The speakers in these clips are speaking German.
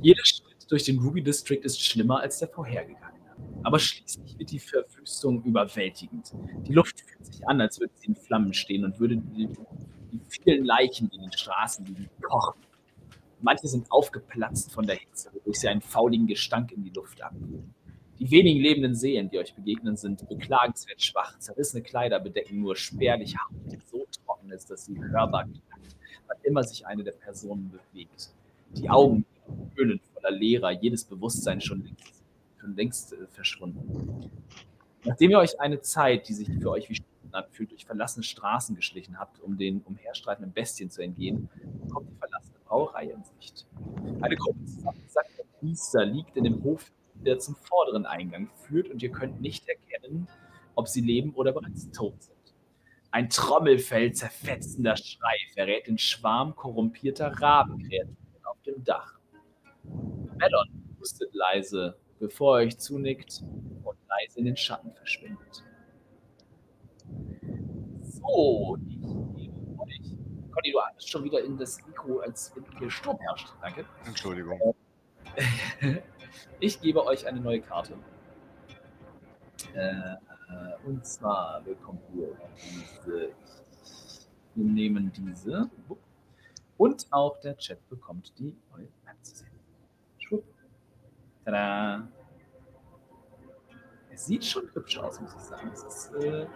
Jeder Schritt durch den Ruby District ist schlimmer als der vorhergegangene. Aber schließlich wird die Verwüstung überwältigend. Die Luft fühlt sich an, als würde sie in Flammen stehen und würde die, die vielen Leichen, in den Straßen liegen, kochen. Manche sind aufgeplatzt von der Hitze, wodurch sie einen fauligen Gestank in die Luft abgeben. Die wenigen lebenden Seelen, die euch begegnen, sind beklagenswert schwach. Zerrissene Kleider bedecken nur spärlich Haut, die so trocken ist, dass sie hörbar knackt, wann immer sich eine der Personen bewegt. Die Augen höhlen voller Leere, jedes Bewusstsein schon längst, schon längst äh, verschwunden. Nachdem ihr euch eine Zeit, die sich für euch wie Stunden anfühlt, durch verlassene Straßen geschlichen habt, um den umherstreitenden Bestien zu entgehen, kommt die verlassene Brauerei in Sicht. Eine Gruppe zusammengesackter Priester liegt in dem Hof der zum vorderen Eingang führt und ihr könnt nicht erkennen, ob sie leben oder bereits tot sind. Ein Trommelfell zerfetzender Schrei verrät den Schwarm korrumpierter Rabenkreaturen dem Dach. Melon hustet leise, bevor er euch zunickt und leise in den Schatten verschwindet. So, ich gebe euch. Conny, du atmest schon wieder in das Mikro, als wenn hier Sturm herrscht. Danke. Entschuldigung. Ich gebe euch eine neue Karte. Äh, und zwar bekommt ihr diese. Wir nehmen diese. Und auch der Chat bekommt die neue Map zu sehen. Schwupp. Tada. Es sieht schon hübsch aus, muss ich sagen. Ist, äh,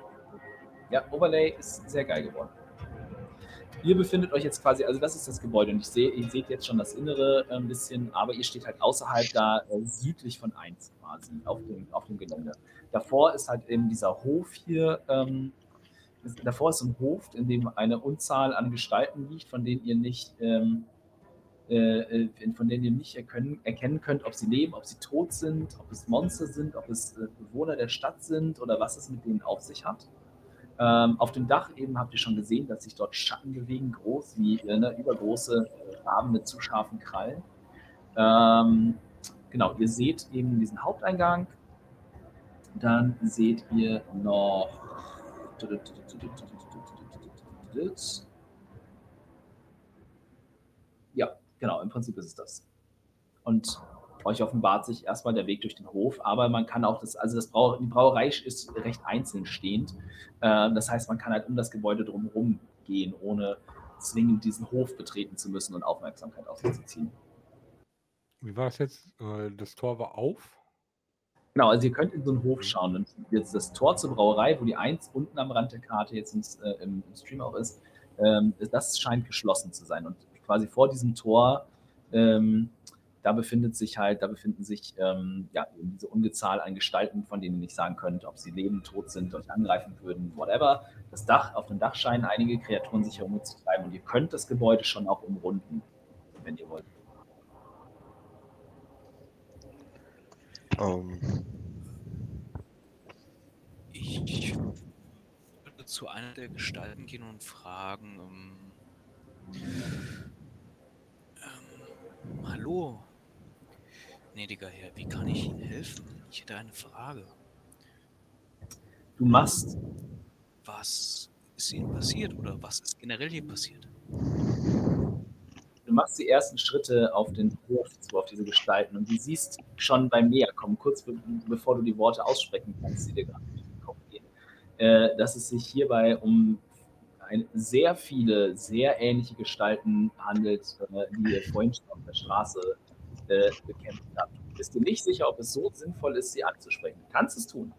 ja, Overlay ist sehr geil geworden. Ihr befindet euch jetzt quasi, also das ist das Gebäude und ich sehe, ihr seht jetzt schon das Innere äh, ein bisschen, aber ihr steht halt außerhalb da äh, südlich von 1 quasi auf dem, auf dem Gelände. Davor ist halt eben dieser Hof hier, ähm, davor ist ein Hof, in dem eine Unzahl an Gestalten liegt, von denen ihr nicht, ähm, äh, äh von denen ihr nicht erkennen, erkennen könnt, ob sie leben, ob sie tot sind, ob es Monster sind, ob es äh, Bewohner der Stadt sind oder was es mit denen auf sich hat. Ähm, auf dem Dach eben habt ihr schon gesehen, dass sich dort Schatten bewegen, groß wie ne, übergroße Raben mit zu scharfen Krallen. Ähm, genau, ihr seht eben diesen Haupteingang. Dann seht ihr noch. Ja, genau, im Prinzip ist es das. Und euch offenbart sich erstmal der Weg durch den Hof, aber man kann auch das, also das Brau, die Brauerei ist recht einzeln stehend. Äh, das heißt, man kann halt um das Gebäude drumherum gehen, ohne zwingend diesen Hof betreten zu müssen und Aufmerksamkeit auf sich zu ziehen. Wie war das jetzt? Äh, das Tor war auf? Genau, also ihr könnt in so einen Hof schauen. Und jetzt das Tor zur Brauerei, wo die 1 unten am Rand der Karte jetzt ins, äh, im, Stream auch ist, ähm, das scheint geschlossen zu sein. Und quasi vor diesem Tor ähm, da befindet sich halt, da befinden sich ähm, ja, diese Ungezahl an Gestalten, von denen ihr nicht sagen könnt, ob sie leben, tot sind, euch angreifen würden, whatever. Das Dach, auf dem Dach scheinen einige Kreaturen sich herumzutreiben und ihr könnt das Gebäude schon auch umrunden, wenn ihr wollt. Um. Ähm. Ich würde zu einer der Gestalten gehen und fragen, ähm, ähm, hallo, gnädiger Herr, wie kann ich Ihnen helfen? Ich hätte eine Frage. Du machst. Was ist Ihnen passiert oder was ist generell hier passiert? Du machst die ersten Schritte auf den Hof zu, auf diese Gestalten und du siehst schon beim Näherkommen, kurz be bevor du die Worte aussprechen kannst, die dir gerade in den Kopf gehen, äh, dass es sich hierbei um ein, sehr viele, sehr ähnliche Gestalten handelt, äh, die ihr vorhin schon auf der Straße äh, bekämpft habt. Du bist dir nicht sicher, ob es so sinnvoll ist, sie anzusprechen. Du kannst es tun.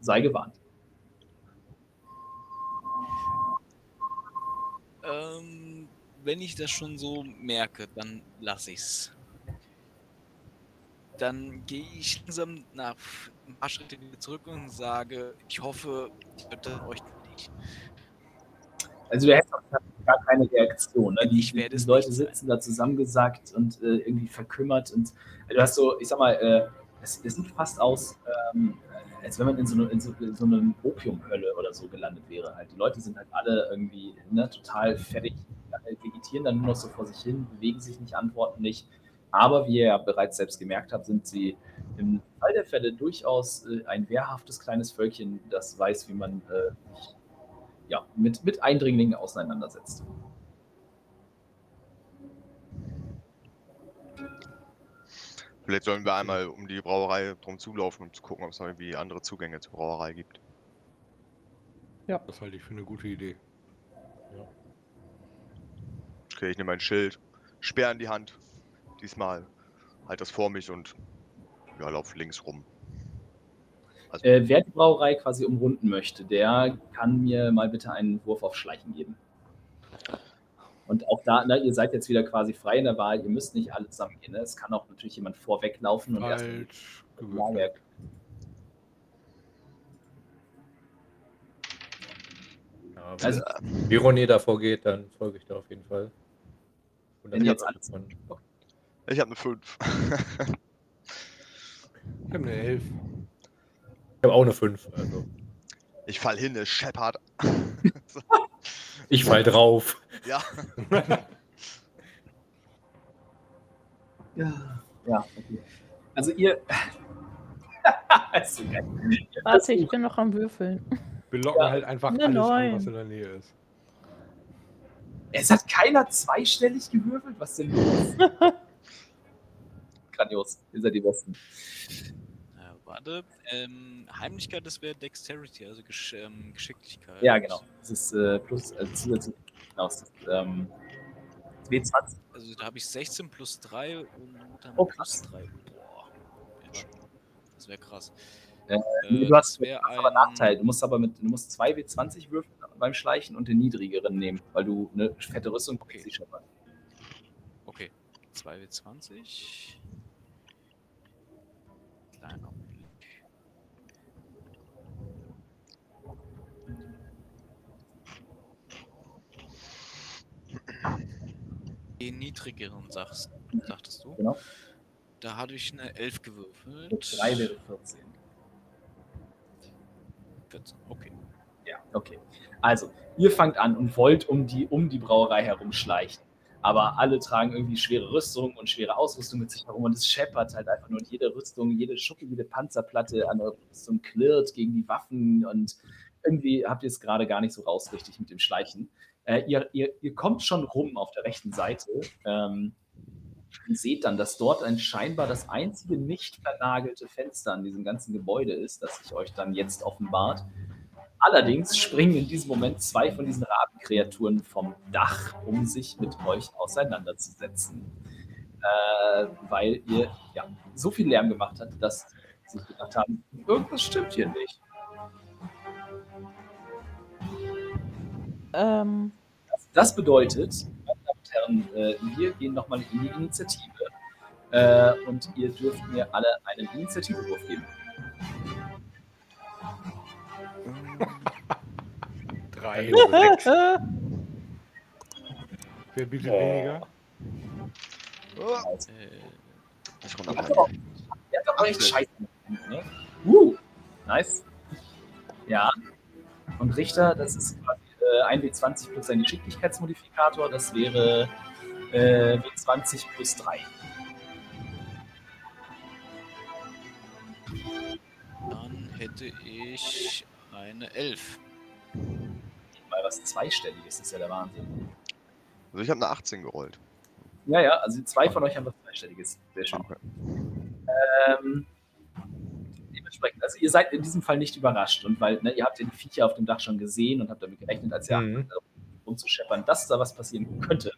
Sei gewarnt. Ähm, wenn ich das schon so merke, dann lasse ich es. Dann gehe ich langsam nach ein paar Schritte wieder zurück und sage, ich hoffe, ich werde euch nicht. Also du hättest gar keine Reaktion. Ne? Die, die, die Leute sitzen da zusammengesackt und äh, irgendwie verkümmert. Und äh, du hast so, ich sag mal, äh, es, es sieht fast aus, ähm, als wenn man in so, eine, in so, in so eine Opiumhölle oder so gelandet wäre. Halt. Die Leute sind halt alle irgendwie ne, total fertig, äh, vegetieren dann nur noch so vor sich hin, bewegen sich nicht, antworten nicht. Aber wie ihr ja bereits selbst gemerkt habt, sind sie im Fall der Fälle durchaus äh, ein wehrhaftes kleines Völkchen, das weiß, wie man äh, ja, mit, mit Eindringlingen auseinandersetzt. Vielleicht sollen wir einmal um die Brauerei drum zulaufen, um zu gucken, ob es noch irgendwie andere Zugänge zur Brauerei gibt. Das halte ich für eine gute Idee. Okay, ich nehme mein Schild, Speer in die Hand. Diesmal halt das vor mich und ja, lauf links rum. Also, Äh, wer die Brauerei quasi umrunden möchte, der kann mir mal bitte einen Wurf auf Schleichen geben. Und auch da, ne, ihr seid jetzt wieder quasi frei in der Wahl, ihr müsst nicht alle zusammen gehen. Ne? Es kann auch natürlich jemand vorweglaufen und erst Falsch gewürfelt. Lager. Ja, wenn Also, Vironir davor geht, dann folge ich da auf jeden Fall. Und Wenn jetzt alles- man- ich habe eine 5. Ich habe eine 11. Ich habe auch eine 5. Also. ich fall hin, es scheppert. Ich fall drauf. Ja, Ja, ja, okay. Also ihr. Warte, ich bin noch am Würfeln. Wir locken Ja. halt einfach Eine alles an, was in der Nähe ist. Es hat keiner zweistellig gewürfelt? Was denn los? Grandios, ihr seid die Besten. Warte. Ähm, Heimlichkeit, das wäre Dexterity, also Gesch ähm, Geschicklichkeit. Ja, genau. Das ist äh, plus äh, zusätzlich. Genau, das ist, ähm, W20. Also da habe ich 16 plus 3 und dann Oh, plus 3. Boah. Ja, das wäre krass. Äh, Äh, du hast, du hast aber Nachteil. Du musst aber mit du musst zwei W20 würfeln beim Schleichen und den niedrigeren nehmen, weil du eine fette Rüstung Okay. schon mal. Okay. 2W20. Kleiner Den niedrigeren sagst, sagtest du. Genau. Da hatte ich eine 11 gewürfelt. Mit 3 wäre 14. 14. Okay. Ja, okay. Also, ihr fangt an und wollt um die, um die Brauerei herum schleichen. Aber alle tragen irgendwie schwere Rüstung und schwere Ausrüstung mit sich herum und es scheppert halt einfach nur. Und jede Rüstung, jede Schuppe, jede Panzerplatte an eurer Rüstung klirrt gegen die Waffen und irgendwie habt ihr es gerade gar nicht so raus richtig mit dem Schleichen. Äh, ihr, ihr, ihr kommt schon rum auf der rechten Seite. Ähm, ihr seht dann, dass dort ein scheinbar das einzige nicht vernagelte Fenster an diesem ganzen Gebäude ist, das sich euch dann jetzt offenbart. Allerdings springen in diesem Moment zwei von diesen Rabenkreaturen vom Dach, um sich mit euch auseinanderzusetzen. Äh, weil ihr ja, so viel Lärm gemacht habt, dass sie gedacht haben, irgendwas stimmt hier nicht. Ähm, Das bedeutet, meine Damen und Herren, äh, wir gehen nochmal in die Initiative äh, und ihr dürft mir alle einen Initiativewurf geben. Drei. Wer bietet Oh. weniger? Oh, habt doch, ihr habt doch auch echt Scheiße. Ne? Uh, nice. Ja. Und Richter, das ist äh, 1W20 plus ein Geschicklichkeitsmodifikator, das wäre äh, W20 plus 3. dann hätte ich eine 11. Weil was zweistelliges ist ja der Wahnsinn. Also ich habe eine 18 gerollt. Ja, ja, also zwei von euch haben was zweistelliges. Sehr schön. Okay. Ähm, dementsprechend, also ihr seid in diesem Fall nicht überrascht und weil ne, ihr habt ja die Viecher auf dem Dach schon gesehen und habt damit gerechnet, als ihr Mhm. rumzuscheppern, dass da was passieren könnte.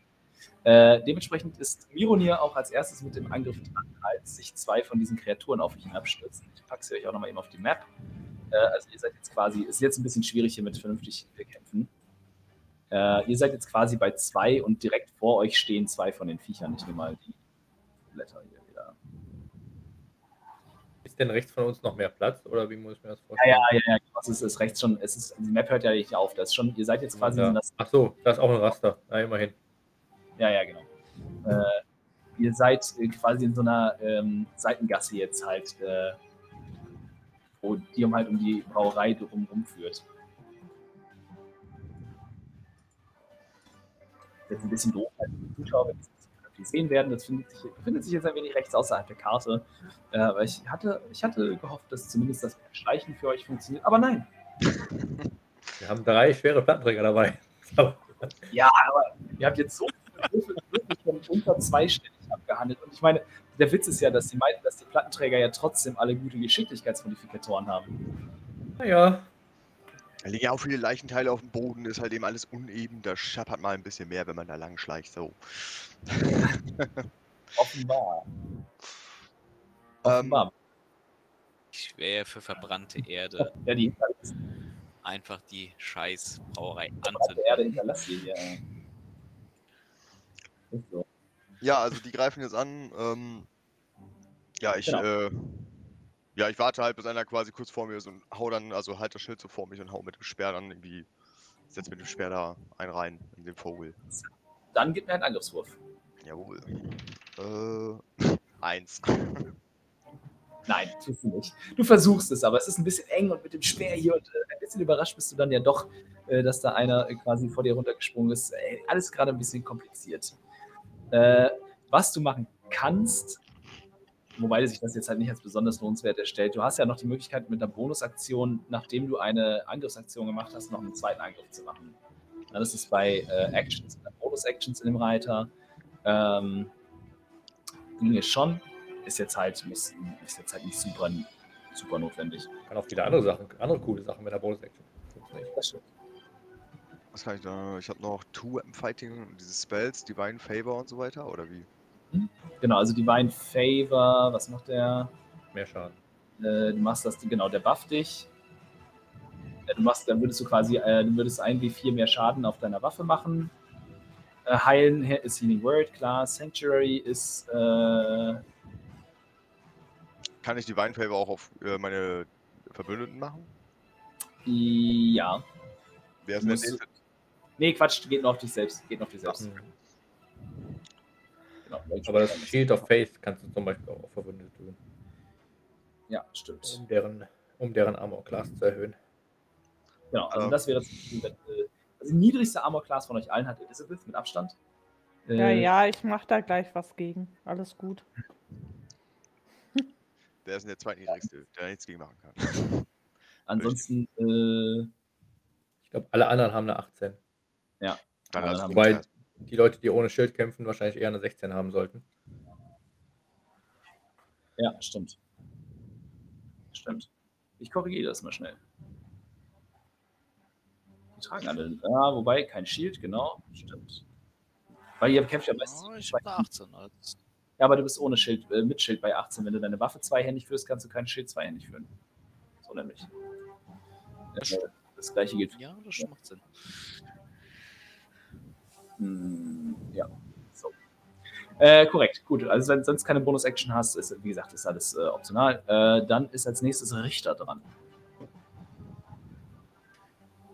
Äh, dementsprechend ist Mironir auch als erstes mit dem Angriff dran, als sich zwei von diesen Kreaturen auf euch hinabstürzen. Ich packe sie euch auch nochmal eben auf die Map. Äh, also ihr seid jetzt quasi, ist jetzt ein bisschen schwierig hier mit vernünftig kämpfen. Äh, ihr seid jetzt quasi bei zwei und direkt vor euch stehen zwei von den Viechern. Ich nehme mal die Blätter hier. Ist denn rechts von uns noch mehr Platz oder wie muss ich mir das Ja, vorstellen? ja, ja, ja. genau. Es ist, ist rechts schon, es ist, die Map hört ja nicht auf. Das ist schon, ihr seid jetzt quasi Ja. in das, Ach so, da ist auch ein Raster. Na, immerhin. ja, ja, genau. Äh, ihr seid äh, quasi in so einer ähm, Seitengasse jetzt halt, äh, wo die um halt um die Brauerei drum rumführt. Jetzt ein bisschen doof, halt die Zuschauer, wenn sie sehen werden. Das findet sich, befindet sich jetzt ein wenig rechts außerhalb der Karte. Äh, aber ich hatte, ich hatte gehofft, dass zumindest das Schleichen für euch funktioniert. Aber nein. Wir haben drei schwere Plattenträger dabei. Ja, aber ihr habt jetzt so wirklich unter zweistellig abgehandelt. Und ich meine, der Witz ist ja, dass meinten, dass die Plattenträger ja trotzdem alle gute Geschicklichkeitsmodifikatoren haben. Naja, Da liegen ja auch viele Leichenteile auf dem Boden, ist halt eben alles uneben. Da scheppert mal ein bisschen mehr, wenn man da lang schleicht. So. Offenbar. Ähm, Offenbar. Ich wäre für verbrannte Erde ja, die einfach die scheiß Brauerei. Erde hier. Ist so. Ja, also die greifen jetzt an. Ähm, ja, ich, Genau. äh, ja, ich warte halt, bis einer quasi kurz vor mir ist und hau dann, also halt das Schild so vor mich und hau mit dem Speer dann irgendwie, setz mit dem Speer da einen rein in den Vogel. Dann gib mir einen Angriffswurf. Jawohl. Äh, eins. Nein, tust du nicht. Du versuchst es, aber es ist ein bisschen eng und mit dem Speer hier und äh, ein bisschen überrascht bist du dann ja doch, äh, dass da einer äh, quasi vor dir runtergesprungen ist. Äh, alles gerade ein bisschen kompliziert. Äh, was du machen kannst, wobei sich das jetzt halt nicht als besonders lohnenswert erstellt, du hast ja noch die Möglichkeit mit einer Bonusaktion, nachdem du eine Angriffsaktion gemacht hast, noch einen zweiten Angriff zu machen. Das ist bei äh, Actions, Bonus-Actions in dem Reiter. Ähm, ginge schon ist jetzt halt, muss, ist jetzt halt nicht super, super notwendig. kann auch viele andere Sachen, andere coole Sachen mit der Bonus-Action. Das stimmt. Was kann ich da? Ich habe noch Two Weapon Fighting, diese Spells, Divine Favor und so weiter, oder wie? Genau, also Divine Favor, was macht der? Mehr Schaden. Äh, du machst das, genau, der bufft dich. Äh, du machst, dann würdest du quasi, äh, du würdest ein W4 mehr Schaden auf deiner Waffe machen. Äh, heilen he- ist Healing Word, klar. Sanctuary ist, äh, Kann ich Divine Favor auch auf äh, meine Verbündeten machen? ja. Wer ist denn der musst- nächste? Nee, Quatsch, geht nur auf dich selbst. Geht nur auf dich selbst. Mhm. Genau. Aber das Shield of Faith kannst du zum Beispiel auch auf Verbündete tun, Ja, stimmt. um deren, um deren Armor Class zu erhöhen. Genau, also Ähm. das wäre das, äh, also die niedrigste Armor-Class von euch allen hat Elizabeth mit Abstand. Ja, Äh, ja, ich mach da gleich was gegen. Alles gut. Wer ist der zweitniedrigste, der nichts gegen machen kann? Ansonsten, äh, Ich glaube, alle anderen haben eine 18. Dann Ja, dann uns Wobei die Leute, die ohne Schild kämpfen, wahrscheinlich eher eine 16 haben sollten. ja, stimmt. Stimmt. Ich korrigiere das mal schnell. Die tragen alle, ja, wobei, kein Shield, genau, stimmt. Weil ihr kämpft ja meistens. Oh, ich da 18. Also, Ja, aber du bist ohne Schild, äh, mit Schild bei 18. Wenn du deine Waffe zweihändig führst, kannst du kein Schild zweihändig führen. So nämlich. Ja, das gleiche gilt für ja, das macht Sinn. Hm, ja, so. Äh, korrekt, gut. Also wenn du sonst keine Bonus-Action hast, ist, wie gesagt, ist alles äh, optional. Äh, dann ist als nächstes Richter dran.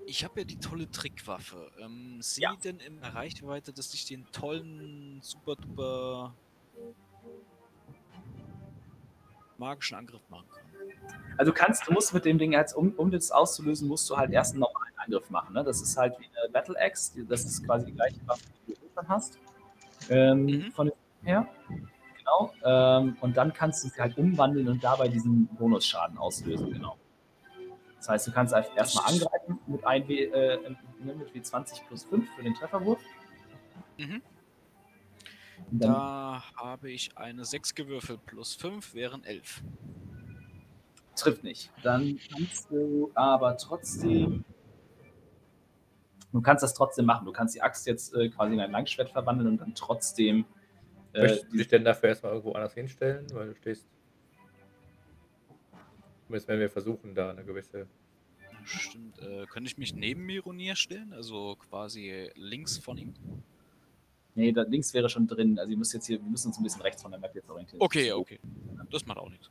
Ich habe ja die tolle Trickwaffe. Ähm, sie Ja. denn in Reichweite, dass ich den tollen, super duper magischen Angriff machen kann? Also du kannst, du musst mit dem Ding jetzt, um, um das auszulösen, musst du halt erst einen normalen Angriff machen. Ne? Das ist halt wie eine Battle Axe. Das ist quasi die gleiche Waffe, die du dann hast. Ähm, Mhm. Von dem her. Genau. Ähm, und dann kannst du sie halt umwandeln und dabei diesen Bonusschaden auslösen. Genau. Das heißt, du kannst einfach erstmal angreifen mit, ein w, äh, ne, mit W20 plus 5 für den Trefferwurf. Mhm. Da habe ich eine 6 gewürfelt plus 5 wären 11. trifft nicht. Dann kannst du aber trotzdem. Du kannst das trotzdem machen. Du kannst die Axt jetzt äh, quasi in ein Langschwert verwandeln und dann trotzdem. Äh, Möchtest du dich denn dafür erstmal irgendwo anders hinstellen? Weil du stehst. Zumindest wenn wir versuchen, da eine gewisse. Stimmt. Äh, könnte ich mich neben Mironier stellen? Also quasi links von ihm? nee, da links wäre schon drin. Also, ihr müsst jetzt hier, wir müssen uns ein bisschen rechts von der Map jetzt orientieren. Okay, okay. Das macht auch nichts.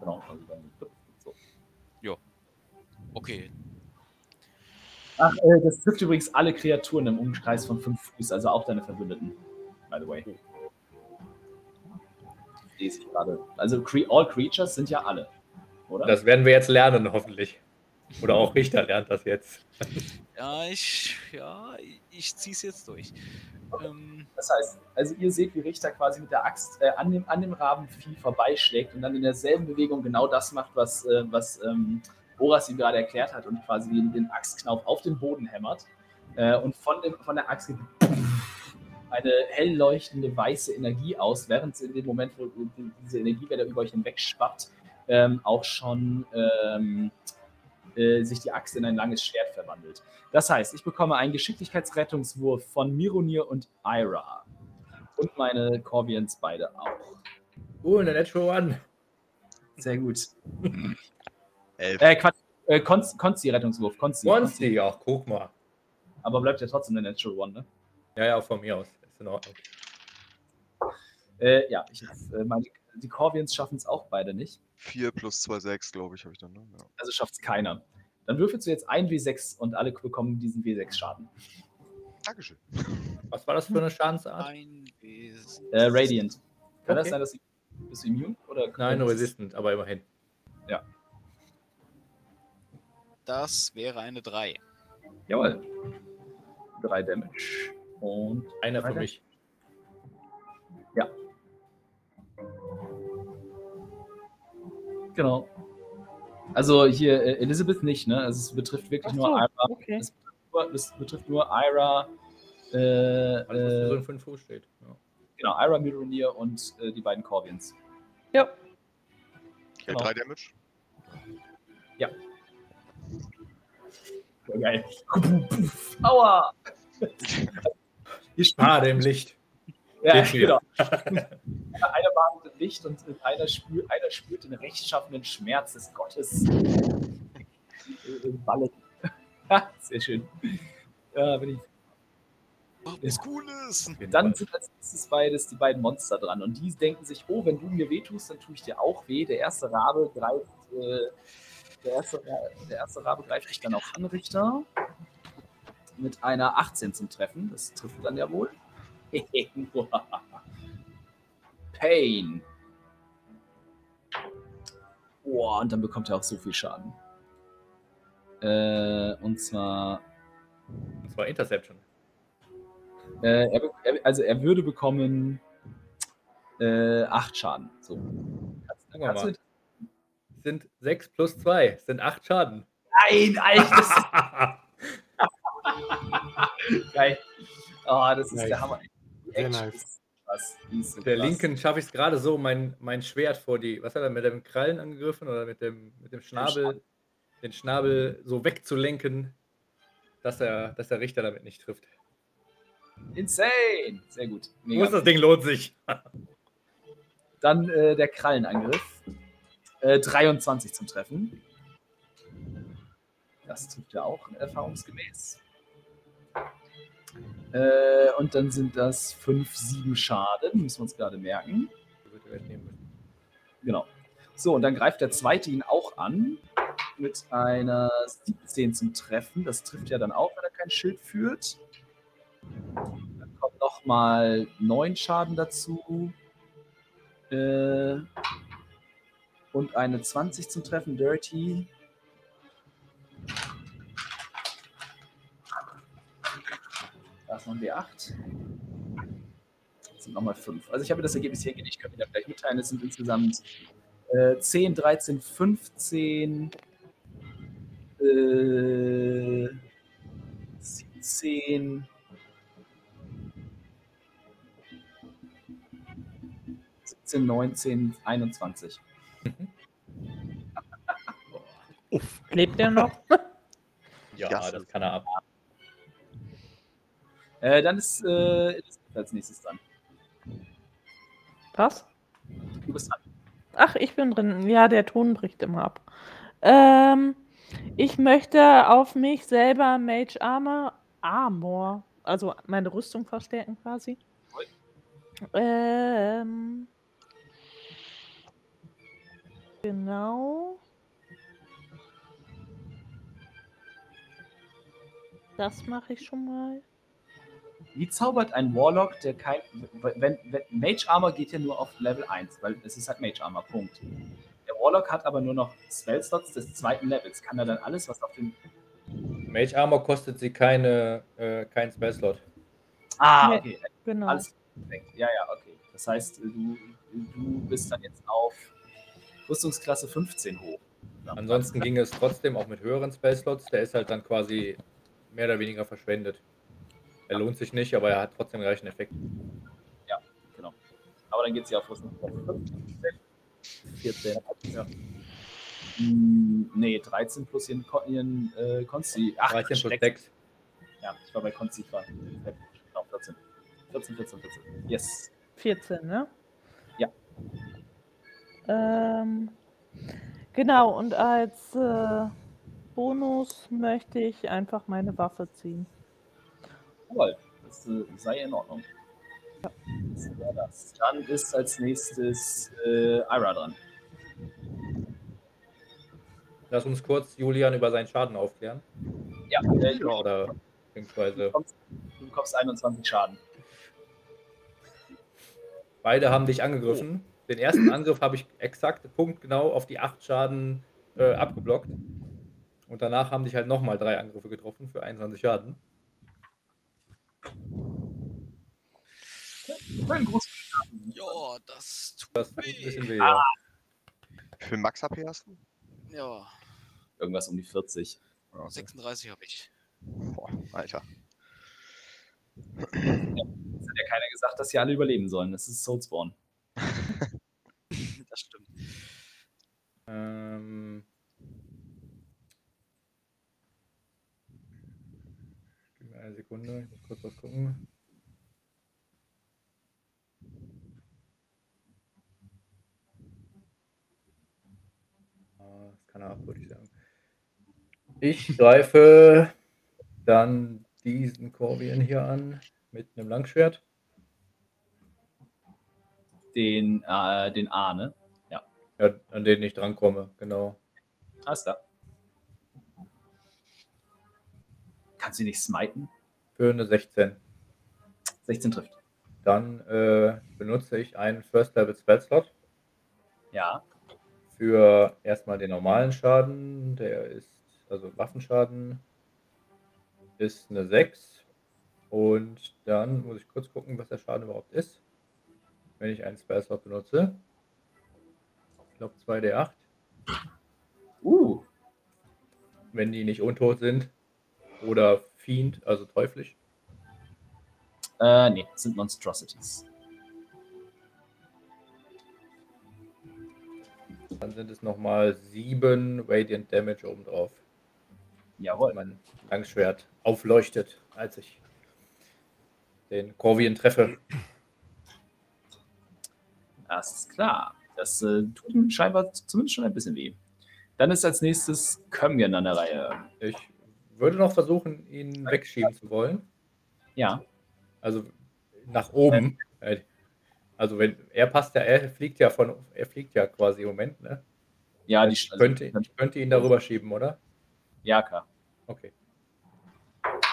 Genau. Also dann, so. Okay. Ach, äh, das trifft übrigens alle Kreaturen im Umkreis von 5 Fuß, also auch deine Verbündeten. By the way. Lese ich gerade. Also, cre all Creatures sind ja alle. Oder? Das werden wir jetzt lernen, hoffentlich. Oder auch Richter lernt das jetzt. Ja, ich, ja, ich zieh's jetzt durch. Ähm, Das heißt, also ihr seht, wie Richter quasi mit der Axt äh, an, dem, an dem Rabenvieh vorbeischlägt und dann in derselben Bewegung genau das macht, was, äh, was ähm, Boras ihm gerade erklärt hat und quasi den, den Axtknauf auf den Boden hämmert. Äh, und von, dem, von der Axt geht eine hell leuchtende weiße Energie aus, während in dem Moment, wo die- diese Energiewelle über euch hinweg ähm, auch schon ähm, äh, sich die Axt in ein langes Schwert verwandelt. Das heißt, ich bekomme einen Geschicklichkeitsrettungswurf von Mironir und Ira. Und meine Corvians beide auch. Oh, eine Natural One. Sehr gut. Elf. Äh, Quatsch. Äh, Konsti, Konsti Rettungswurf. Konsti, Monty, ach, guck mal. Aber bleibt ja trotzdem eine Natural One, ne? Ja, ja, von mir aus. Ist in Ordnung. Äh, ja, ich, äh, meine, die Corvians schaffen es auch beide nicht. 4 plus 2, 6, glaube ich, habe ich dann. Ne? Ja. Also schafft es keiner. Dann würfelst du jetzt ein W6 und alle bekommen diesen W6-Schaden. Dankeschön. Was war das für eine Schadensart? Ein Wesen. Äh, Radiant. Kann das Okay. sein, dass du, bist du immun? Oder Nein, nur das ist- resistant, aber immerhin. Das wäre eine 3. Jawohl. Drei Damage. Und Einer für mich. Genau. Also hier äh, Elizabeth nicht, ne? Also es betrifft wirklich Ach nur so, Ira. okay. Es betrifft nur, das betrifft nur Ira. Äh, Alles, was für so äh, 5 Fuß steht. Ja. genau, Ira Mironir und äh, die beiden Corvians. Ja. Okay, Genau. 3 Damage. Ja, geil. Aua! Ah, dem Licht. Ja, genau. einer im Licht und einer spürt, einer spürt den rechtschaffenden Schmerz des Gottes. Äh, Ballen. Sehr schön. Ja, bin ich. Oh, was Cooles! Dann sind als nächstes beides die beiden Monster dran und die denken sich, oh, wenn du mir wehtust, dann tue ich dir auch weh. Der erste Rabe greift, äh, der, erste, der erste Rabe greift sich dann auf Anrichter mit einer 18 zum Treffen. Das trifft dann ja wohl. Pain. Boah, und dann bekommt er auch so viel Schaden. Äh, und zwar Und zwar Interception. Äh, er, er, also er würde bekommen äh, 8 Schaden. So. Kannst, kannst du, Sind 6 plus 2, sind 8 Schaden. nein, Alter, das ist geil. Oh, das ist Nice. der Hammer. Sehr nice. so der krass. linken schaffe ich es gerade so, mein, mein Schwert vor die, was hat er mit dem Krallen angegriffen oder mit dem, mit dem Schnabel, den Schnabel so wegzulenken, dass er, dass der Richter damit nicht trifft. Insane. Sehr gut. Wo Mega. ist das Ding lohnt sich? Dann äh, der Krallenangriff. Äh, 23 zum Treffen. Das trifft ja auch erfahrungsgemäß. Äh, und dann sind das 5, 7 Schaden. Müssen wir uns gerade merken. Genau. So, und dann greift der zweite ihn auch an. Mit einer 17 zum Treffen. Das trifft ja dann auch, wenn er kein Schild führt. Dann kommt nochmal 9 Schaden dazu. Äh, und eine 20 zum Treffen, Dirty. Ein W8. Das sind nochmal 5. Also ich habe das Ergebnis hier. Ich kann Ihnen ja gleich mitteilen. Es sind insgesamt äh, 10, 13, 15, äh, 17, 17, 19, 21. Lebt der noch? Ja, Ja, das kann er ab. Äh, dann ist äh, als nächstes dran. Was? Du bist dran. Ach, ich bin drin. Ja, der Ton bricht immer ab. Ähm, ich möchte auf mich selber Mage Armor, Armor, also meine Rüstung verstärken quasi. Ähm, genau. Das mache ich schon mal. Wie zaubert ein Warlock, der kein. Wenn, wenn, Mage Armor geht ja nur auf Level 1, weil es ist halt Mage Armor, Punkt. Der Warlock hat aber nur noch Spellslots des zweiten Levels. Kann er dann alles, was auf dem. Mage Armor kostet sie keine, äh, keinen Spellslot. Ah, okay. Genau. Alles perfekt. Ja, ja, okay. Das heißt, du, du bist dann jetzt auf Rüstungsklasse 15 hoch. Ansonsten ging es trotzdem auch mit höheren Spellslots. Der ist halt dann quasi mehr oder weniger verschwendet. Er lohnt sich nicht, aber er hat trotzdem den gleichen Effekt. Genau. Aber dann geht sie auf Rüstung. 14. Ja. Hm, nee, 13 plus ihren, Kon- ihren äh, Konsti. Ach, 13 plus Schreck. 6. Ja, ich war bei Konsti. Ich war genau, 14. 14, 14, 14. Yes. 14, ne? Ja. Ähm, genau, und als äh, Bonus möchte ich einfach meine Waffe ziehen. Jawohl, das äh, sei in Ordnung. Wäre das. Dann ist als nächstes äh, Ira dran. Lass uns kurz Julian über seinen Schaden aufklären. Ja, äh, du, Oder beziehungsweise bekommst, du bekommst 21 Schaden. beide haben dich angegriffen. Den ersten Angriff habe ich exakt punktgenau auf die 8 Schaden äh, abgeblockt. Und danach haben dich halt nochmal drei Angriffe getroffen für 21 Schaden. Ja, das tut Das tut ein bisschen weh. Ah. Ja. Für Max HP hast du? Ja, Irgendwas um die 40. 36 habe ich. Boah, Alter. Es hat ja keiner gesagt, dass sie alle überleben sollen. Das ist Soulspawn. Das stimmt. Ähm, gib mir eine Sekunde, ich muss kurz was gucken. Ah, Das kann er ab, würde ich sagen. Ich greife dann diesen Corvian hier an mit einem Langschwert. Den, äh, den A, ne? Ja, an den ich drankomme, genau. Alles klar. Kannst du ihn nicht smiten? Für eine 16. 16 trifft. Dann äh, benutze ich einen First Level Spell Slot Ja. für erstmal den normalen Schaden. Der ist, also Waffenschaden, ist eine 6. Und dann muss ich kurz gucken, was der Schaden überhaupt ist. Wenn ich einen Spell Slot benutze. Ich glaube 2d8. Uh. Wenn die nicht untot sind. Oder Fiend, also teuflisch. Äh, nee, sind Monstrosities. Dann sind es nochmal 7 Radiant Damage obendrauf. Jawohl. mein Langschwert aufleuchtet, als ich den Corvian treffe. Das ist klar. Das äh, tut ihm scheinbar zumindest schon ein bisschen weh. Dann ist als nächstes Kömgen an der Reihe. Ich würde noch versuchen, ihn wegschieben zu wollen. Ja. Also nach oben. Äh, Also wenn er passt ja, er fliegt ja von, er fliegt ja quasi im Moment, ne? Ja, die Ich könnte, ich könnte ihn darüber schieben, oder? Ja, klar. Okay.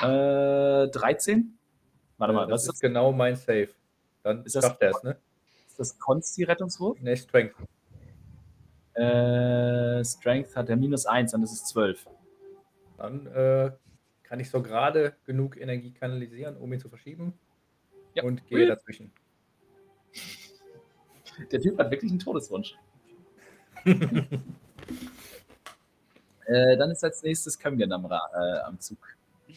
Äh, 13? Warte mal, Äh, was das ist ist das? genau mein Save. Dann Ist das- schafft er es, ne? Ist das Consti-Rettungswurf? Ne, Strength. Äh, Strength hat er minus 1, dann ist es 12. Dann äh, kann ich so gerade genug Energie kanalisieren, um ihn zu verschieben. Ja. Und gehe dazwischen. Der Typ hat wirklich einen Todeswunsch. äh, dann ist als nächstes Kömgen am, äh, am Zug.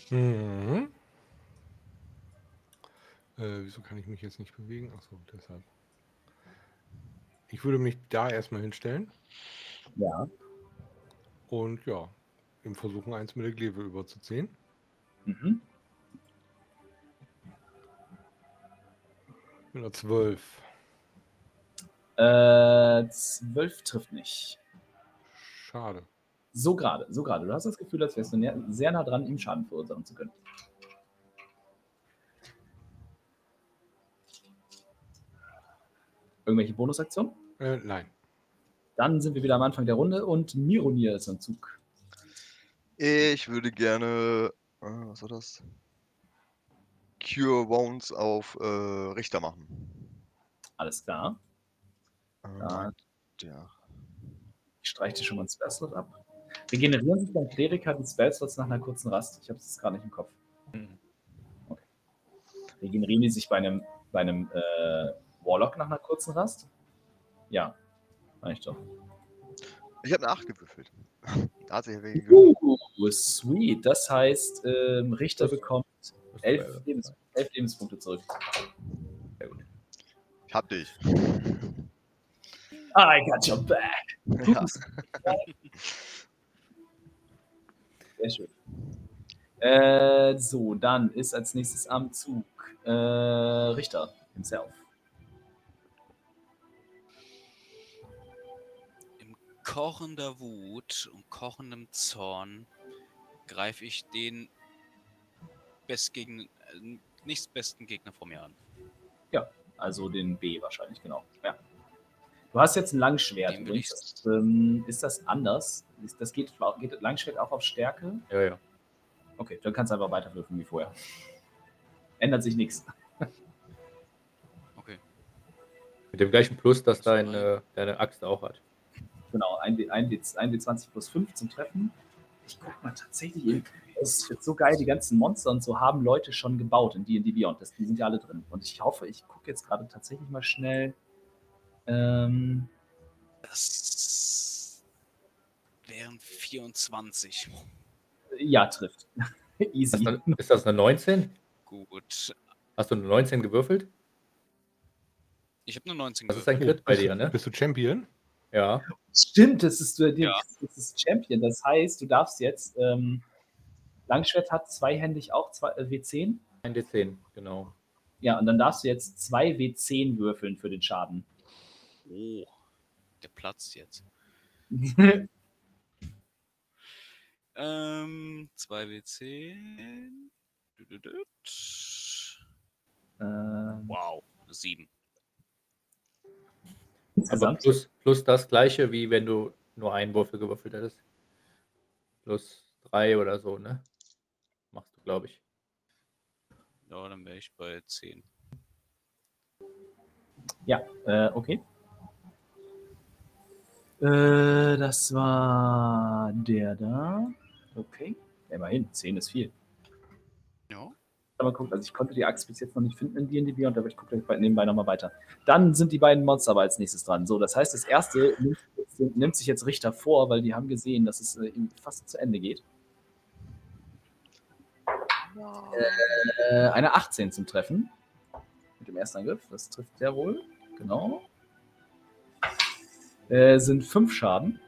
Mhm. Äh, wieso kann ich mich jetzt nicht bewegen? Achso, deshalb. Ich würde mich da erstmal hinstellen Ja. und ja, ihm versuchen, eins mit der Gleve überzuziehen. Mhm. Mit einer 12. Äh, 12 trifft nicht. Schade. So gerade, so gerade. Du hast das Gefühl, als wärst du näher, sehr nah dran, ihm Schaden verursachen zu können. Irgendwelche Bonusaktionen? Äh, nein. Dann sind wir wieder am Anfang der Runde und Mironir ist am Zug. Ich würde gerne. Äh, was war das? Cure Wounds auf äh, Richter machen. Alles klar. Äh, Ja. Der. Ich streiche dir schon mal einen Spellslot ab. Regenerieren sich beim Kleriker die Spellslots nach einer kurzen Rast? Ich habe es gerade nicht im Kopf. Mhm. Regenerieren die sich bei einem, bei einem äh, Warlock nach einer kurzen Rast? Ja, meine ich doch. Ich habe eine 8 gewürfelt. Da hat sich ja wegen gewürfelt. Uh, sweet. Das heißt, ähm, Richter bekommt Das ist Elf, geil. Lebens elf Lebenspunkte zurück. Sehr gut. Ich hab dich. I got your back. Ja. Sehr schön. Äh, so, dann ist als nächstes am Zug äh, Richter himself. Kochender Wut und kochendem Zorn greife ich den bestgegen, äh, nächstbesten Gegner vor mir an. Also den B wahrscheinlich, genau. Ja. Du hast jetzt ein Langschwert. Übrigens. Das, ähm, ist das anders? Ist, das geht, geht Langschwert auch auf Stärke? Ja, ja. Okay, dann kannst du einfach weiterwürfen wie vorher. Ändert sich nichts. Okay. Mit dem gleichen Plus, das Das war deine, deine Axt auch hat. Genau, 1 W20 plus 5 zum Treffen. Ich guck mal tatsächlich eben. Es wird so geil, die ganzen Monster und so haben Leute schon gebaut in D&D Beyond. Das, die sind ja alle drin. Und ich hoffe, ich gucke jetzt gerade tatsächlich mal schnell. Ähm, Das wären 24. ja, trifft. Ist Easy. das, eine, ist das eine 19? Gut. Hast du eine 19 gewürfelt? Ich habe eine 19 Das ist ein gewürfelt. Crit bei dir, ne? Bist du Champion? Ja. Stimmt, das ist, äh, das ist Champion. Das heißt, du darfst jetzt. Ähm, Langschwert hat zweihändig auch zwei, äh, W10. Ein D10, genau. Ja, und dann darfst du jetzt zwei W10 würfeln für den Schaden. Oh, der platzt jetzt. Ähm, 2W10. Düdüdüt. ähm, Wow, 7. Aber plus, plus das gleiche, wie wenn du nur einen Würfel gewürfelt hättest. Plus drei oder so, ne? Machst du, glaube ich. Ja, dann wäre ich bei 10. Ja, äh, okay. Äh, das war der da. Okay. Immerhin, 10 ist viel. Ja. Aber guckt, also ich konnte die Axt bis jetzt noch nicht finden in D&D Beyond, aber ich gucke gleich nebenbei nochmal weiter. Dann sind die beiden Monster aber als nächstes dran. So, das heißt, das erste nimmt, nimmt sich jetzt Richter vor, weil die haben gesehen, dass es äh, fast zu Ende geht. Äh, eine 18 zum Treffen. Mit dem ersten Angriff. Das trifft sehr wohl. Genau. Äh, sind fünf Schaden.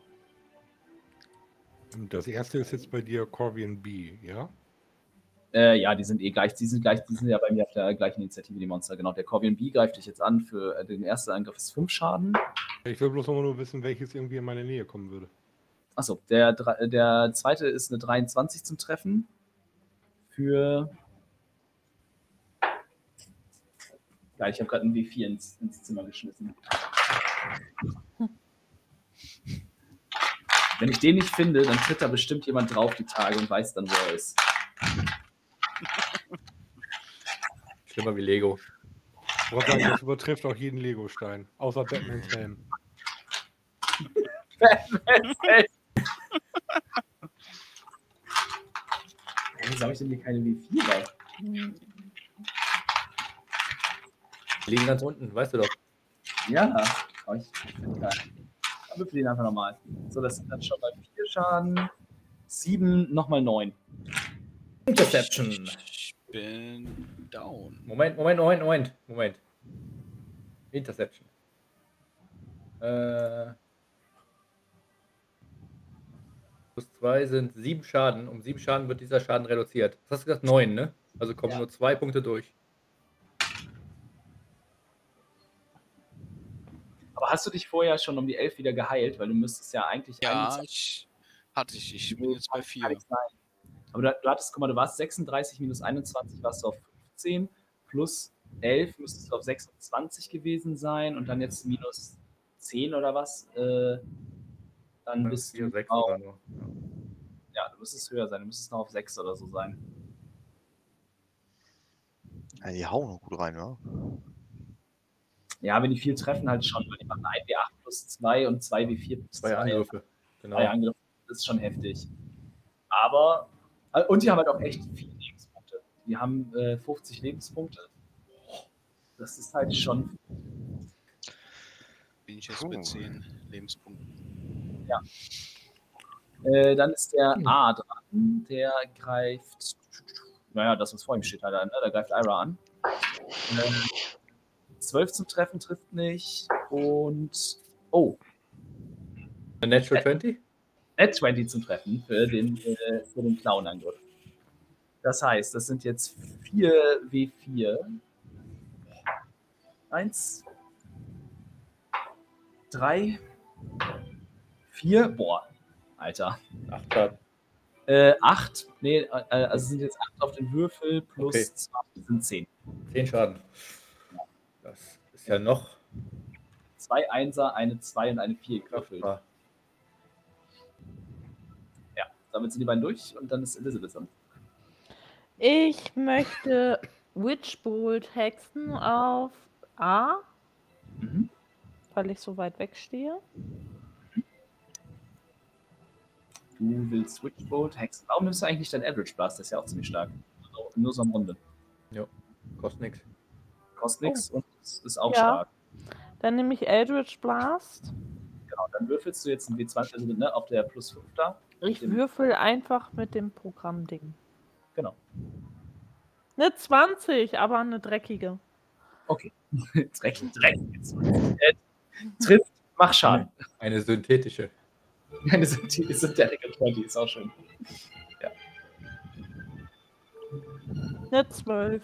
Das erste ist jetzt bei dir Corvian B, ja? Äh, ja, die sind eh gleich, die sind gleich, die sind ja bei mir auf der gleichen Initiative, die Monster. Genau, der Corvian B greift dich jetzt an für äh, den ersten Angriff ist 5 Schaden. Ich will bloß noch mal nur wissen, welches irgendwie in meine Nähe kommen würde. Achso, der, der zweite ist eine 23 zum Treffen. Für. Ja, ich habe gerade ein W4 ins, ins Zimmer geschmissen. Wenn ich den nicht finde, dann tritt da bestimmt jemand drauf die Tage und weiß dann, wo er ist. Schlimmer wie Lego. Sagen, das übertrifft auch jeden Lego-Stein, außer Batmans Helm. Wieso habe ich denn hier keine W4 bei? Hm, Die liegen ganz unten, weißt du doch. Ja, aber ich finde nicht. Dann würfel den einfach nochmal. So, das sind dann schon mal 4 Schaden. 7, nochmal 9. Interception. Ich bin down. Moment, Moment, Moment, Moment, Moment. Interception. Äh, plus 2 sind 7 Schaden. Um 7 Schaden wird dieser Schaden reduziert. Was hast du gesagt? 9, ne? Also kommen Ja. nur 2 Punkte durch. Aber hast du dich vorher schon um die 11 wieder geheilt? Weil du müsstest ja eigentlich. Ja, 21 ich hatte ich. Ich bin jetzt bei kann 4. nicht sein. Aber du, du hattest, guck mal, du warst 36 minus 21, warst du auf 15. Plus 11 müsstest du auf 26 gewesen sein. Und dann jetzt minus 10 oder was. Äh, dann bist 4, du 6 auf, oder nur. Ja, du müsstest höher sein. Du müsstest noch auf 6 oder so sein. Ja, die hauen noch gut rein, ja. Ja, wenn die viel treffen, halt schon, weil die machen 1W8 plus 2 und 2W4 plus 2 Angriffe. Genau. Zwei Angriffe, das ist schon heftig. Aber, äh, und die haben halt auch echt viele Die haben äh, 50 Lebenspunkte. Das ist halt schon, Bin ich jetzt bei Puh. 10 Lebenspunkten. äh, dann ist der A dran, der greift naja, das, was vor ihm steht, halt an. Ne? Da greift Ira an. Ähm, 12 zum Treffen trifft nicht. Und. Oh, A Natural 20? Net 20 zum Treffen für den, äh, für den Clown-Angriff. Das heißt, das sind jetzt 4 W4. Eins, drei, vier, boah, Alter. 8 Schaden. Äh, acht, nee, äh, also es sind jetzt acht auf den Würfel plus Okay. zwei sind zehn. 10 Schaden. Das ist ja noch. Zwei Einser, eine Zwei und eine Vier gewürfelt. Ja, damit sind die beiden durch und dann ist Elizabeth dran. Ich möchte Witchbolt hexen auf A, Mhm. weil ich so weit weg stehe. Du willst Switchbolt, Hex. Warum nimmst du eigentlich dein Average Blast? Das ist ja auch ziemlich stark. Also, nur so am Runde. kostet nix. Kostet nichts und es ist auch Ja. stark. Dann nehme ich Eldritch Blast. Genau, dann würfelst du jetzt ein W20 also, ne, auf der plus 5 da. Ich würfel einfach mit dem Programmding. Genau. Eine 20, aber eine dreckige. Dreck, Dreck. Jetzt. Äh, trifft, mach Schaden. Eine synthetische. Eine Synthetic Synthetic 20 ist auch schön. Eine 12.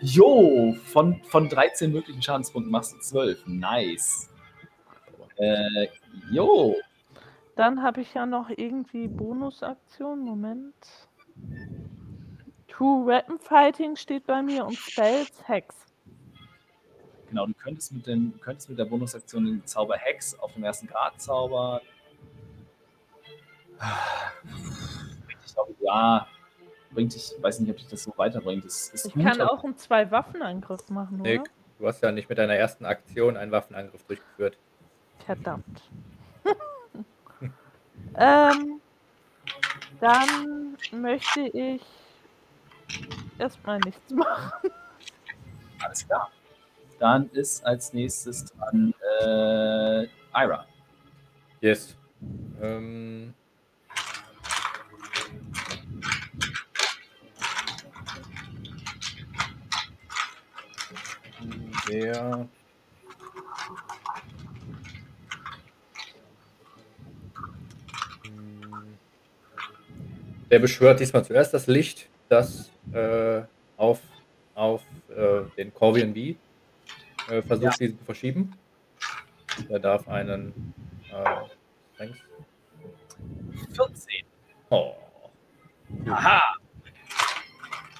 Jo, von, von 13 möglichen Schadenspunkten machst du 12. Nice. Äh, jo. Dann habe ich ja noch irgendwie Bonusaktion. Moment. True Weapon Fighting steht bei mir und Spells Hex. Genau, du könntest mit, den, könntest mit der Bonusaktion den Zauber Hex auf dem ersten Grad zaubern. Ich glaube, ja, bringt dich, weiß nicht, ob dich das so weiterbringt. Es ist Ich gut, kann auch einen Zwei-Waffen-Angriff machen, oder? Nick, du hast ja nicht mit deiner ersten Aktion einen Waffenangriff durchgeführt. Verdammt. ähm, dann möchte ich erstmal nichts machen. Alles klar. Dann ist als nächstes dran äh, Ira. Yes. Ähm, der Hm. der beschwört diesmal zuerst das Licht, das äh, auf, auf äh, den Corvian B äh, versucht, diesen zu verschieben. Er darf einen äh, Strength 14. Oh. Aha.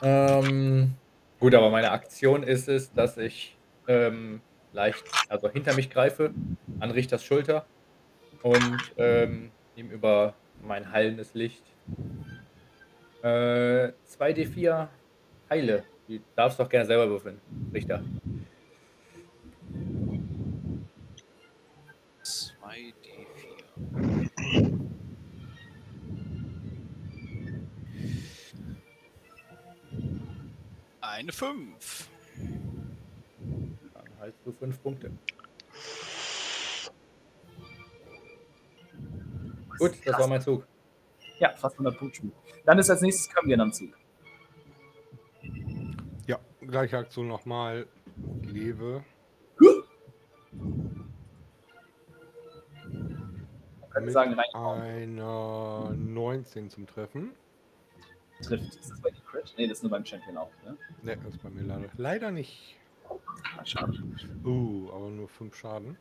Ähm, gut, aber meine Aktion ist es, dass ich ähm, leicht, also hinter mich greife, an Richters Schulter und ähm, ihm über mein heilendes Licht äh, 2d4 heile. Die darfst du doch gerne selber würfeln, Richter. 2d4. Eine 5. Dann haltst du fünf Punkte. Gut, das war mein Zug. Ja, fast 100 Punkte. Spiel. Dann ist als nächstes Kambian am Zug. Ja, gleiche Aktion nochmal. Ich Mit sagen, rein einer 19 zum Treffen. trifft. Ist das bei dir Crit? Nee, das ist nur beim Champion auch. Ne? Ne, das ist bei mir leider, leider nicht. Ah, schade. Uh, aber nur 5 Schaden.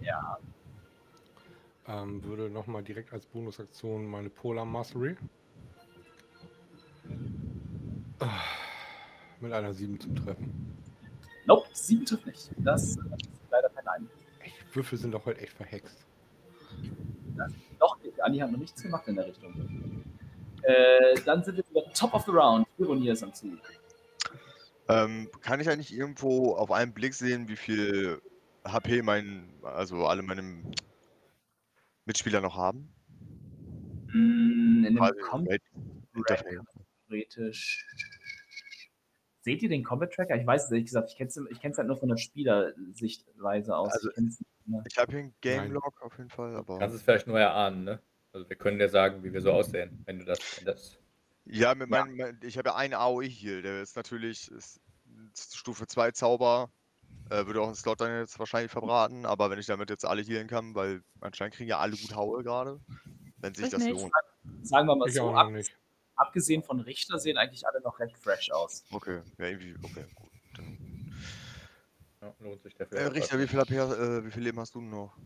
Ja, Ähm, würde nochmal direkt als Bonusaktion meine Polar Mastery. Ah, Mit einer 7 zum Treffen. nope, 7 trifft nicht. Das ist leider kein Nein. Echt, Würfel sind doch heute echt verhext. Doch, Andi hat noch nichts gemacht in der Richtung. Äh, dann sind wir wieder top of the round. Ironier ist am Zug. Ähm, kann ich eigentlich irgendwo auf einen Blick sehen, wie viel HP mein, also alle meine Mitspieler noch haben? Mm, in dem Combat Interface. theoretisch. Seht ihr den Combat Tracker? Ich weiß es ehrlich gesagt. Ich kenne es halt nur von der Spielersichtweise aus. Also, ich. Ich habe hier einen Game. Log auf jeden Fall, aber Kannst es vielleicht nur erahnen, ne? Also wir können dir sagen, wie wir so aussehen, wenn du das, wenn das Ja, mit Ja. meinem, mein, ich habe ja einen AOE Heal, der ist natürlich ist Stufe 2 Zauber. Äh, würde auch einen Slot dann jetzt wahrscheinlich verbraten, aber wenn ich damit jetzt alle healen kann, weil anscheinend kriegen ja alle gut Haue gerade, wenn sich Ich das nicht. lohnt. Sagen wir mal Ich so, ab, abgesehen von Richter sehen eigentlich alle noch recht fresh aus. Okay, ja, irgendwie, okay, gut. Dann, Ja, lohnt sich dafür. äh, Richter, wie viel, AP, äh, wie viel Leben hast du noch?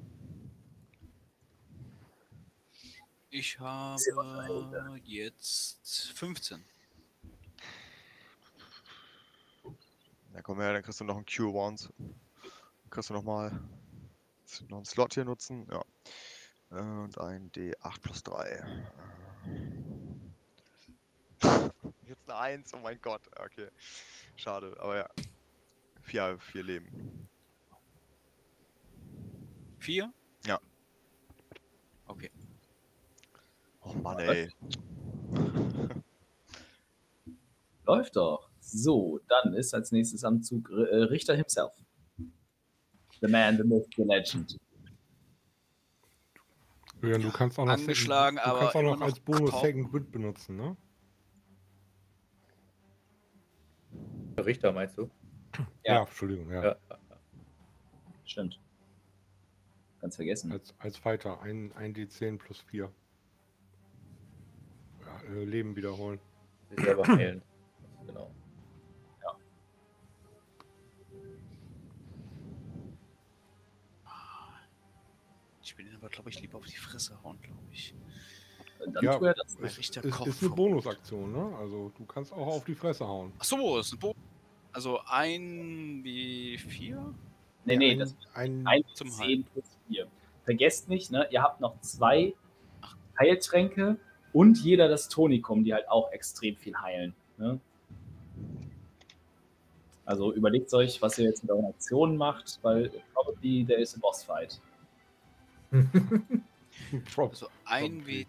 Ich habe jetzt 15. Na komm her, dann kriegst du noch einen Cure Once. Dann kriegst du noch mal noch einen Slot hier nutzen. Ja. Und ein D8 plus 3. Jetzt eine 1, oh mein Gott. Okay. Schade, aber ja. Vier, vier Leben. 4? Ja. Okay. Oh Mann, ey. Läuft doch. So, dann ist als nächstes am Zug äh, Richter himself. The man, the myth, the legend. Julian, du kannst auch noch, Angeschlagen, Second, du aber kannst auch noch noch als Bonus taub. Second Wind benutzen, ne? Richter meinst du? Ja. Ja, Entschuldigung, ja. Ja. Stimmt. Ganz vergessen. Als, als Fighter, ein, ein D10 plus 4. Ja, äh, Leben wiederholen. Sich selber heilen. Genau. Ich bin aber, glaube ich, lieber auf die Fresse hauen, glaube ich. Dann Ja, tue er das. Ist, ist, ist eine Bonusaktion, ne? Also du kannst auch auf die Fresse hauen. Ach so, das ist ein Bo Also ein W4? Nee, nee, ein, das ein, ein Zum 10 plus 4. Vergesst nicht, ne, ihr habt noch zwei Heiltränke und jeder das Tonikum, die halt auch extrem viel heilen. Ne? Also überlegt euch, was ihr jetzt mit euren Aktionen macht, weil probably there is a boss fight. Prop. Also ein W.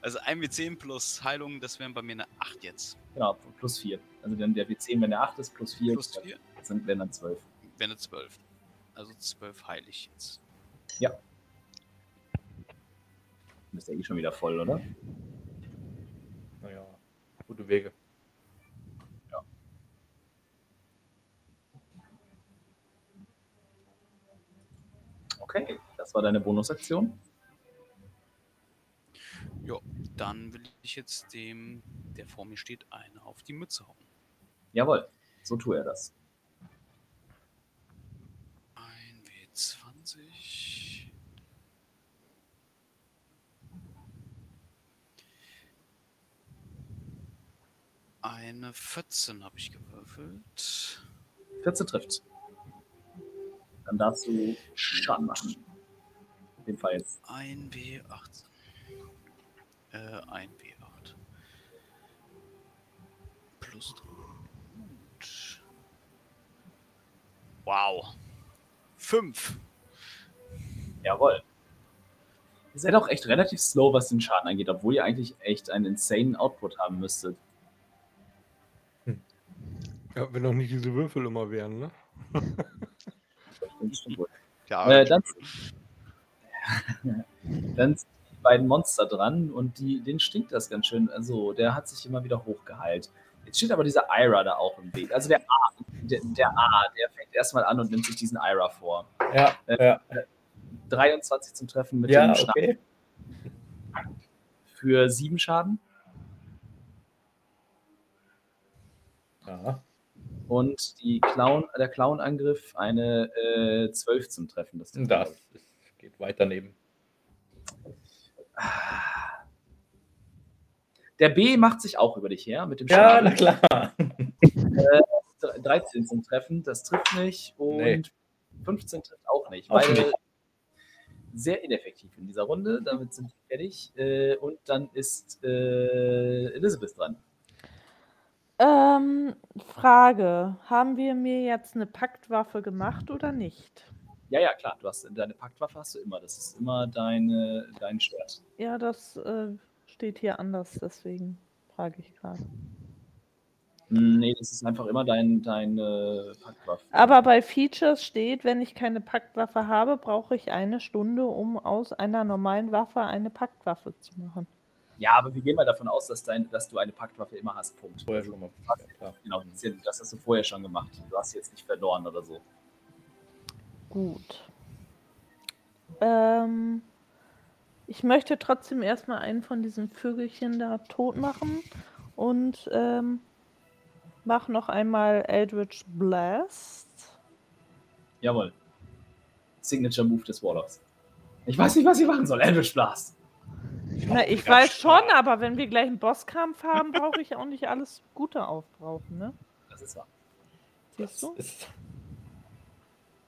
Also ein W10 plus Heilung, das wären bei mir eine 8 jetzt. Genau, plus 4. Also dann der W10, wenn der 8 ist, plus 4, Plus 4 sind wären dann 12. wäre eine 12. Also 12 heile ich jetzt. Ist ja eh schon wieder voll, oder? Naja, gute Wege. Okay, das war deine Bonusaktion. Ja, dann will ich jetzt dem, der vor mir steht, eine auf die Mütze hauen. Jawohl, so tue er das. Ein W20. Eine 14 habe ich gewürfelt. 14 trifft. Dann darfst du Schaden machen. In dem Fall jetzt. Ein W18. Äh, ein W8. Plus 3. Gut. Wow. 5. Jawohl. Ihr seid auch echt relativ slow, was den Schaden angeht, obwohl ihr eigentlich echt einen insane Output haben müsstet. Ja, wenn doch nicht diese Würfel immer wären, ne? Das. Ja, Äh, dann, dann sind die beiden Monster dran und die, denen stinkt das ganz schön. Also, der hat sich immer wieder hochgeheilt. Jetzt steht aber dieser Ira da auch im Weg. Also der A, der, der A, der fängt erstmal an und nimmt sich diesen Ira vor. Ja, Äh, ja, 23 zum Treffen mit ja, dem Schnapp okay. für 7 Schaden. Ja, Und die Clown, der Clown-Angriff eine äh, 12 zum Treffen. Das, das ist, geht weiter neben. Der B macht sich auch über dich her mit dem Ja, Schaden. na klar. 13 zum Treffen, das trifft nicht. Und Nee. 15 trifft auch nicht. Auch Beide nicht. sehr ineffektiv in dieser Runde. Damit sind wir fertig. Äh, und dann ist äh, Elizabeth dran. Ähm, Frage: Haben wir mir jetzt eine Paktwaffe gemacht oder nicht? Ja, ja, klar. Du hast deine Paktwaffe hast du immer. Das ist immer deine, dein Schwert. Ja, das äh, steht hier anders, deswegen frage ich gerade. Hm, Nee, das ist einfach immer dein, deine Paktwaffe. Aber bei Features steht, wenn ich keine Paktwaffe habe, brauche ich eine Stunde, um aus einer normalen Waffe eine Paktwaffe zu machen. Ja, aber wir gehen mal davon aus, dass, dein, dass du eine Paktwaffe immer hast. Punkt. Vorher schon mal. Ja, klar. Genau, ja- das hast du vorher schon gemacht. Du hast jetzt nicht verloren oder so. Gut. Ähm, ich möchte trotzdem erstmal einen von diesen Vögelchen da tot machen und ähm, mach noch einmal Eldritch Blast. Jawohl. Signature Move des Warlocks. Ich weiß nicht, was ich machen soll. Eldritch Blast. Na, ich weiß schon, aber wenn wir gleich einen Bosskampf haben, brauche ich auch nicht alles Gute aufbrauchen, ne? Das ist wahr. Siehst du? Das ist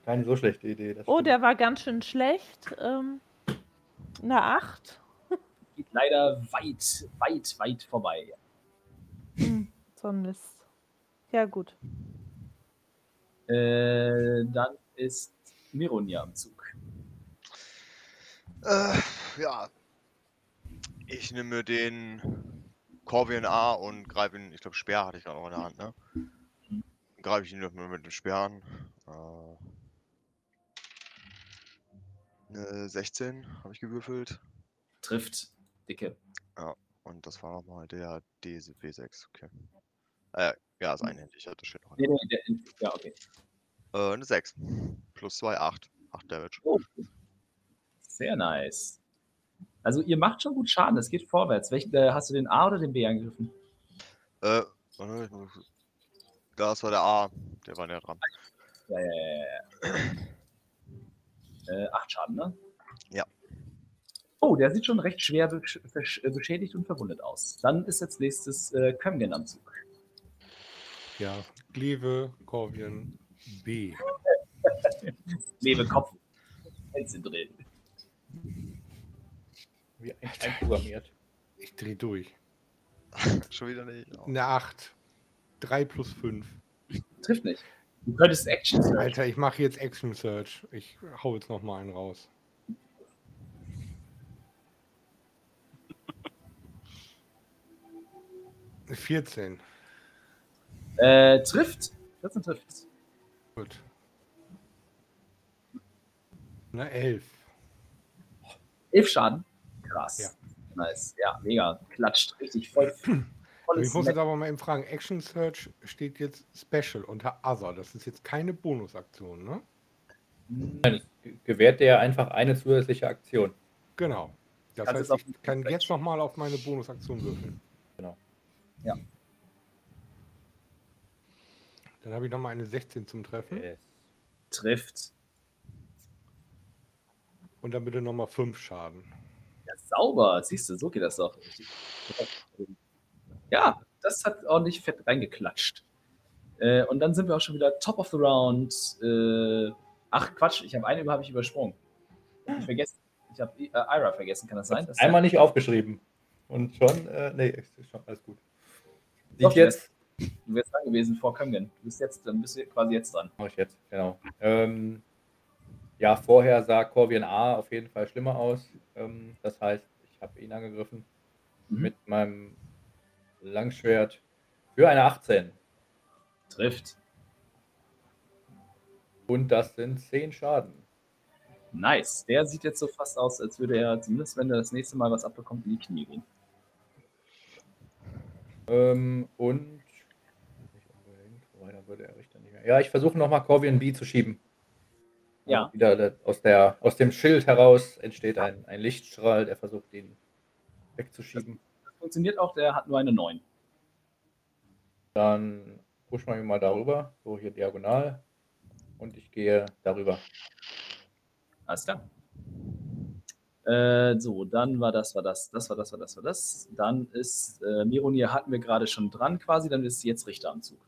keine so schlechte Idee. das Oh, stimmt. der war ganz schön schlecht. Ähm, eine 8. Geht leider weit, weit, weit vorbei. Hm, so ein Mist. Ja, gut. Äh, dann ist Mironia am Zug. Äh, ja. Ich nehme den Corvian A und greife ihn, ich glaube, Speer hatte ich gerade noch in der Hand, ne? Greife ich ihn mit, mit dem Speer an. Äh, eine 16 habe ich gewürfelt. Trifft. Dicke. Und das war nochmal der DW6, okay. Äh, ja, ist einhändig, ja, das steht noch. Nee, nee, ja, okay. Äh, eine 6. Plus 2, 8. 8 Damage. Oh. Sehr nice. Also ihr macht schon gut Schaden, es geht vorwärts. Welchen, äh, hast du den A oder den B angegriffen? Äh, warte, ich muss- das war der A, der war näher dran. Ja, ja, ja, ja. Äh, acht Schaden, ne? Ja. Oh, der sieht schon recht schwer besch äh, beschädigt und verwundet aus. Dann ist jetzt nächstes äh, Kömgen am Zug. Ja, Gleve, Corvian, B. Lebe Kopf. Hände drin. Wie ein- einprogrammiert. Ich dreh durch. Schon wieder nicht. Oh. Eine 8. 3 plus 5. Trifft nicht. Du könntest Action Search. Alter, ich mache jetzt Action Search. Ich hau jetzt noch mal einen raus. Eine 14. Äh, trifft. 14 trifft. Gut. Eine 11. 11 Schaden. Krass. Ja. Nice. Ja, mega. Klatscht richtig voll. Ich muss jetzt aber mal eben fragen, Action Search steht jetzt Special unter Other. Das ist jetzt keine Bonusaktion, ne? Nein, gewährt der einfach eine zusätzliche Aktion. Genau. Das Kannst heißt, ich kann jetzt noch mal auf meine Bonusaktion würfeln. Genau. Ja. Dann habe ich noch mal eine 16 zum Treffen. Yes. Trifft. Und dann bitte noch mal 5 Schaden. Sauber. Siehst du, so geht das doch. Ja, das hat ordentlich fett reingeklatscht. Äh, und dann sind wir auch schon wieder top of the round. Äh, ach, Quatsch, ich habe eine über, habe ich übersprungen. Hab Ich vergessen. Ich habe äh, Ira vergessen, kann das sein? Das Einmal nicht aufgeschrieben. Und schon, äh, nee, schon alles gut. Doch, Sieht jetzt, Du wärst dran gewesen vor Kömgen. Du bist jetzt, dann bist du quasi jetzt dran. mache ich jetzt, genau. Ähm, ja, vorher sah Corvian A auf jeden Fall schlimmer aus. Ähm, das heißt, ich habe ihn angegriffen Mhm. mit meinem Langschwert für eine 18. Trifft. Und das sind 10 Schaden. Nice. Der sieht jetzt so fast aus, als würde er, zumindest wenn er das nächste Mal was abbekommt, in die Knie gehen. Ähm, und nicht unbedingt, wobei da würde er Richter nicht mehr. Ja, ich versuche nochmal Corvian B zu schieben. Ja. Und Wieder aus, der, aus dem Schild heraus entsteht ein, ein Lichtstrahl, der versucht, ihn wegzuschieben. Das funktioniert auch, der hat nur eine 9. Dann pushen wir mal darüber, so hier diagonal. Und ich gehe darüber. Alles klar. Äh, so, dann war das, war das, das war das, war das, war das. Dann ist äh, Mironir hatten wir gerade schon dran quasi, dann ist jetzt Richter am Zug.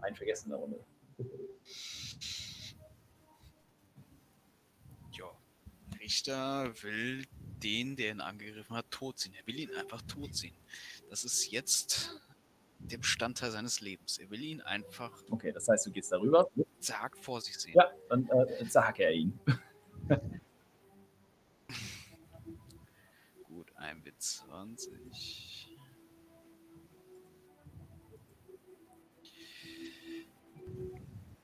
Ein Vergessen der Runde. Ja. Richter will den, der ihn angegriffen hat, totziehen. Er will ihn einfach totziehen. Das ist jetzt der Bestandteil seines Lebens. Er will ihn einfach Okay, das heißt, du gehst darüber. zag vor sich sehen. Ja, dann äh, zerhacke er ihn. Gut, 1 mit 20.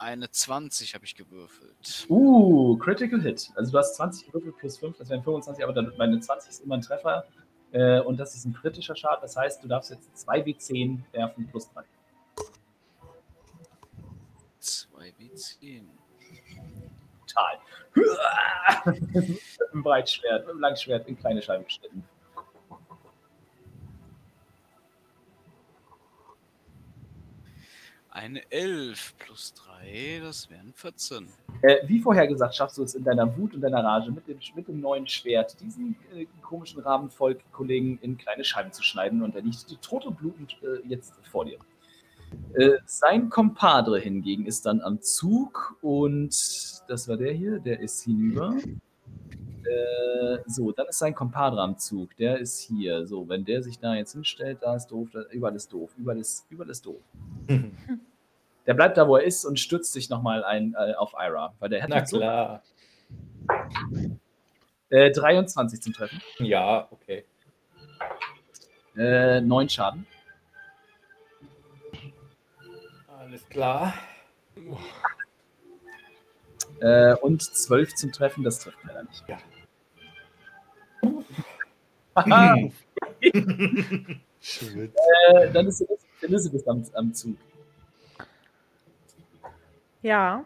Eine 20 habe ich gewürfelt. Uh, Critical Hit. Also du hast 20 gewürfelt plus 5, das wären 25, aber dann, meine 20 ist immer ein Treffer. Äh, und das ist ein kritischer Schaden. Das heißt, du darfst jetzt 2W10 werfen plus 3. 2W10. Total. mit dem Breitschwert, mit dem Langschwert in kleine Scheiben geschnitten. Eine 11 plus 3, das wären 14. Äh, wie vorher gesagt, schaffst du es in deiner Wut und deiner Rage mit dem, mit dem neuen Schwert, diesen äh, komischen Rahmenvolk-Kollegen in kleine Scheiben zu schneiden und er liegt tot und blutend äh, jetzt vor dir. Äh, sein Kompadre hingegen ist dann am Zug und das war der hier, der ist hinüber. Äh, so, dann ist sein Kompadre am Zug, der ist hier. So, wenn der sich da jetzt hinstellt, da ist doof, da, überall ist doof, überall ist, überall ist doof. Der bleibt da, wo er ist und stützt sich nochmal ein äh, auf Ira, weil der hat Na klar. äh, 23 zum Treffen. Ja, okay. Äh, 9 Schaden. Alles klar. Äh, und 12 zum Treffen, das trifft leider nicht. Ja. Äh, dann ist Elizabeth am, am Zug. Ja.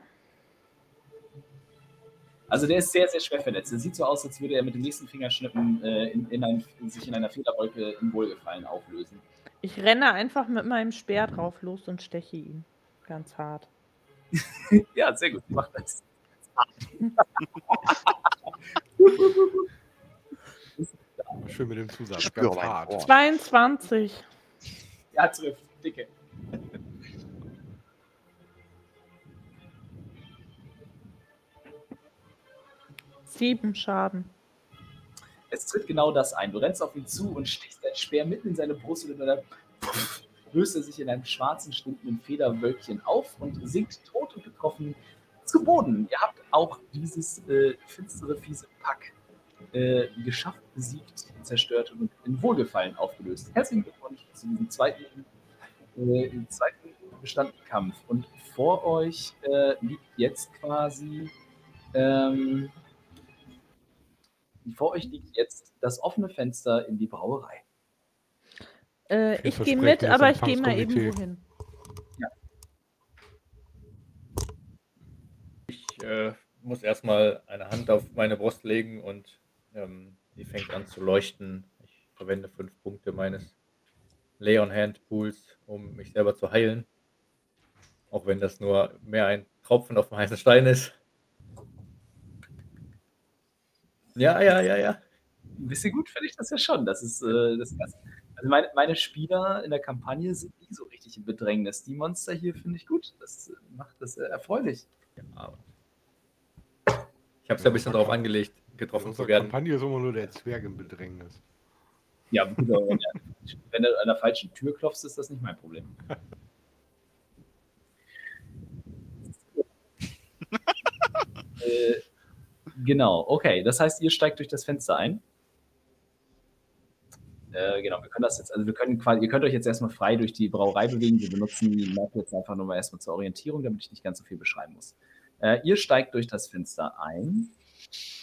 Also der ist sehr, sehr schwer verletzt. Er sieht so aus, als würde er mit dem nächsten Fingerschnippen äh, in, in ein, in sich in einer Federwolke im Wohlgefallen auflösen. Ich renne einfach mit meinem Speer drauf los und steche ihn. Ganz hart. ja, sehr gut. Mach das. Schön mit dem Zusatz. Ich spüre Ganz hart. Ohr. 22. Ja, trifft. Dicke. Sieben Schaden. Es tritt genau das ein. Du rennst auf ihn zu und stichst dein Speer mitten in seine Brust und dann puff, löst er sich in einem schwarzen, stinkenden Federwölkchen auf und sinkt tot und getroffen zu Boden. Ihr habt auch dieses äh, finstere, fiese Pack äh, geschafft, besiegt, zerstört und in Wohlgefallen aufgelöst. Herzlichen Glückwunsch zu diesem zweiten, äh, zweiten bestandenen Kampf. Und vor euch äh, liegt jetzt quasi ähm, vor euch liegt jetzt das offene Fenster in die Brauerei. Äh, ich gehe mit, aber ich gehe mal eben wohin. Ich äh, muss erstmal eine Hand auf meine Brust legen und ähm, die fängt an zu leuchten. Ich verwende fünf Punkte meines Leon Hand Pools, um mich selber zu heilen. Auch wenn das nur mehr ein Tropfen auf dem heißen Stein ist. Ja, ja, ja, ja. Ein bisschen gut finde ich das ja schon. Das ist äh, das Erste. Also meine, meine Spieler in der Kampagne sind nie so richtig in Bedrängnis. Die Monster hier finde ich gut. Das macht das äh, erfreulich. ja aber ich habe es ja ein bisschen darauf angelegt, getroffen zu werden. Kampagne ist immer nur der Zwerg im Bedrängnis. Ja, gut, aber wenn, du- wenn du an der falschen Tür klopfst, ist das nicht mein Problem. äh, genau, okay. Das heißt, ihr steigt durch das Fenster ein. Äh, genau, wir können das jetzt, also wir können quasi, ihr könnt euch jetzt erstmal frei durch die Brauerei bewegen. Wir benutzen die Map jetzt einfach nur mal erstmal zur Orientierung, damit ich nicht ganz so viel beschreiben muss. Äh, ihr steigt durch das Fenster ein.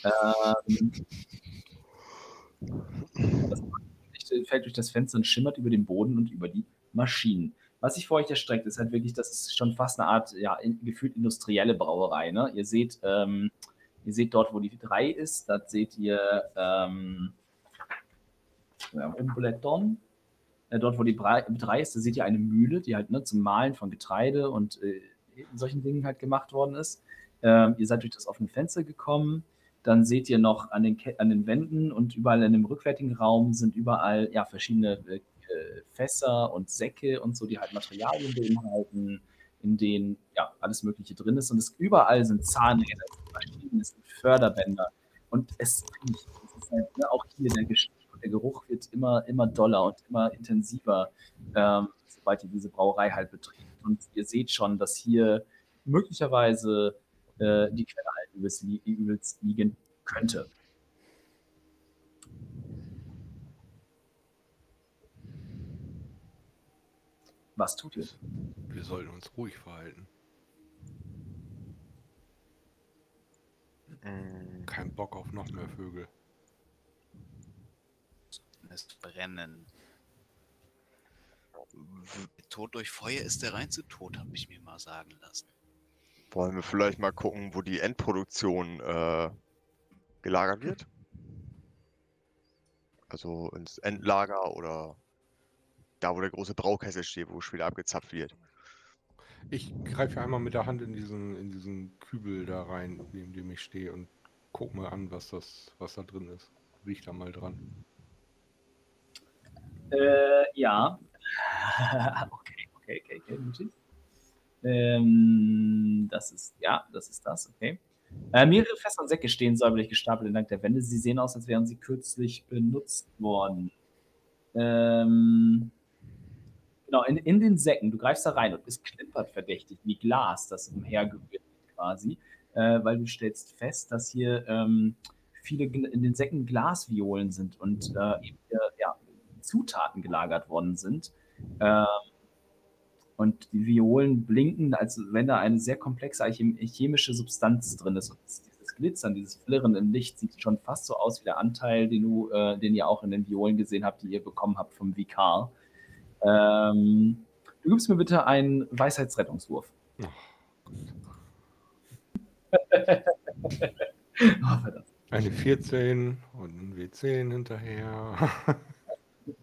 Ähm, das fällt durch das Fenster und schimmert über den Boden und über die Maschinen. Was sich vor euch erstreckt, ist halt wirklich, das ist schon fast eine Art, ja, in, gefühlt industrielle Brauerei. Ne? Ihr seht, ähm, ihr seht dort, wo die 3 ist, da seht ihr ähm, ja, Umbletton. Äh, dort, wo die 3 ist, da seht ihr eine Mühle, die halt ne, zum Mahlen von Getreide und äh, solchen Dingen halt gemacht worden ist. Ähm, ihr seid durch das offene Fenster gekommen. Dann seht ihr noch an den, an den Wänden und überall in dem rückwärtigen Raum sind überall ja, verschiedene äh, Fässer und Säcke und so, die halt Materialien beinhalten, in denen ja alles Mögliche drin ist. Und es überall sind Zahnräder, es Förderbänder. Und es riecht. Es ist halt, ne, auch hier der, der Geruch wird immer, immer doller und immer intensiver, ähm, sobald ihr diese Brauerei halt betretet. Und ihr seht schon, dass hier möglicherweise äh, die Quelle übelst, li übelst liegen könnte. Was tut ihr? Wir sollten uns ruhig verhalten. Mm, Kein Bock auf noch mehr Vögel. es brennen. Tod durch Feuer ist der reinste Tod, habe ich mir mal sagen lassen. Wollen wir vielleicht mal gucken, wo die Endproduktion äh, gelagert wird? Also ins Endlager oder da, wo der große Braukessel steht, wo später abgezapft wird. Ich greife einmal mit der Hand in diesen, in diesen Kübel da rein, neben dem ich stehe und guck mal an, was das, was da drin ist. Riech da mal dran. Äh, ja. okay, okay, okay, okay. Ähm, das ist, ja, das ist das, okay. Äh, mehrere Fässer und Säcke stehen säuberlich gestapelt entlang der Wände. Sie sehen aus, als wären sie kürzlich benutzt worden. Ähm, genau, in, in den Säcken, du greifst da rein und es klimpert verdächtig wie Glas, das umhergerührt quasi, äh, weil du stellst fest, dass hier ähm, viele in den Säcken Glasviolen sind und äh, eben hier, ja, Zutaten gelagert worden sind. Ähm, und die Violen blinken, als wenn da eine sehr komplexe chem- chemische Substanz drin ist. Und dieses Glitzern, dieses Flirren im Licht sieht schon fast so aus wie der Anteil, den, du, äh, den ihr auch in den Violen gesehen habt, die ihr bekommen habt vom Vikar. Ähm, du gibst mir bitte einen Weisheitsrettungswurf. oh. Eine 14 und ein W10 hinterher.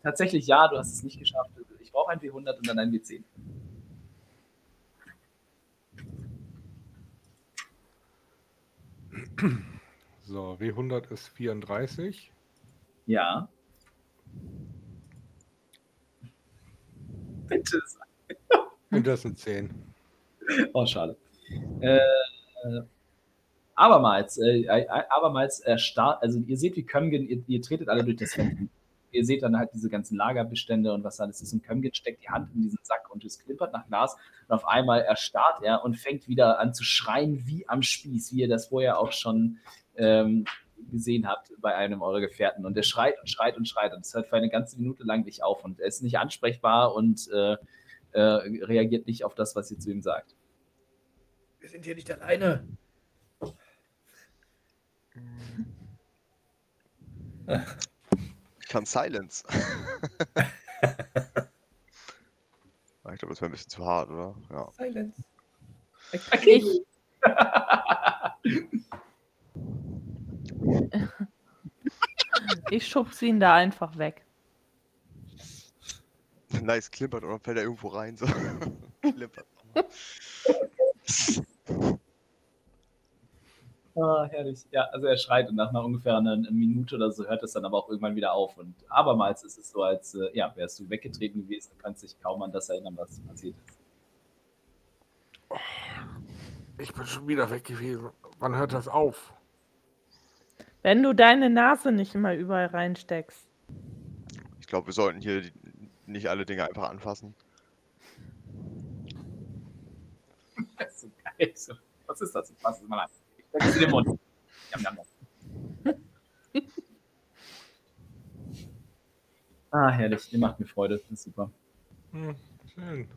Tatsächlich ja, du hast es nicht geschafft. Ich brauche ein W100 und dann ein W10. So, W100 ist 34. Ja. Bitte. Und das sind 10. Oh, schade. Äh, äh, abermals, äh, äh, abermals erstarrt, also ihr seht, wie Kömgen, ihr, ihr tretet alle durch das Fenster. Ihr seht dann halt diese ganzen Lagerbestände und was alles ist. Und Kömgen steckt die Hand in diesen Sack und es klimpert nach Glas. Und auf einmal erstarrt er und fängt wieder an zu schreien wie am Spieß, wie ihr das vorher auch schon ähm, gesehen habt bei einem eurer Gefährten. Und er schreit und schreit und schreit. Und es hört für eine ganze Minute lang nicht auf. Und er ist nicht ansprechbar und äh, äh, reagiert nicht auf das, was ihr zu ihm sagt. Wir sind hier nicht alleine. Ich kann Silence. ich glaube, das wäre ein bisschen zu hart, oder? Ja. Silence. Ich, ich schubse ihn da einfach weg. Nice, klimpert oder fällt er irgendwo rein? So. klimpert. Ah, herrlich. Ja, also er schreit und nach einer ungefähr einer Minute oder so hört es dann aber auch irgendwann wieder auf. Und abermals ist es so, als äh, ja, wärst du weggetreten gewesen, du kannst dich kaum an das erinnern, was passiert ist. Ich bin schon wieder weg gewesen. Wann hört das auf? Wenn du deine Nase nicht immer überall reinsteckst. Ich glaube, wir sollten hier die, nicht alle Dinge einfach anfassen. Das ist so geil. Was ist das? Was ist mal an? Steck es in den Mund. Ah, herrlich. Ihr macht mir Freude. Das ist super. Hm, schön.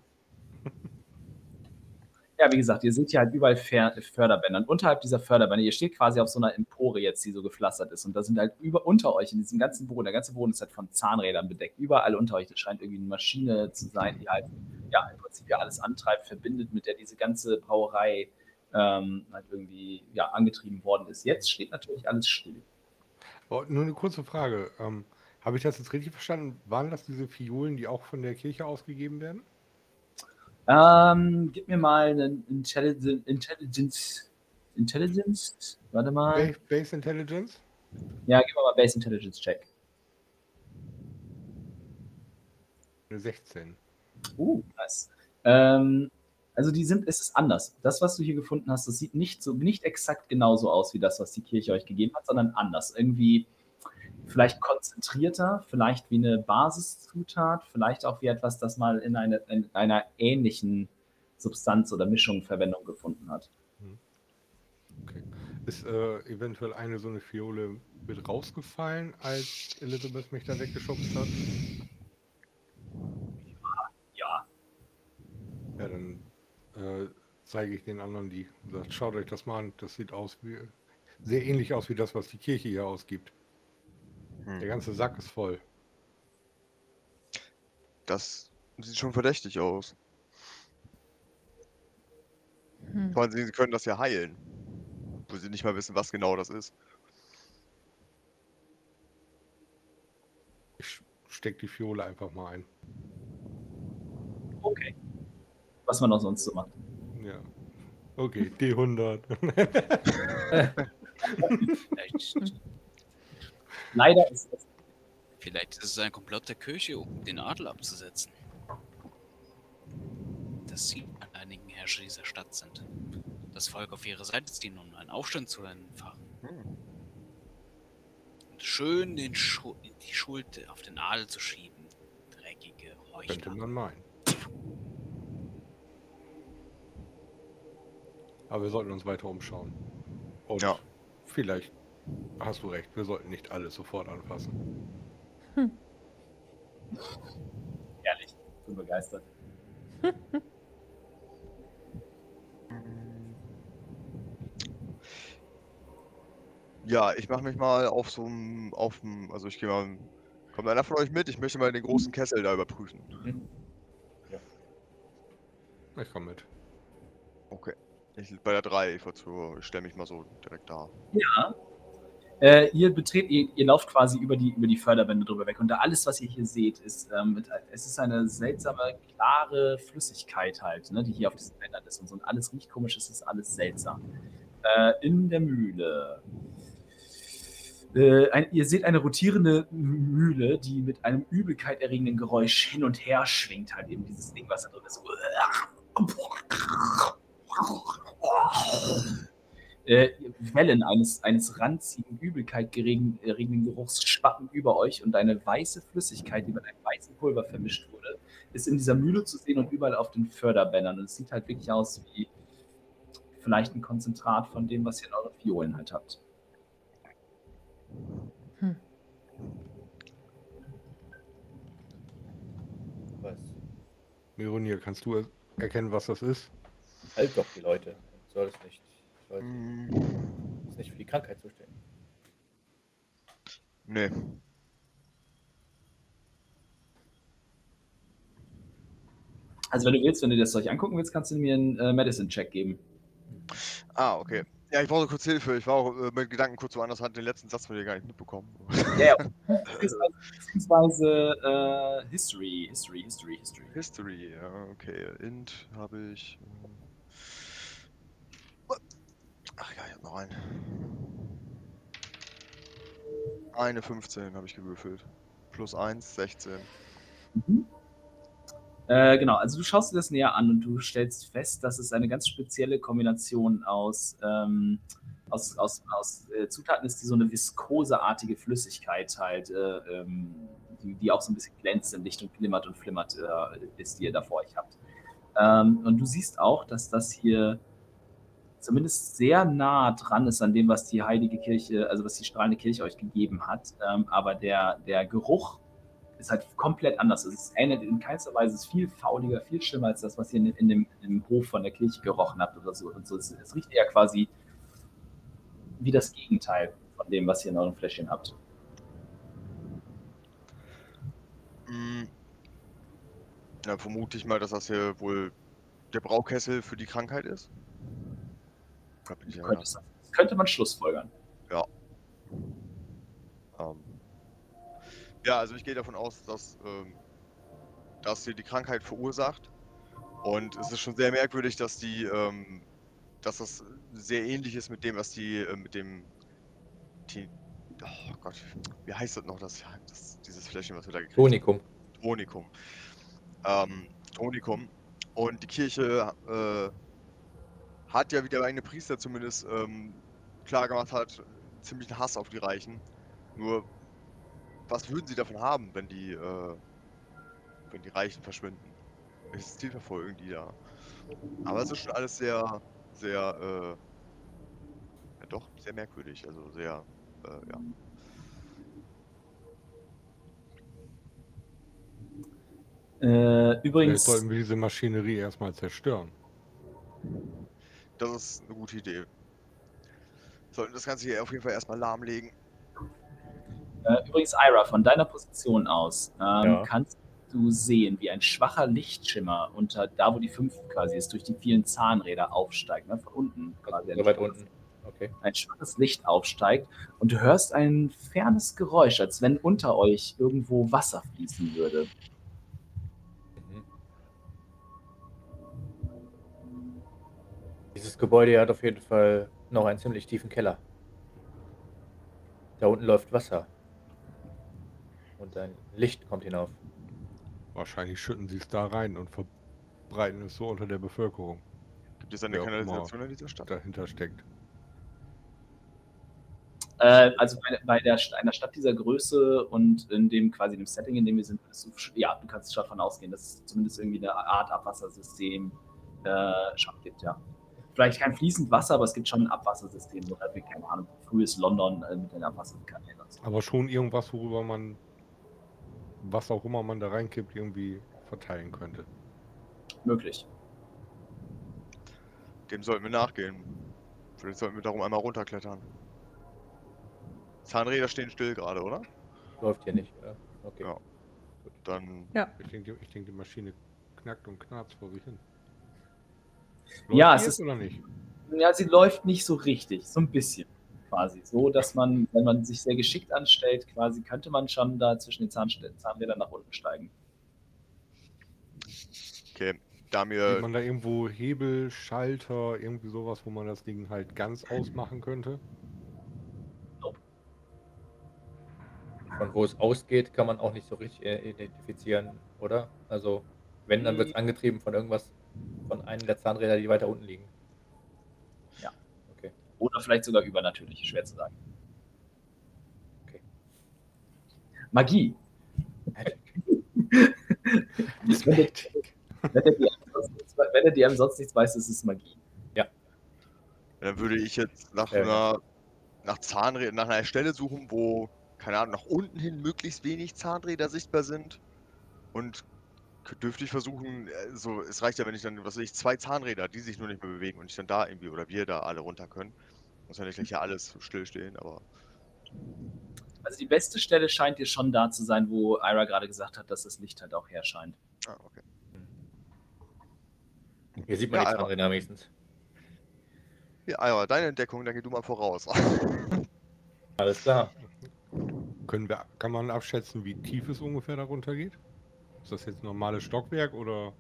Ja, wie gesagt, ihr seht hier halt überall Fer Förderbänder. Und unterhalb dieser Förderbänder, ihr steht quasi auf so einer Empore jetzt, die so gepflastert ist. Und da sind halt über, unter euch, in diesem ganzen Boden, der ganze Boden ist halt von Zahnrädern bedeckt. Überall unter euch, das scheint irgendwie eine Maschine zu sein, die halt, ja, im Prinzip ja alles antreibt, verbindet, mit der diese ganze Brauerei ähm, halt irgendwie, ja, angetrieben worden ist. Jetzt steht natürlich alles still. Oh, nur eine kurze Frage. Ähm, Habe ich das jetzt richtig verstanden? Waren das diese Fiolen, die auch von der Kirche ausgegeben werden? Ähm, gib mir mal einen Intelligence, Intelligence, Intelligence, warte mal. Base, Base Intelligence? Ja, gib mal Base Intelligence Check. Eine 16. Uh, nice. Ähm, also die sind, es ist anders. Das, was du hier gefunden hast, das sieht nicht so, nicht exakt genauso aus wie das, was die Kirche euch gegeben hat, sondern anders. Irgendwie vielleicht konzentrierter, vielleicht wie eine Basiszutat, vielleicht auch wie etwas, das mal in, eine, in einer ähnlichen Substanz oder Mischung Verwendung gefunden hat. Okay. Ist äh, eventuell eine so eine Fiole mit rausgefallen, als Elizabeth mich da weggeschubst hat? Ja, Ja, dann äh, zeige ich den anderen die und sage, schaut euch das mal an, das sieht aus wie sehr ähnlich aus wie das, was die Kirche hier ausgibt. Hm. Der ganze Sack ist voll. Das sieht schon verdächtig aus. Hm. Vor allem, sie können das ja heilen. Wo sie nicht mal wissen, was genau das ist. Ich steck die Fiole einfach mal ein. Okay. Was man auch sonst so macht. Ja. Okay, D100. Vielleicht, Leider ist es vielleicht ist es ein Komplott der Kirche, um den Adel abzusetzen. Dass sie an einigen Herrscher dieser Stadt sind. Das Volk auf ihre Seite ziehen, um einen Aufstand zu entfachen. Hm. Und schön den Schu die Schuld auf den Adel zu schieben. Dreckige Könnte Heuchler. man meinen. Aber wir sollten uns weiter umschauen. Und Ja. vielleicht hast du recht, wir sollten nicht alles sofort anfassen. ehrlich. Ich bin begeistert. Ja, ich mache mich mal auf so einem, auf dem, also ich gehe mal, kommt einer von euch mit? Ich möchte mal den großen Kessel da überprüfen. Ich komme mit. Okay. Ich bei der 3, ich, ich stelle mich mal so direkt da. Ja. Äh, ihr betretet, ihr, ihr lauft quasi über die, über die Förderbände drüber weg. Und da alles, was ihr hier seht, ist, ähm, mit, es ist eine seltsame, klare Flüssigkeit halt, ne, die hier auf diesen Bändern ist und so. Und alles riecht komisch, es ist alles seltsam. Äh, in der Mühle. Äh, ein, ihr seht eine rotierende Mühle, die mit einem übelkeiterregenden Geräusch hin und her schwingt, halt eben dieses Ding, was da drin ist. Äh, Wellen eines, eines ranzigen, Übelkeit erregenden Geruchs schwappen über euch und eine weiße Flüssigkeit, die mit einem weißen Pulver vermischt wurde, ist in dieser Mühle zu sehen und überall auf den Förderbändern. Und es sieht halt wirklich aus wie vielleicht ein Konzentrat von dem, was ihr in euren Fiolen halt habt. Was? Mironir, kannst du er- erkennen, was das ist? Halt doch die Leute. Soll es nicht. Soll Hm, es nicht für die Krankheit zuständig. nee. Also wenn du willst, wenn du dir das euch angucken willst, kannst du mir einen äh, Medicine-Check geben. Ah, okay. Ja, ich brauche kurz Hilfe. Ich war auch äh, mit Gedanken kurz woanders, hatte den letzten Satz von dir gar nicht mitbekommen. Ja, ja. Beziehungsweise, beziehungsweise äh, History, History, History, History. History, ja, okay. Int habe ich. äh, Ach ja, ich hab noch einen. Eine 15 habe ich gewürfelt. Plus 1, 16. Mhm. Äh, genau, also du schaust dir das näher an und du stellst fest, dass es eine ganz spezielle Kombination aus, ähm, aus, aus, aus äh, Zutaten ist, die so eine viskoseartige Flüssigkeit halt, äh, ähm, die, die auch so ein bisschen glänzt im Licht und glimmert und flimmert, äh, ist, die ihr da vor euch habt. Ähm, und du siehst auch, dass das hier zumindest sehr nah dran ist an dem, was die heilige Kirche, also was die strahlende Kirche euch gegeben hat. Ähm, aber der, der Geruch ist halt komplett anders. Es ähnelt in keinster Weise, es ist viel fauliger, viel schlimmer als das, was ihr in, in, dem, in dem Hof von der Kirche gerochen habt oder so. Und so es, es riecht eher quasi wie das Gegenteil von dem, was ihr in euren Fläschchen habt. Mm. Ja, vermute ich mal, dass das hier wohl der Braukessel für die Krankheit ist. Da bin ich ja, Könnte, könnte man schlussfolgern. ähm, ja, also ich gehe davon aus, dass, ähm, dass sie die Krankheit verursacht. Und es ist schon sehr merkwürdig, dass die, ähm, dass das sehr ähnlich ist mit dem, was die, äh, mit dem, die, oh Gott, wie heißt das noch, das, das dieses Fläschchen, was wir da gekriegt haben? Tonikum. Tonikum. Ähm, Tonikum. Und die Kirche äh, hat ja, wie der eigene Priester zumindest ähm, klar gemacht hat, ziemlichen Hass auf die Reichen. Nur, was würden sie davon haben, wenn die, äh, wenn die Reichen verschwinden? Welches Ziel verfolgen die da? Aber es ist schon alles sehr, sehr, äh, ja doch, sehr merkwürdig. Also sehr, äh, ja. Äh, Vielleicht übrigens, sollten wir diese Maschinerie erstmal zerstören. Das ist eine gute Idee. Sollten das Ganze hier auf jeden Fall erstmal lahmlegen. äh, übrigens, Ira, von deiner Position aus, ähm, Ja. kannst du sehen, wie ein schwacher Lichtschimmer unter da, wo die 5 quasi ist, durch die vielen Zahnräder aufsteigt. Ne? Von unten quasi. Also so weit unten. Okay. Ein schwaches Licht aufsteigt und du hörst ein fernes Geräusch, als wenn unter euch irgendwo Wasser fließen würde. Gebäude hat auf jeden Fall noch einen ziemlich tiefen Keller. Da unten läuft Wasser. Und ein Licht kommt hinauf. Wahrscheinlich schütten sie es da rein und verbreiten es so unter der Bevölkerung. Gibt es eine Wer Kanalisation in dieser Stadt? Dahinter steckt. Äh, also bei, bei der, einer Stadt dieser Größe und in dem quasi dem Setting, in dem wir sind, du, ja, du kannst davon ausgehen, dass es zumindest irgendwie eine Art Abwassersystem äh, schon gibt, ja. Vielleicht kein fließend Wasser, aber es gibt schon ein Abwassersystem, so halt wie, keine Ahnung, frühes London äh, mit den Abwasserkanälen. Aber schon irgendwas, worüber man, was auch immer man da reinkippt, irgendwie verteilen könnte. Möglich. Dem sollten wir nachgehen. Vielleicht sollten wir darum einmal runterklettern. Zahnräder stehen still gerade, oder? Läuft hier nicht. Ja. Okay. Ja. Dann Ich denke, ich denke, die Maschine knackt und knarzt vor sich hin. Ja, die es ist- oder nicht? Ja, sie läuft nicht so richtig, so ein bisschen quasi. So, dass man, wenn man sich sehr geschickt anstellt, quasi könnte man schon da zwischen den Zahnst- Zahnrädern nach unten steigen. Okay, da Sieht mir man da irgendwo Hebel, Schalter, irgendwie sowas, wo man das Ding halt ganz ausmachen könnte? Von wo es ausgeht, kann man auch nicht so richtig äh, identifizieren, oder? Also, wenn, dann wird es angetrieben von irgendwas, von einem der Zahnräder, die weiter unten liegen. Ja. Okay. Oder vielleicht sogar übernatürlich, schwer zu sagen. Okay. Magie. wenn, der, wenn, der DM sonst nichts, wenn der DM sonst nichts weiß, ist es Magie. Dann würde ich jetzt nach Ja. einer nach Zahnrädern, nach einer Stelle suchen, wo, keine Ahnung, nach unten hin möglichst wenig Zahnräder sichtbar sind. Und dürfte ich versuchen, äh, so, es reicht ja, wenn ich dann, was weiß ich, zwei Zahnräder, die sich nur nicht mehr bewegen und ich dann da irgendwie, oder wir da alle runter können. Muss ja nicht gleich hier alles stillstehen, aber Also die beste Stelle scheint dir schon da zu sein, wo Ira gerade gesagt hat, dass das Licht halt auch herscheint. ah, okay. Hier sieht man Ja, die Zahnräder wenigstens. Ja, Ira, deine Entdeckung, dann geh du mal voraus. Alles klar. Können wir, kann man abschätzen, wie tief es ungefähr darunter geht? Ist das jetzt normales Stockwerk oder?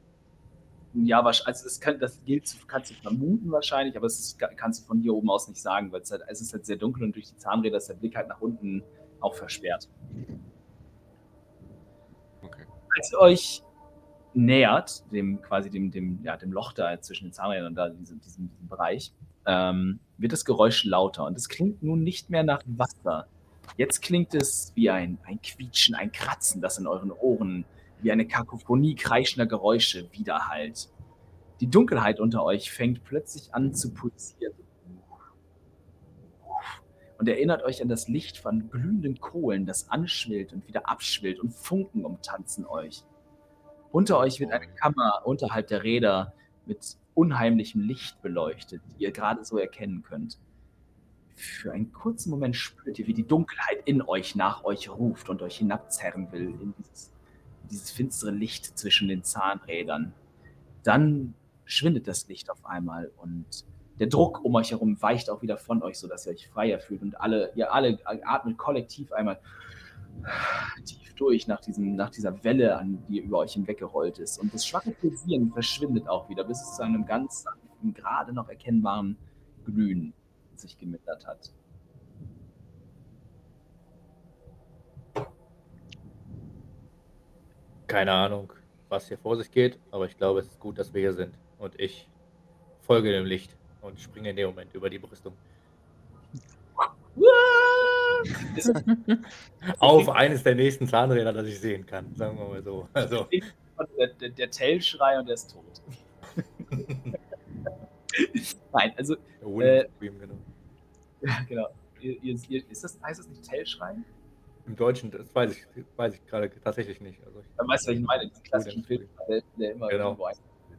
Ja, also es kann, das gilt, kannst du vermuten wahrscheinlich, aber es kannst du von hier oben aus nicht sagen, weil es, halt, es ist halt sehr dunkel und durch die Zahnräder ist der Blick halt nach unten auch versperrt. Okay. Als ihr euch nähert, dem quasi dem, dem, ja, dem Loch da zwischen den Zahnrädern und da diesem, diesem, diesem Bereich, ähm, wird das Geräusch lauter und es klingt nun nicht mehr nach Wasser. Jetzt klingt es wie ein, ein Quietschen, ein Kratzen, das in euren Ohren wie eine Kakophonie kreischender Geräusche widerhallt. Die Dunkelheit unter euch fängt plötzlich an zu pulsieren. Und erinnert euch an das Licht von glühenden Kohlen, das anschwillt und wieder abschwillt und Funken umtanzen euch. Unter euch wird eine Kammer unterhalb der Räder mit unheimlichem Licht beleuchtet, die ihr gerade so erkennen könnt. Für einen kurzen Moment spürt ihr, wie die Dunkelheit in euch nach euch ruft und euch hinabzerren will in dieses, dieses finstere Licht zwischen den Zahnrädern. Dann schwindet das Licht auf einmal und der Druck um euch herum weicht auch wieder von euch, sodass ihr euch freier fühlt und alle, ihr alle atmet kollektiv einmal tief durch nach, diesem, nach dieser Welle, an die über euch hinweggerollt ist. Und das schwache Pulsieren verschwindet auch wieder, bis es zu einem ganz gerade noch erkennbaren Glühen sich gemindert hat. Keine Ahnung, was hier vor sich geht, aber ich glaube, es ist gut, dass wir hier sind. Und ich folge dem Licht und springe in dem Moment über die Brüstung. Auf eines der nächsten Zahnräder, das ich sehen kann, sagen wir mal so. Also, der, der, der Tail-Schrei und der ist tot. Nein, also, Scream, genau. genau. Ihr, ihr, ihr, ist das, heißt das nicht Tail-Schrei? Im Deutschen, das weiß ich, weiß ich gerade tatsächlich nicht. Also ich, Dann weißt du, was ich meine, diesen klassischen Film, der, der immer Genau. irgendwo ein.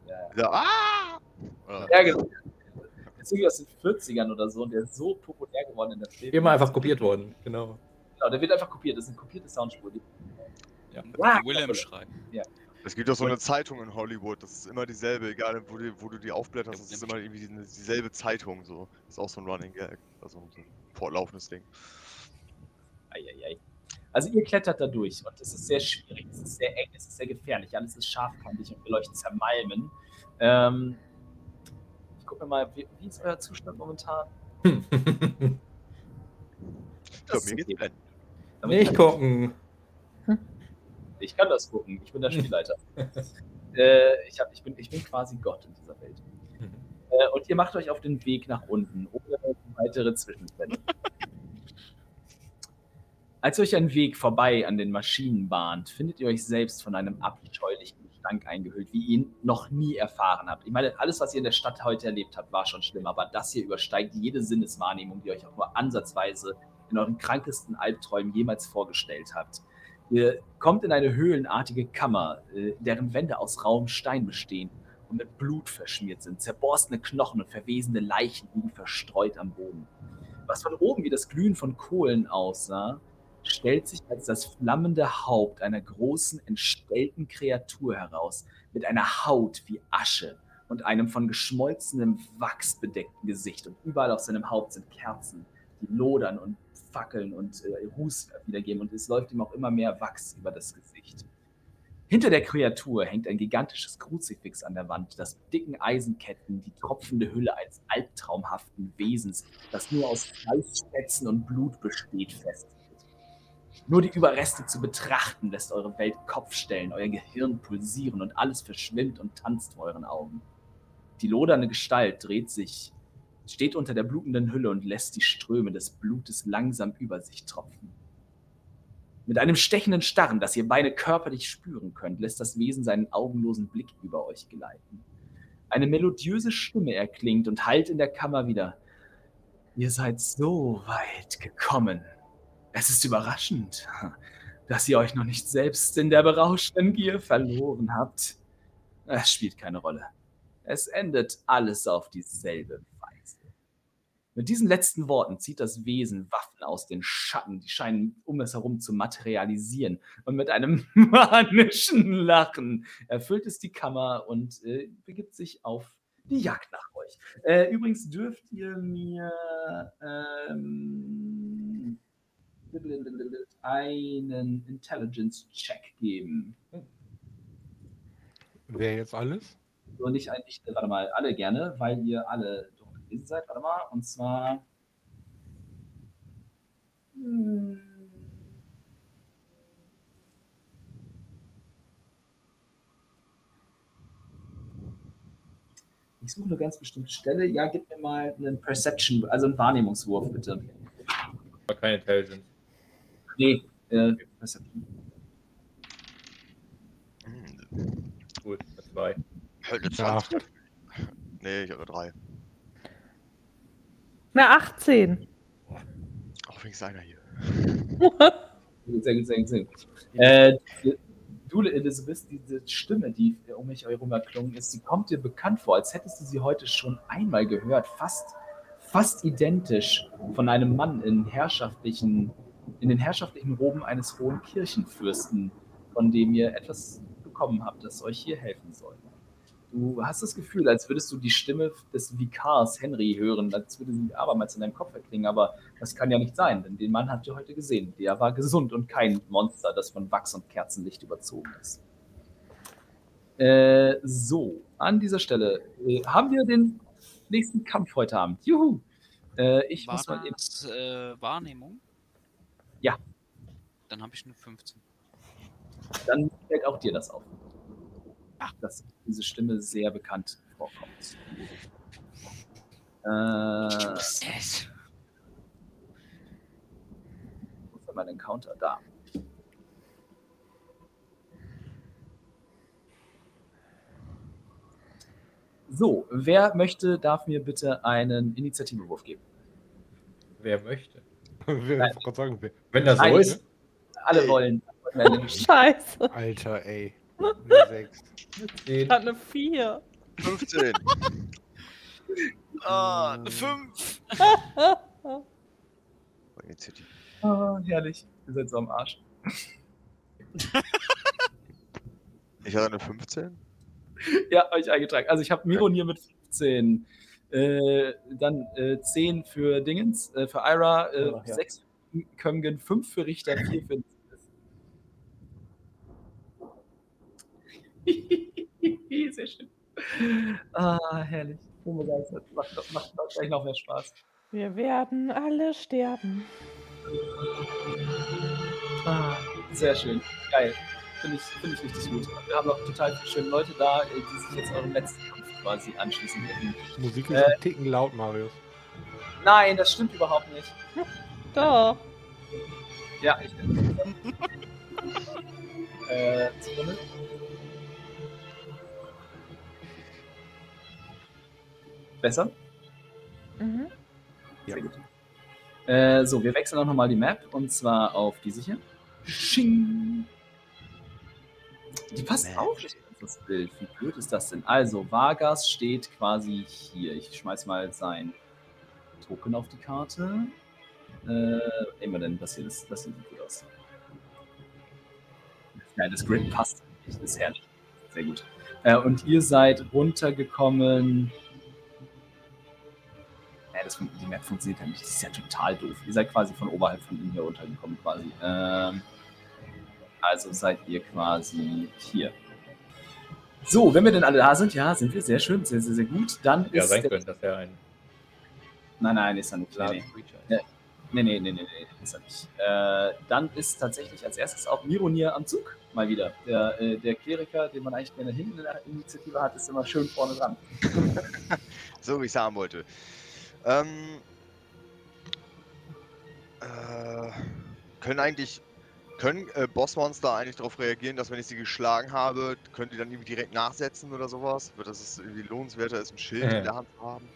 Ja, ja. Ja, ah! Ja, genau. Der ist irgendwie aus den 40ern oder so und der ist so populär geworden in der Film. immer einfach kopiert worden, genau. Genau, der wird einfach kopiert. Das ist eine kopierte Soundspur. Die- Ja. Ja, Willem schreiben. Es gibt doch so eine Zeitung in Hollywood, das ist immer dieselbe, egal wo, die, wo du die aufblätterst, das ist immer irgendwie die- dieselbe Zeitung. So. Das ist auch so ein Running Gag, also so ein fortlaufendes Ding. Eieiei. Also ihr klettert da durch und es ist sehr schwierig, es ist sehr eng, es ist sehr gefährlich, alles ist scharfkantig und will euch zermalmen. Ähm, ich gucke mir mal, wie, wie ist euer Zustand momentan? Ich Das mir ist geht's Nicht kann- gucken. Ich kann das gucken, ich bin der Spielleiter. äh, ich, hab, ich, bin, ich bin quasi Gott in dieser Welt. Äh, und ihr macht euch auf den Weg nach unten, ohne weitere Zwischenfälle. Als euch ein Weg vorbei an den Maschinen bahnt, findet ihr euch selbst von einem abscheulichen Gestank eingehüllt, wie ihr ihn noch nie erfahren habt. Ich meine, alles, was ihr in der Stadt heute erlebt habt, war schon schlimm, aber das hier übersteigt jede Sinneswahrnehmung, die ihr euch auch nur ansatzweise in euren krankesten Albträumen jemals vorgestellt habt. Ihr kommt in eine höhlenartige Kammer, äh, deren Wände aus rauem Stein bestehen und mit Blut verschmiert sind. Zerborstene Knochen und verwesende Leichen liegen verstreut am Boden. Was von oben wie das Glühen von Kohlen aussah, stellt sich als das flammende Haupt einer großen, entstellten Kreatur heraus, mit einer Haut wie Asche und einem von geschmolzenem Wachs bedeckten Gesicht. Und überall auf seinem Haupt sind Kerzen, die lodern und fackeln und äh, Ruß wiedergeben. Und es läuft ihm auch immer mehr Wachs über das Gesicht. Hinter der Kreatur hängt ein gigantisches Kruzifix an der Wand, das mit dicken Eisenketten die tropfende Hülle eines albtraumhaften Wesens, das nur aus Fleischspätzen und Blut besteht, festhält. Nur die Überreste zu betrachten, lässt eure Welt Kopf stellen, euer Gehirn pulsieren und alles verschwimmt und tanzt vor euren Augen. Die lodernde Gestalt dreht sich, steht unter der blutenden Hülle und lässt die Ströme des Blutes langsam über sich tropfen. Mit einem stechenden Starren, das ihr beide körperlich spüren könnt, lässt das Wesen seinen augenlosen Blick über euch gleiten. Eine melodiöse Stimme erklingt und hallt in der Kammer wieder. Ihr seid so weit gekommen. Es ist überraschend, dass ihr euch noch nicht selbst in der berauschenden Gier verloren habt. Es spielt keine Rolle. Es endet alles auf dieselbe Weise. Mit diesen letzten Worten zieht das Wesen Waffen aus den Schatten, die scheinen um es herum zu materialisieren. Und mit einem manischen Lachen erfüllt es die Kammer und äh, begibt sich auf die Jagd nach euch. Äh, übrigens dürft ihr mir ähm, einen Intelligence-Check geben. Wer jetzt alles? So nicht eigentlich, warte mal, alle gerne, weil ihr alle dort gewesen seid. Warte mal, und zwar. Hm. Ich suche eine ganz bestimmte Stelle. Ja, gib mir mal einen Perception, also einen Wahrnehmungswurf, bitte. Aber keine Intelligence. Nee, äh. Hm, Gut, eine zwei. halt eine Ja. 20. Nee, ich habe eine 3. Eine 18. Auch wenigstens einer hier. Sehr gut, sehr gut, sehr gut. Äh, du, Elizabeth, diese Stimme, die um mich herum erklungen ist, die kommt dir bekannt vor, als hättest du sie heute schon einmal gehört. Fast, fast identisch von einem Mann in herrschaftlichen, in den herrschaftlichen Roben eines hohen Kirchenfürsten, von dem ihr etwas bekommen habt, das euch hier helfen soll. Du hast das Gefühl, als würdest du die Stimme des Vikars Henry hören, als würde sie abermals in deinem Kopf erklingen, aber das kann ja nicht sein, denn den Mann habt ihr heute gesehen. Der war gesund und kein Monster, das von Wachs und Kerzenlicht überzogen ist. Äh, so, an dieser Stelle äh, haben wir den nächsten Kampf heute Abend. Juhu! Äh, ich War muss mal eben. das äh, Wahrnehmung? Ja. Dann habe ich nur 15. Dann fällt auch dir das auf. Ah. Dass diese Stimme sehr bekannt vorkommt. Äh, wo ist denn mein Encounter? Da. So, wer möchte, darf mir bitte einen Initiativewurf geben. Wer möchte. Ich sagen, Wenn das so ist, Alle wollen. Scheiße. Alter, ey. Eine 6. geht. Hat eine 4. 15. Ah, eine 5. Initiative. Oh, herrlich. Ihr seid so am Arsch. Ich hatte eine 15. Ja, ich eingetragen. Also ich habe Mironir mit 15. Äh, dann äh, 10 für Dingens, äh, für Ira, äh, Ja, ja. 6 für Kömgen, 5 für Richter, 4 für Sehr schön. Ah, herrlich. Bin begeistert. Macht, macht, macht gleich noch mehr Spaß. Wir werden alle sterben. Ah, sehr schön. Geil. Finde ich, finde ich richtig gut. Wir haben noch total viele schöne Leute da, äh, die sich jetzt eurem letzten Kampf quasi anschließen werden. Musik ist Äh. ein Ticken laut, Marius. Nein, das stimmt überhaupt nicht. Doch. Ja, ich bin. äh, Sekunde. Besser? Mhm. Sehr gut. Äh, so, wir wechseln auch nochmal die Map und zwar auf diese hier. Sching! Die passt Map. auf das Bild. Wie blöd ist das denn? Also, Vargas steht quasi hier. Ich schmeiß mal sein Token auf die Karte. Äh, immer denn, das hier, das, das hier sieht gut aus. Ja, das Grid passt. Das ist herrlich. Sehr gut. Äh, und ihr seid runtergekommen. Ja, das, die Map funktioniert ja nicht. Das ist ja total doof. Ihr seid quasi von oberhalb von ihm hier runtergekommen, quasi. Ähm, also seid ihr quasi hier. So, wenn wir denn alle da sind, ja, sind wir sehr schön, sehr, sehr, sehr gut. Dann Ja, ist sein der- können, dass er ein Nein, nein, ist er nicht. Nee, nee. Nee, nee, nee, nee, nee, ist er nicht. Äh, dann ist tatsächlich als erstes auch Mironir am Zug mal wieder. Der, äh, der Kleriker, den man eigentlich gerne hinten in der Initiative hat, ist immer schön vorne dran. So wie ich es haben wollte. Ähm, äh, können eigentlich, können äh, Bossmonster eigentlich darauf reagieren, dass wenn ich sie geschlagen habe, können die dann irgendwie direkt nachsetzen oder sowas? Wird das es irgendwie lohnenswerter ist, ein Schild Mhm. in der Hand zu haben?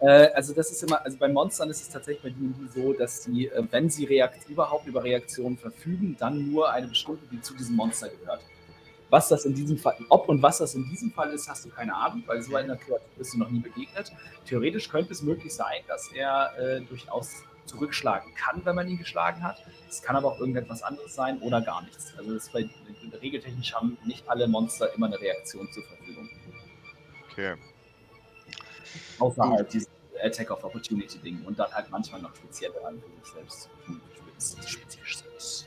Äh, also das ist immer, also bei Monstern ist es tatsächlich bei D&D so, dass sie, äh, wenn sie reakt überhaupt über Reaktionen verfügen, dann nur eine bestimmte, die zu diesem Monster gehört. Was das in diesem Fall, ob und was das in diesem Fall ist, hast du keine Ahnung, weil so einer Kreatur bist du noch nie begegnet. Theoretisch könnte es möglich sein, dass er äh, durchaus zurückschlagen kann, wenn man ihn geschlagen hat. Es kann aber auch irgendetwas anderes sein oder gar nichts. Also das bei, regeltechnisch haben nicht alle Monster immer eine Reaktion zur Verfügung. Okay. Außer Gut. halt dieses Attack of Opportunity Ding und dann halt manchmal noch spezielle an sich selbst. Spezifisch selbst.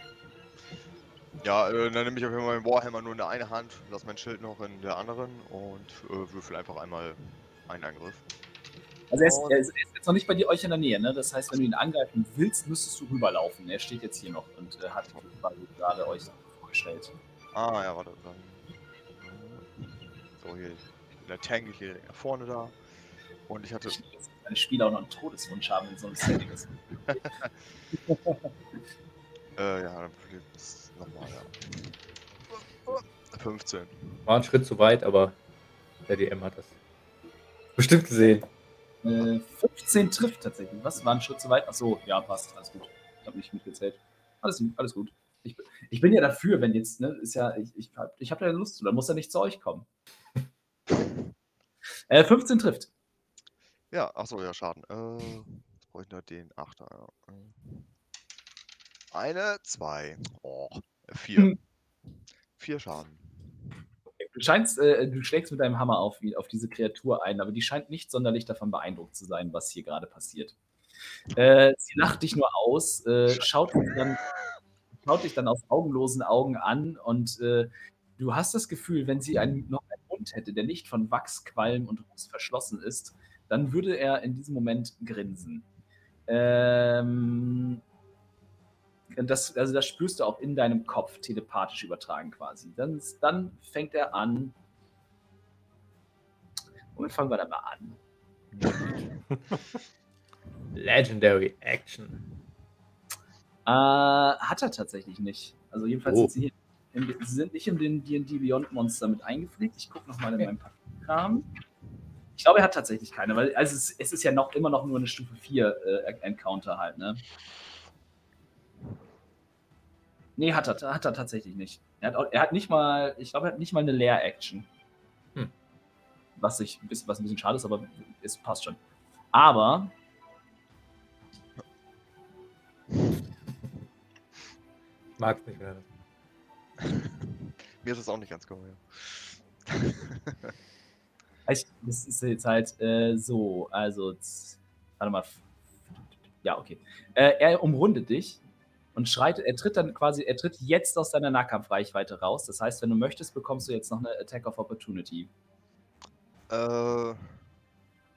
Ja, äh, dann nehme ich auf jeden Fall meinen Warhammer nur in der einen Hand, lass mein Schild noch in der anderen und äh, würfel einfach einmal einen Angriff. Also er ist, er, ist, er ist jetzt noch nicht bei dir euch in der Nähe, ne? Das heißt, wenn du ihn angreifen willst, müsstest du rüberlaufen. Er steht jetzt hier noch und äh, hat quasi gerade euch vorgestellt. Ah, ja, warte. Dann, so, hier. Der Tank, nach vorne da. Und ich hatte. Deine Spieler auch noch einen Todeswunsch haben in so einem Setting. ist. Äh, ja, dann nochmal, ja. 15. War ein Schritt zu weit, aber der DM hat das bestimmt gesehen. Äh, 15 trifft tatsächlich. Was? War ein Schritt zu weit? Achso, ja, passt. Alles gut. Ich habe nicht mitgezählt. Alles, alles gut. Ich, bin- ich bin ja dafür, wenn jetzt, ne, ist ja, ich, ich habe ich hab ja Lust zu, dann muss er nicht zu euch kommen. Äh, 15 trifft. Ja, achso, ja, Schaden. Äh, jetzt brauche ich nur den Achter. Ja. Eine, zwei, oh, vier. Hm. Vier Schaden. Du scheinst, äh, du schlägst mit deinem Hammer auf, auf diese Kreatur ein, aber die scheint nicht sonderlich davon beeindruckt zu sein, was hier gerade passiert. Äh, sie lacht dich nur aus, äh, schaut, dich dann, schaut dich dann aus augenlosen Augen an und äh, du hast das Gefühl, wenn sie einen, noch einen Mund hätte, der nicht von Wachs, Qualm und Ruß verschlossen ist, dann würde er in diesem Moment grinsen. Ähm, das, also das spürst du auch in deinem Kopf telepathisch übertragen quasi. Dann, dann fängt er an. Womit fangen wir dann mal an? Legendary Action. Äh, hat er tatsächlich nicht. Also jedenfalls Oh. sind sie, hier im, sie sind nicht in den D&D Beyond Monster mit eingepflegt. Ich gucke nochmal in meinem Papierkram. Ich glaube, er hat tatsächlich keine, weil also es, es ist ja noch immer noch nur eine Stufe 4 äh, Encounter halt, ne? Nee, hat er, hat er tatsächlich nicht. Er hat, auch, er hat nicht mal, ich glaube, er hat nicht mal eine Leer-Action. Hm. Was, ich, ein bisschen- was ein bisschen schade ist, aber es passt schon. Aber Mag's nicht mehr. Mir ist das auch nicht ganz geheuer. Heißt, das ist jetzt halt äh, so, also, warte mal. Ja, okay. Äh, er umrundet dich und schreit, er tritt dann quasi, er tritt jetzt aus deiner Nahkampfreichweite raus. Das heißt, wenn du möchtest, bekommst du jetzt noch eine Attack of Opportunity. Äh, wo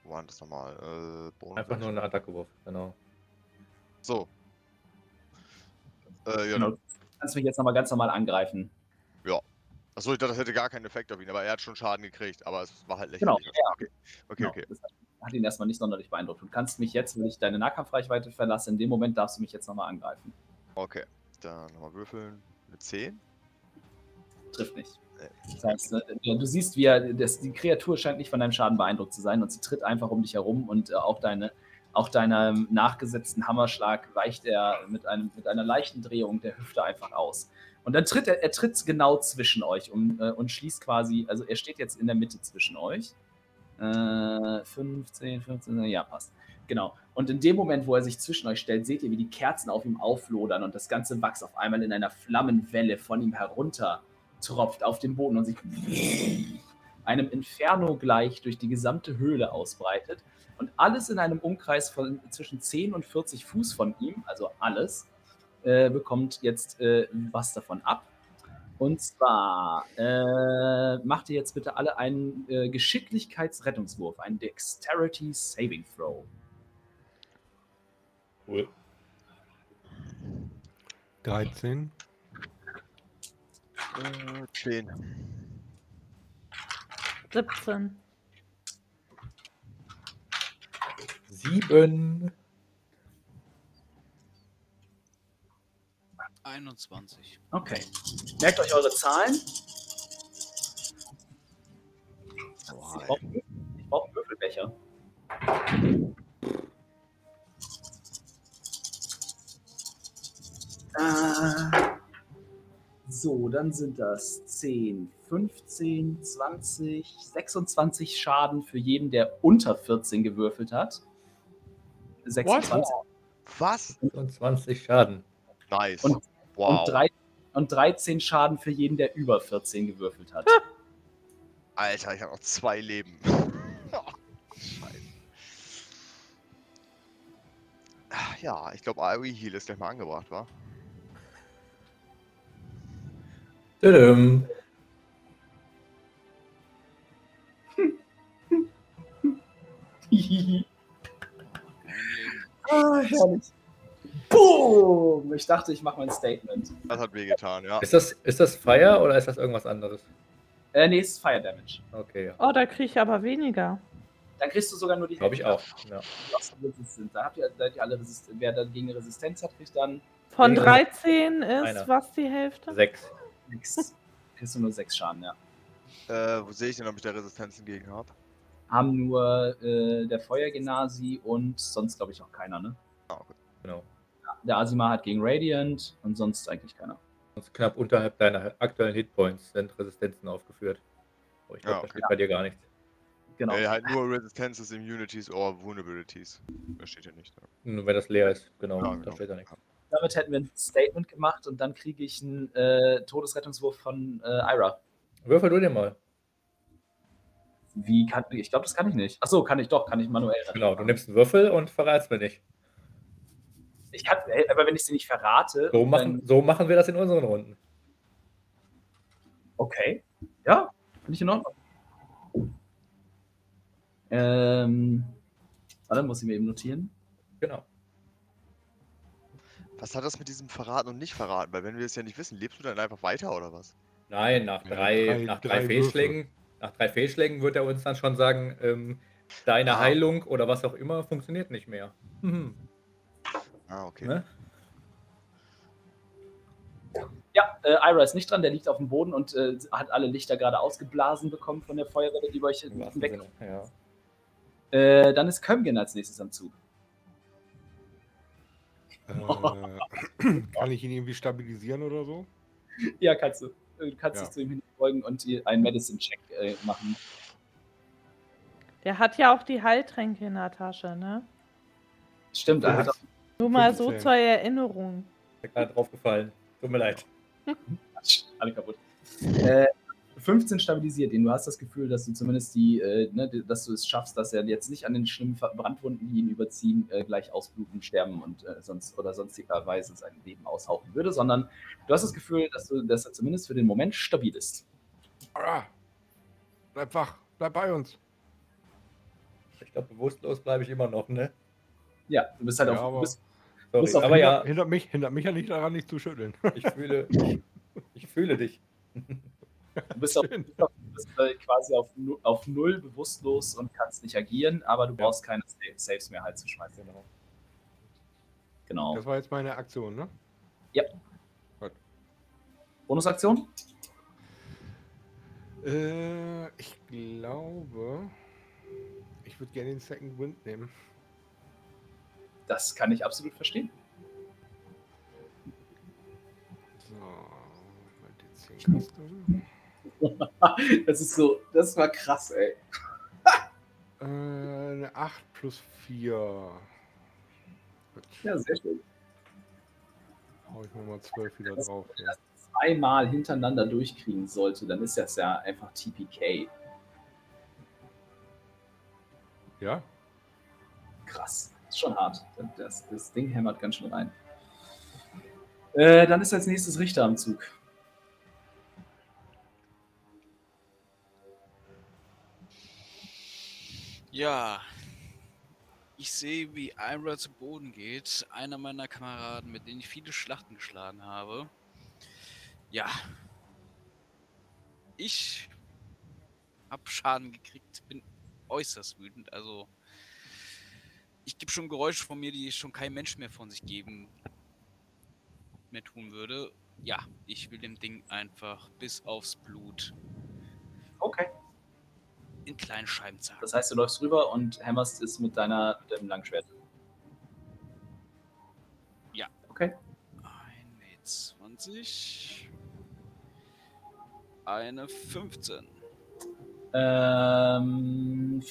war das nochmal? Äh, Einfach nur eine Attacke-Wurf, genau. So. Äh, ja, Genau. Du kannst mich jetzt nochmal ganz normal angreifen. Achso, ich dachte, das hätte gar keinen Effekt auf ihn, aber er hat schon Schaden gekriegt, aber es war halt Genau, lächerlich. ja. Okay, okay, Genau. okay. Das hat ihn erstmal nicht sonderlich beeindruckt. Du kannst mich jetzt, wenn ich deine Nahkampfreichweite verlasse, in dem Moment darfst du mich jetzt nochmal angreifen. Okay, dann nochmal würfeln. Eine 10. Trifft nicht. Das heißt, ne, du siehst, wie er, das, die Kreatur scheint nicht von deinem Schaden beeindruckt zu sein und sie tritt einfach um dich herum und äh, auch deine, auch deinem nachgesetzten Hammerschlag weicht er mit, einem, mit einer leichten Drehung der Hüfte einfach aus. Und dann tritt er, er tritt genau zwischen euch um, äh, und schließt quasi, also er steht jetzt in der Mitte zwischen euch. Äh, 15, 15, ja, passt. Genau. Und in dem Moment, wo er sich zwischen euch stellt, seht ihr, wie die Kerzen auf ihm auflodern und das ganze Wachs auf einmal in einer Flammenwelle von ihm herunter tropft auf den Boden und sich einem Inferno gleich durch die gesamte Höhle ausbreitet. Und alles in einem Umkreis von zwischen 10 und 40 Fuß von ihm, also alles, äh, bekommt jetzt äh, was davon ab. Und zwar äh, macht ihr jetzt bitte alle einen äh, Geschicklichkeitsrettungswurf, einen Dexterity Saving Throw. Cool. 13. Äh, 10. 17. Sieben. 21. Okay. Merkt euch eure Zahlen. Ich brauche Würfelbecher. Äh, so, dann sind das 10, 15, 20, 26 Schaden für jeden, der unter 14 gewürfelt hat. 26 Was? 25 Schaden. Nice. Und- wow. und, drei, und 13 Schaden für jeden, der über 14 gewürfelt hat. Alter, ich habe noch zwei Leben. Scheiße. Ah, Ja, ich glaube, AoE Heal ist gleich mal angebracht, war. Tadam. ah, herrlich. Boom! Ich dachte, ich mache mein Statement. Das hat wehgetan, ja. Ist das, ist das Fire oder ist das irgendwas anderes? Äh, nee, es ist Fire Damage. Okay, ja. Oh, da kriege ich aber weniger. Dann kriegst du sogar nur die Glaube ich auch. Ja. Resistent. Da habt ihr, seid ihr alle resistent. Wer dagegen Resistenz hat, kriegt dann Von Ja. 13 ist Einer. was die Hälfte? Sechs. Nichts. kriegst du nur 6 Schaden, ja. Äh, wo sehe ich denn, ob ich da Resistenzen gegen habe? Haben nur äh, der Feuergenasi und sonst, glaube ich, auch keiner, ne? Genau. Der Asima hat gegen Radiant und sonst eigentlich keiner. Und knapp unterhalb deiner aktuellen Hitpoints sind Resistenzen aufgeführt. Oh, ich glaube, Ja, da okay. steht bei dir gar nichts. Genau. Äh, halt nur Resistances, Immunities or Vulnerabilities. Das steht ja nicht. Ne? Nur wenn das leer ist, genau, Ja, da genau. steht da nichts. Damit hätten wir ein Statement gemacht und dann kriege ich einen äh, Todesrettungswurf von äh, Ira. Würfel du dir mal. Wie kann ich? glaube, das kann ich nicht. Achso, kann ich doch, kann ich manuell. Genau, du nimmst einen Würfel und verratst mir nicht. Ich kann, äh, aber wenn ich sie nicht verrate, So dann- machen, so machen wir das in unseren Runden. Okay. Ja, finde ich in Ordnung. Ähm, warte, muss ich mir eben notieren. Genau. Was hat das mit diesem Verraten und nicht verraten? Weil wenn wir es ja nicht wissen, lebst du dann einfach weiter oder was? Nein, nach Ja, drei, drei- nach drei drei. Fehlschlägen, nach drei Fehlschlägen wird er uns dann schon sagen, ähm, deine Ah. Heilung oder was auch immer funktioniert nicht mehr. Mhm. Ah, okay. Ne? Ja, äh, Ira ist nicht dran, der liegt auf dem Boden und äh, hat alle Lichter gerade ausgeblasen bekommen von der Feuerwelle, die bei euch weg. Ja. Äh, dann ist Kömgen als nächstes am Zug. Äh, kann ich ihn irgendwie stabilisieren oder so? Ja, kannst du. Du kannst Ja. dich zu ihm hinbeugen und einen Medicine-Check äh, machen. Der hat ja auch die Heiltränke in der Tasche, ne? Stimmt, er hat auch Nur mal so 15. zur Erinnerung. Ist mir gerade draufgefallen. Tut mir leid. Alle kaputt. Äh, 15 stabilisiert ihn. Du hast das Gefühl, dass du zumindest die, äh, ne, dass du es schaffst, dass er jetzt nicht an den schlimmen Brandwunden, die ihn überziehen, äh, gleich ausbluten, sterben und äh, sonst oder sonstigerweise sein Leben aushauchen würde, sondern du hast das Gefühl, dass, du, dass er zumindest für den Moment stabil ist. Ah, bleib wach, bleib bei uns. Ich glaube, bewusstlos bleibe ich immer noch, ne? Ja, du bist halt Ja, auf, bist, Sorry, Muss auf aber hindert, ja, hindert, mich, hindert mich ja nicht daran, nicht zu schütteln. ich fühle, ich fühle dich. Du bist, auf, du bist, äh, quasi auf, auf null bewusstlos und kannst nicht agieren, aber du Ja. brauchst keine Sa- Saves mehr halt zu schmeißen. Genau. Genau. Das war jetzt meine Aktion, ne? Bonusaktion? Äh, ich glaube, ich würde gerne den Second Wind nehmen. Das kann ich absolut verstehen. So, mal die 10 kosten. das ist so, das war krass, ey. Äh, eine 8 plus 4. Gut, Ja, sehr schön. hau ich mal 12 wieder drauf. wenn Ja. das zweimal hintereinander durchkriegen sollte, dann ist das ja einfach TPK. ja? Krass. Ist schon hart. Das, das Ding hämmert ganz schön rein. Äh, dann ist als nächstes Richter am Zug. Ja. Ich sehe, wie Ira zu Boden geht. Einer meiner Kameraden, mit denen ich viele Schlachten geschlagen habe. Ja. Ich hab Schaden gekriegt, bin äußerst wütend. Also, ich gebe schon Geräusche von mir, die schon kein Mensch mehr von sich geben mehr tun würde. Ja, ich will dem Ding einfach bis aufs Blut Okay. In kleinen Scheiben zerhacken. Das heißt, du läufst rüber und hämmerst es mit, deiner, mit deinem Langschwert. Ja. Okay. Eine 20. Eine 15. Ähm,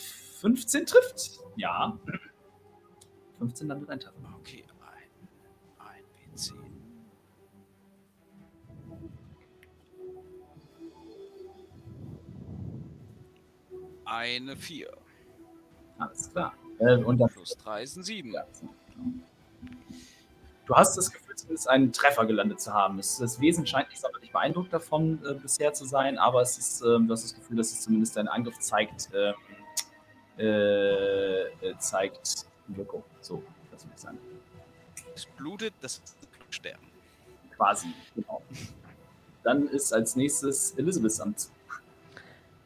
15 trifft. Ja. 15 landet ein Treffer. Okay, Eine 4. Alles klar. Äh, und dann Plus 3 sind 7. Ja. Du hast das Gefühl, zumindest einen Treffer gelandet zu haben. Das Wesen scheint nicht sonderlich beeindruckt davon äh, bisher zu sein, aber es ist, ähm, du hast das Gefühl, dass es zumindest dein Angriff zeigt, ähm, äh, äh, zeigt Wirkung. So, das würde ich sagen. Es blutet, das sterben. Quasi, genau. Dann ist als nächstes Elizabeth am Zug.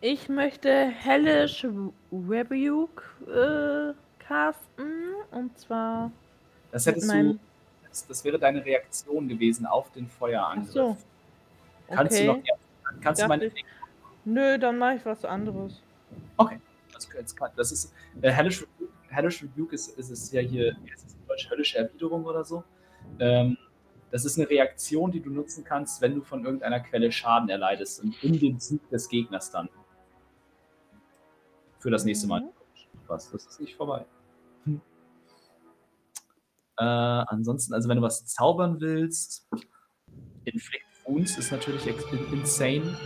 Ich möchte Hellish Rebuke äh, casten. Und zwar Das hättest meinem. du, das, das wäre deine Reaktion gewesen auf den Feuerangriff. so. Kannst du noch, Okay. kannst du meine ich- Nö, dann mache ich was anderes. Okay. Das, das, ist äh, Hellish, Rebuke, Hellish Rebuke ist, ist es ja hier, heißt es in Deutsch, höllische Erwiderung oder so. Ähm, das ist eine Reaktion, die du nutzen kannst, wenn du von irgendeiner Quelle Schaden erleidest und in dem Zug des Gegners dann. Für das nächste Mal. Mhm. Was? Das ist nicht vorbei. Hm. Äh, ansonsten, also wenn du was zaubern willst, Inflict Wounds ist natürlich insane.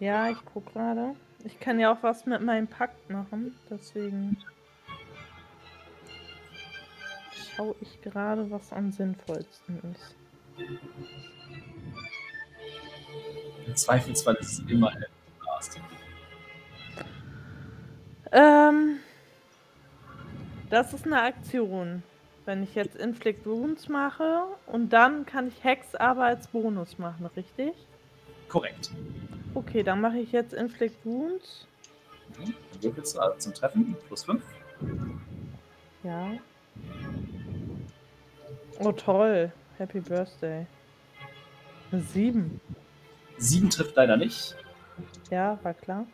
Ja, ich guck gerade. Ich kann ja auch was mit meinem Pakt machen. Deswegen schaue ich gerade, was am sinnvollsten ist. Im Zweifelsfall ist es immer Blast. Ähm, das ist eine Aktion. Wenn ich jetzt Inflict Wounds mache und dann kann ich Hex aber als Bonus machen, richtig? Korrekt. Okay, dann mache ich jetzt Inflict Wounds. Mhm. Dann würfelst du also zum Treffen plus 5. Ja. Oh toll. Happy Birthday. Eine Sieben. 7 trifft leider nicht. Ja, war klar.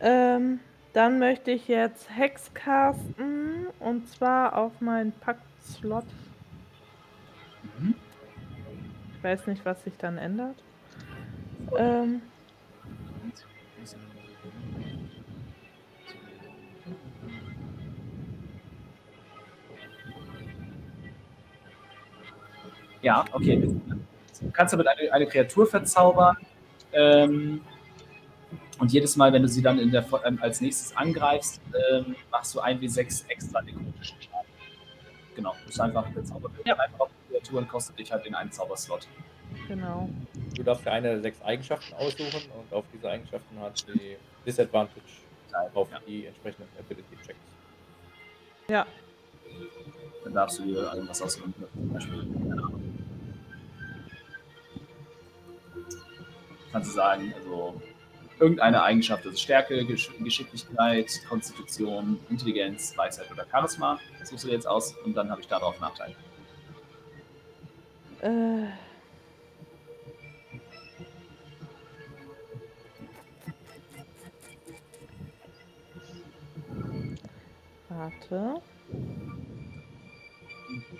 Ähm, dann möchte ich jetzt Hex casten und zwar auf meinen Pakt-Slot. Mhm. Ich weiß nicht, was sich dann ändert. Ähm, Ja, okay. Du kannst damit eine, eine Kreatur verzaubern. Ähm, und jedes Mal, wenn du sie dann in der, ähm, als nächstes angreifst, ähm, machst du 1w6 extra nekrotischen Schaden. Genau, das ist einfach eine Zauberwürfel. Einfach auf die Kreatur und kostet dich halt den einen Zauberslot. Genau. Du darfst dir eine der sechs Eigenschaften aussuchen und auf diese Eigenschaften hat die Disadvantage auf Ja. die entsprechenden Ability Checks. Ja. Dann darfst du dir irgendwas aussuchen. Zum Beispiel, keine Ahnung. Kannst du sagen, also irgendeine Eigenschaft, also Stärke, Gesch Geschicklichkeit, Konstitution, Intelligenz, Weisheit oder Charisma, das suchst du dir jetzt aus und dann habe ich darauf Nachteil. Äh. Warte.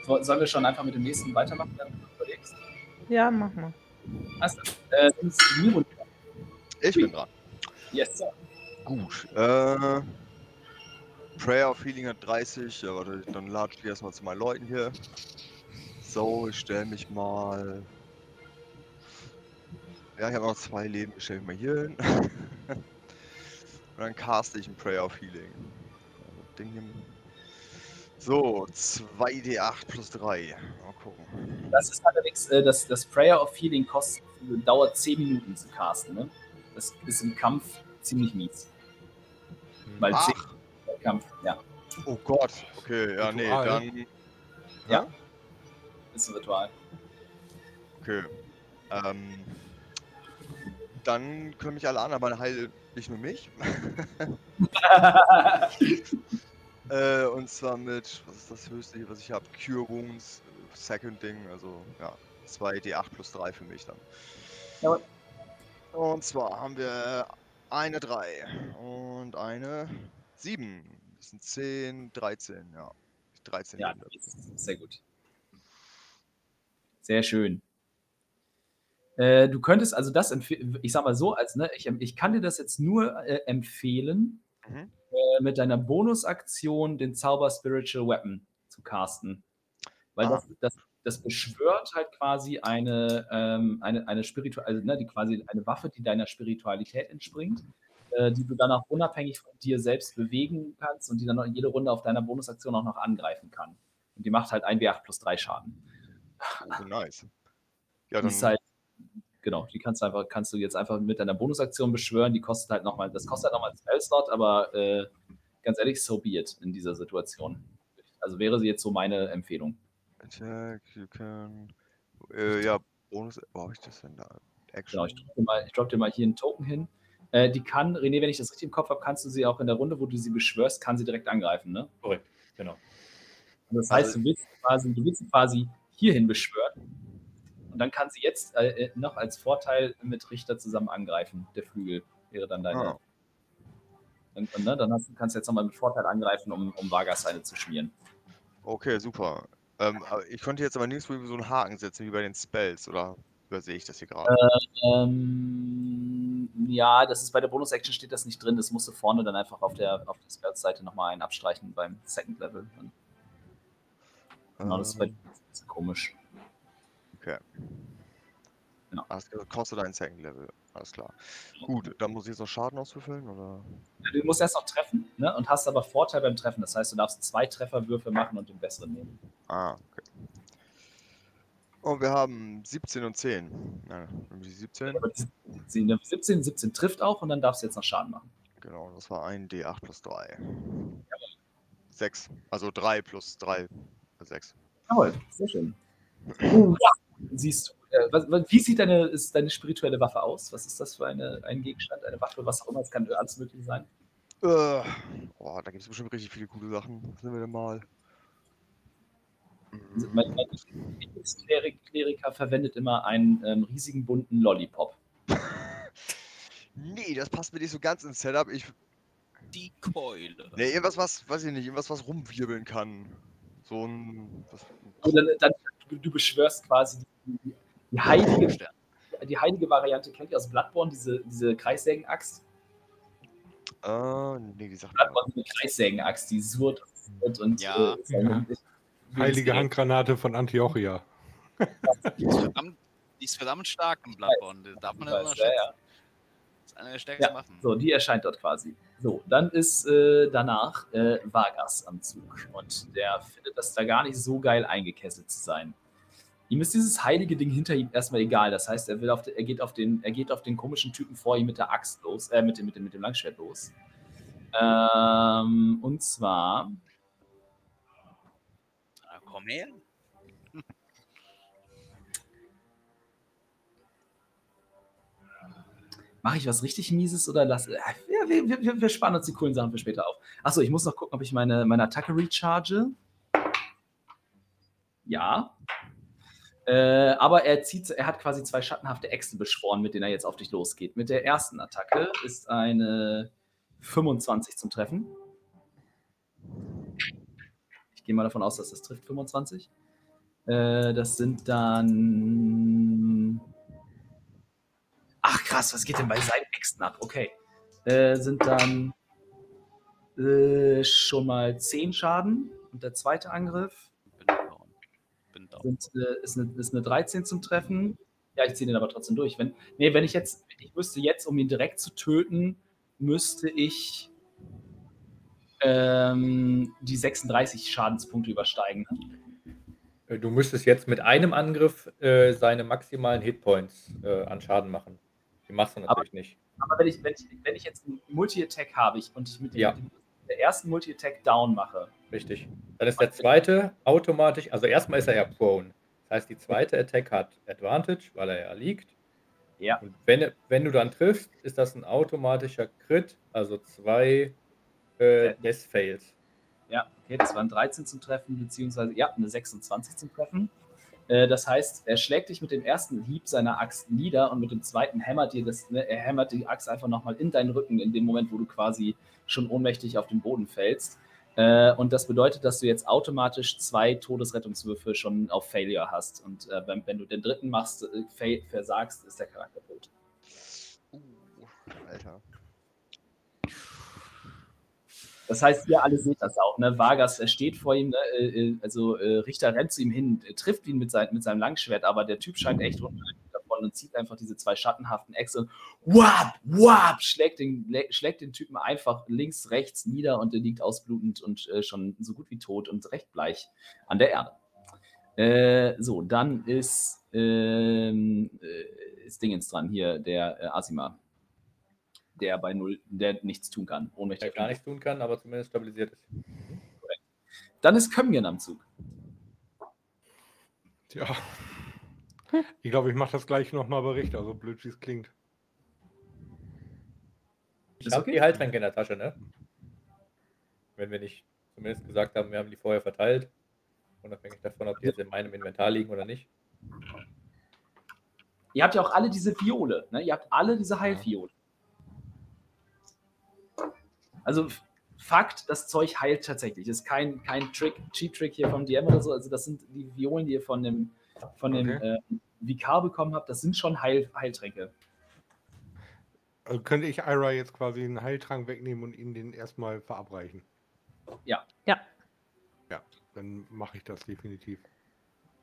So, sollen wir schon einfach mit dem nächsten weitermachen, wenn du überlegst? Ja, mach mal. Achso, äh. Ich bin dran. Yes, Sir. Gut. Äh, Prayer of Healing hat 30. Ja, warte, dann lade ich erstmal zu meinen Leuten hier. So, ich stelle mich mal. Ja, ich habe noch zwei Leben. Ich stelle mich mal hier hin. Und dann caste ich ein Prayer of Healing. Ding hier. So, 2d8 plus 3. Mal gucken. Das ist allerdings, äh, das, das Prayer of Healing kostet, dauert 10 Minuten zu casten. Ne? Das ist im Kampf ziemlich mies. Weil 10 Ach, im Kampf, ja, oh Gott. Okay, ja, nee, Ritual. dann. Ja. ist ein Ritual. Okay. Ähm, dann können mich alle anderen, aber heil nicht nur mich. äh, und zwar mit, was ist das höchste hier, was ich habe? Cure Wounds, Second Ding, also ja, 2d8 plus 3 für mich dann. Jawohl. Und zwar haben wir eine 3 und eine 7. Das sind 10, 13, ja. 13 ja, sehr gut. Sehr schön. Äh, du könntest also das empfehlen, ich sag mal so, als, ne, ich, ich kann dir das jetzt nur äh, empfehlen, Mhm. Äh, mit deiner Bonusaktion den Zauber Spiritual Weapon zu casten. Weil Ah. das, das, das beschwört halt quasi eine, ähm, eine, eine Spiritual, also ne, die quasi eine Waffe, die deiner Spiritualität entspringt, äh, die du dann auch unabhängig von dir selbst bewegen kannst und die dann jede Runde auf deiner Bonusaktion auch noch angreifen kann. Und die macht halt 1w8 plus 3 Schaden. Oh, nice. Ja, dann ist halt, genau, die kannst du einfach, kannst du jetzt einfach mit deiner Bonusaktion beschwören. Die kostet halt nochmal, das kostet halt nochmal einen Spellslot, aber äh, ganz ehrlich, so be it in dieser Situation. Also wäre sie jetzt so meine Empfehlung. Attack, you can. Äh, ja, Bonus. Wo habe ich das denn da? Action. Genau, ich droppe dir, mal- ich drop dir mal hier einen Token hin. Äh, die kann, René, wenn ich das richtig im Kopf habe, kannst du sie auch in der Runde, wo du sie beschwörst, kann sie direkt angreifen, ne? Korrekt, genau. Und das heißt, Also- du willst quasi, du willst sie quasi hierhin beschwören. Und dann kann sie jetzt äh, äh, noch als Vorteil mit Richter zusammen angreifen. Der Flügel wäre dann deine. Ah. Und, und, ne, dann hast, kannst du jetzt nochmal mit Vorteil angreifen, um, um Vargas-Seile zu schmieren. Okay, super. Ähm, ich konnte jetzt aber nirgendwo so einen Haken setzen wie bei den Spells, oder übersehe ich das hier gerade? Ähm, ja, das ist bei der Bonus-Action steht das nicht drin. Das musst du vorne dann einfach auf der, auf der Spells-Seite nochmal einen abstreichen beim Second Level. Genau, das ist bei Ähm, das ist komisch. Okay. Genau. Das kostet ein Second Level. Alles klar. Gut, dann muss ich jetzt noch Schaden auswürfeln, oder? Du musst erst noch treffen ne, und hast aber Vorteil beim Treffen. Das heißt, du darfst zwei Trefferwürfe machen und den besseren nehmen. Ah, okay. Und wir haben 17 und 10. Ja, irgendwie 17. Aber die, die 17, 17 trifft auch und dann darfst du jetzt noch Schaden machen. Genau, das war ein D8 plus 3. 6. Also 3 plus 3. 6. Jawohl, sehr schön. Uh, ja. Siehst du, äh, was, wie sieht deine, ist deine spirituelle Waffe aus? Was ist das für eine, ein Gegenstand, eine Waffe, was auch immer? Es kann alles möglich sein. Äh, oh, da gibt es bestimmt richtig viele coole Sachen. Was nehmen wir denn mal? Also Mein, mein Lieblingskleriker verwendet immer einen ähm, riesigen bunten Lollipop. Nee, das passt mir nicht so ganz ins Setup. Ich. Die Keule. Nee, irgendwas, was, weiß ich nicht, irgendwas, was rumwirbeln kann. So ein. Was, Und dann, dann, du, du beschwörst quasi die, die, heilige, die heilige Variante, kennt ihr aus Bloodborne, diese, diese Kreissägenaxt? äh, nee, die sagt Bloodborne ist eine Kreissägenaxt, die surrt und, und Ja. äh, Heilige Handgranate von Antiochia. Die ist verdammt, die ist verdammt stark im Bloodborne. Darf man unterschätzen. ja, ja. Eine der stärksten Ja, Waffen. so, die erscheint dort quasi. So, dann ist äh, danach äh, Vargas am Zug und der findet das da gar nicht so geil eingekesselt zu sein. Ihm ist dieses heilige Ding hinter ihm erstmal egal. Das heißt, er, will auf de, er, geht auf den, er geht auf den komischen Typen vor ihm mit der Axt los, äh, mit dem, mit dem, mit dem Langschwert los. Ähm, und zwar, Ah, komm her. Mache ich was richtig Mieses oder lasse. Ja, wir, wir, wir sparen uns die coolen Sachen für später auf. Achso, ich muss noch gucken, ob ich meine, meine Attacke recharge. Ja. Äh, aber er zieht, er hat quasi zwei schattenhafte Äxte beschworen, mit denen er jetzt auf dich losgeht. Mit der ersten Attacke ist eine 25 zum Treffen. Ich gehe mal davon aus, dass das trifft 25. Äh, das sind dann. Ach krass, was geht denn bei seinen Äxten ab? Okay. Äh, sind dann äh, schon mal 10 Schaden. Und der zweite Angriff Bin down. Bin down. sind, äh, ist, eine, ist eine 13 zum Treffen. Ja, ich ziehe den aber trotzdem durch. Wenn, nee, wenn ich jetzt, ich müsste jetzt, um ihn direkt zu töten, müsste ich ähm, die 36 Schadenspunkte übersteigen. ne? Äh, Du müsstest jetzt mit einem Angriff äh, seine maximalen Hitpoints äh, an Schaden machen. Die machst du natürlich nicht. Aber wenn ich, wenn ich, wenn ich jetzt einen Multi-Attack habe ich und ich mit dem, Ja. dem der ersten Multi-Attack down mache, Richtig. Dann ist der zweite automatisch, also erstmal ist er ja prone. Das heißt, die zweite Attack hat Advantage, weil er ja liegt. Ja. Und wenn, wenn du dann triffst, ist das ein automatischer Crit, also zwei äh, Death Fails. Ja, okay, das waren 13 zum Treffen, beziehungsweise ja, eine 26 zum Treffen. Äh, das heißt, er schlägt dich mit dem ersten Hieb seiner Axt nieder und mit dem zweiten hämmert dir das, ne, er hämmert die Axt einfach nochmal in deinen Rücken, in dem Moment, wo du quasi schon ohnmächtig auf den Boden fällst. Äh, und das bedeutet, dass du jetzt automatisch zwei Todesrettungswürfe schon auf Failure hast. Und äh, wenn, wenn du den dritten machst, äh, versagst, ist der Charakter tot. Uh, Alter. Das heißt, ihr alle seht das auch. Ne? Vargas steht vor ihm, ne? äh, äh, also äh, Richter rennt zu ihm hin, trifft ihn mit, sein, mit seinem Langschwert, aber der Typ scheint echt runter davon und zieht einfach diese zwei schattenhaften Äxte und wap, wap, schlägt den, lä- schlägt den Typen einfach links, rechts nieder und der liegt ausblutend und schon so gut wie tot und recht bleich an der Erde. Äh, so, dann ist, ähm, äh, ist Dingens dran hier, der äh, Asima. Der bei null, der nichts tun kann. Ohnmächtig Der gar nichts tun kann, aber zumindest stabilisiert ist. Dann ist Kömgen am Zug. Tja. Ich glaube, ich mache das gleich nochmal Bericht, also blöd wie es klingt. Ich habe okay. die Heiltränke in der Tasche, ne? Wenn wir nicht zumindest gesagt haben, wir haben die vorher verteilt. Unabhängig davon, ob die jetzt in meinem Inventar liegen oder nicht. Ihr habt ja auch alle diese Viole. Ne? Ihr habt alle diese Heilviole. Also Fakt, das Zeug heilt tatsächlich. Das ist kein, kein Trick, Cheat-Trick hier vom DM oder so. Also das sind die Violen, die ihr von dem, von dem Okay. äh, Vikar bekommen habt. Das sind schon Heil, Heiltränke. Also könnte ich Ira jetzt quasi einen Heiltrank wegnehmen und ihn den erstmal verabreichen? Ja. Ja. Ja, dann mache ich das definitiv.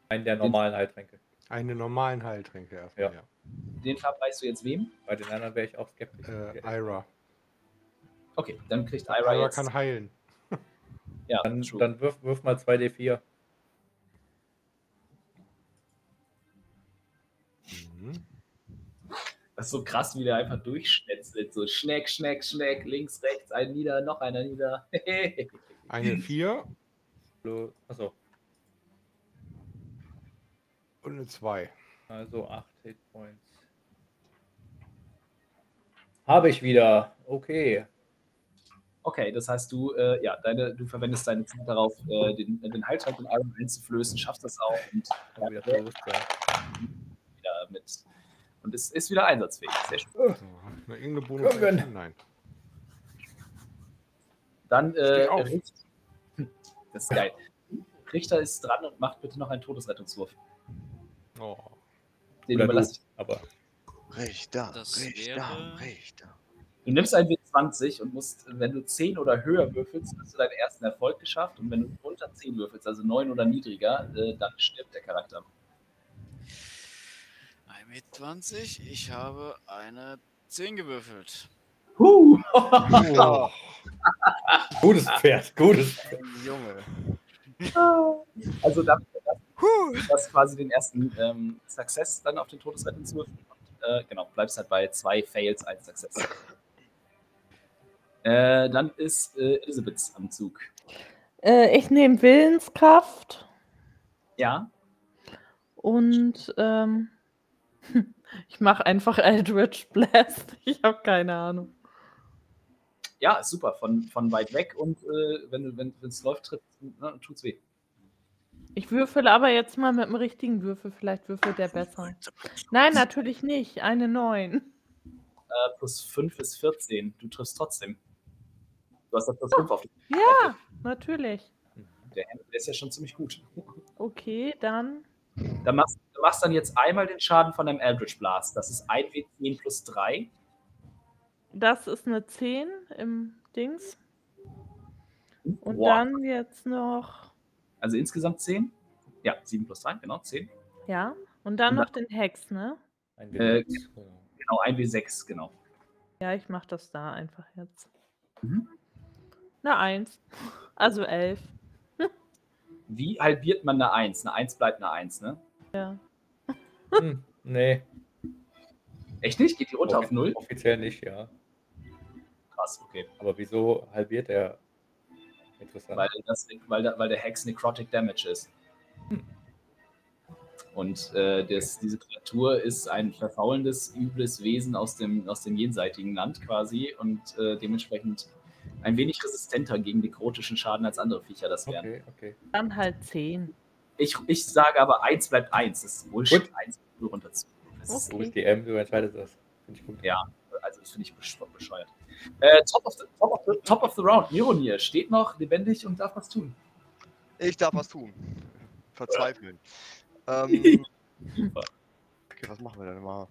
Einen der normalen Heiltränke. Eine normalen Heiltränke erstmal, Ja. ja. Den verabreichst du jetzt wem? Bei den anderen wäre ich auch skeptisch. Äh, Ira. Okay, dann kriegt Ira, Ira jetzt. kann heilen. ja, Dann, true. dann wirf, wirf mal 2d4. Mhm. Das ist so krass, wie der einfach durchschnetzelt. So schneck, schneck, schneck, links, rechts, ein nieder, noch einer nieder. Eine 4 Achso, und eine 2. also 8 Hitpoints. Habe ich wieder. Okay. Okay, das heißt, du, äh, ja, deine, du verwendest deine Zeit darauf, äh, den, den Heiltrank in Iron einzuflößen, schaffst das auch und Habe wieder mit. Und es ist wieder einsatzfähig. Sehr schön. So, eine irgendeine Bonus. Nein. Dann, äh, Steh auf. Richt- das ist geil. Richter ist dran und macht bitte noch einen Todesrettungswurf. Oh. Den Oder du, überlasse ich. aber Richter, Das Richter, wäre- Richter. Du nimmst einen W20 und musst, wenn du 10 oder höher würfelst, hast du deinen ersten Erfolg geschafft. Und wenn du unter 10 würfelst, also 9 oder niedriger, äh, dann stirbt der Charakter. Meter. Ich habe eine 10 gewürfelt. Huh. Oh, Gutes Pferd, gutes Pferd. Junge. Also da du hast quasi den ersten ähm, Success dann auf den Todesrettungswürfel und äh, genau, bleibst halt bei zwei Fails, ein Success. Äh, dann ist äh, Elisabeth am Zug. Äh, ich nehme Willenskraft Ja, und ähm, ich mache einfach Eldritch Blast. Ich habe keine Ahnung. ja, ist super, von, von weit weg und äh, wenn es läuft, tritt, ne, tut's weh. Ich würfel aber jetzt mal mit dem richtigen Würfel. Vielleicht würfelt der besser. Nein, natürlich nicht. Eine 9. Äh, plus 5 ist 14. Du triffst trotzdem. Du hast da plus 5 auf den Ja, natürlich. der Hand. Der ist ja schon ziemlich gut. Okay, dann. Da machst, du machst dann jetzt einmal den Schaden von deinem Eldritch Blast. Das ist 1W10 plus 3. Das ist eine 10 im Dings. Und Wow. dann jetzt noch. Also insgesamt 10? Ja, 7 plus 3, genau, 10. Ja. Und dann Und noch den Hex, ne? Ein Äh. Genau, 1W6, genau. Ja, ich mach das da einfach jetzt. Mhm. Eine 1. Also 11. Wie halbiert man eine 1? Eine 1 bleibt eine 1, ne? Ja. Hm, nee, Echt nicht? Geht die runter auf 0? offiziell nicht, ja. Krass, okay. Aber wieso halbiert er? Interessant. Weil, das, weil, der, weil der Hex Necrotic Damage ist. Hm. Und äh, das, diese Kreatur ist ein verfaulendes, übles Wesen aus dem, aus dem jenseitigen Land quasi und äh, dementsprechend ein wenig resistenter gegen nekrotischen Schaden als andere Viecher das wären. okay, okay. Dann halt 10. Ich, ich sage aber 1 bleibt 1. Das ist Bullshit. 1 runter zu. Das ist, Du bist DM, du entscheidest das. Finde ich gut. Ja. also das finde ich besch- bescheuert. Äh, top, of the, top, of the, top of the Round, Mironir, steht noch lebendig und darf was tun. Ich darf was tun. Verzweifeln. ähm, Super. okay, was machen wir denn mal?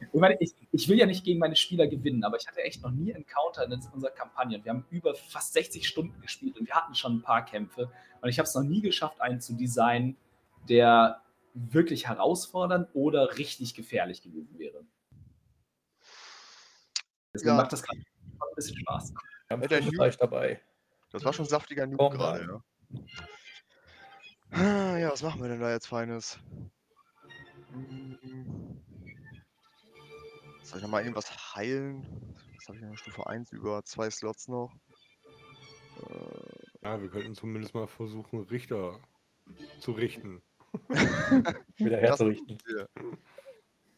Ich meine, ich, ich will ja nicht gegen meine Spieler gewinnen, aber ich hatte echt noch nie Encounter in unserer Kampagne. Wir haben über fast 60 Stunden gespielt und wir hatten schon ein paar Kämpfe. Und ich habe es noch nie geschafft, einen zu designen, der wirklich herausfordernd oder richtig gefährlich gewesen wäre. Deswegen Ja. macht das gerade ein bisschen Spaß. Wir haben Ja, der Fleisch dabei. Das war schon saftiger Noob gerade, ja. Ah, Ja, was machen wir denn da jetzt Feines? Hm. Soll ich noch mal irgendwas heilen? Was habe ich in der Stufe 1 über? Zwei Slots noch. Äh, Ja, wir könnten zumindest mal versuchen, Richter zu richten. Wieder das herzurichten.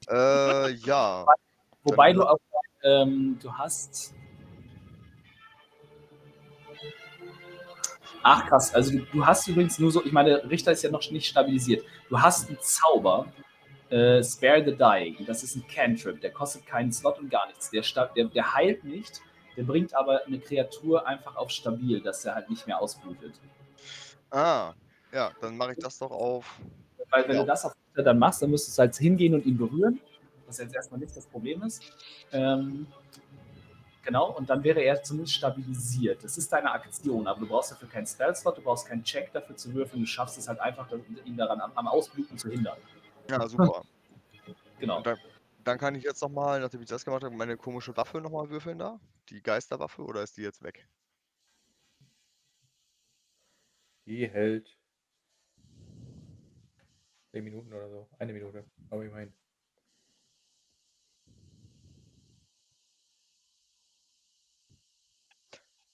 Äh, ja. Wobei du auch, ähm, du hast. Ach krass, also du, du hast übrigens nur so, ich meine, Richter ist ja noch nicht stabilisiert. Du hast einen Zauber, äh, Spare the Dying. Das ist ein Cantrip, der kostet keinen Slot und gar nichts. Der, der, der heilt nicht, der bringt aber eine Kreatur einfach auf stabil, dass er halt nicht mehr ausblutet. Ah, ja, dann mache ich das doch auf. Weil wenn Ja. du das auf dann machst, dann müsstest du halt hingehen und ihn berühren, was jetzt erstmal nicht das Problem ist. Ähm, genau, und dann wäre er zumindest stabilisiert. Das ist deine Aktion, aber du brauchst dafür keinen Spell-Slot, du brauchst keinen Check dafür zu würfeln, du schaffst es halt einfach, ihn daran am, am Ausbluten zu hindern. Ja, super. Genau. Dann, dann kann ich jetzt nochmal, nachdem ich das gemacht habe, meine komische Waffe nochmal würfeln da? Die Geisterwaffe oder ist die jetzt weg? Die hält 10 Minuten oder so. Eine Minute. Aber immerhin.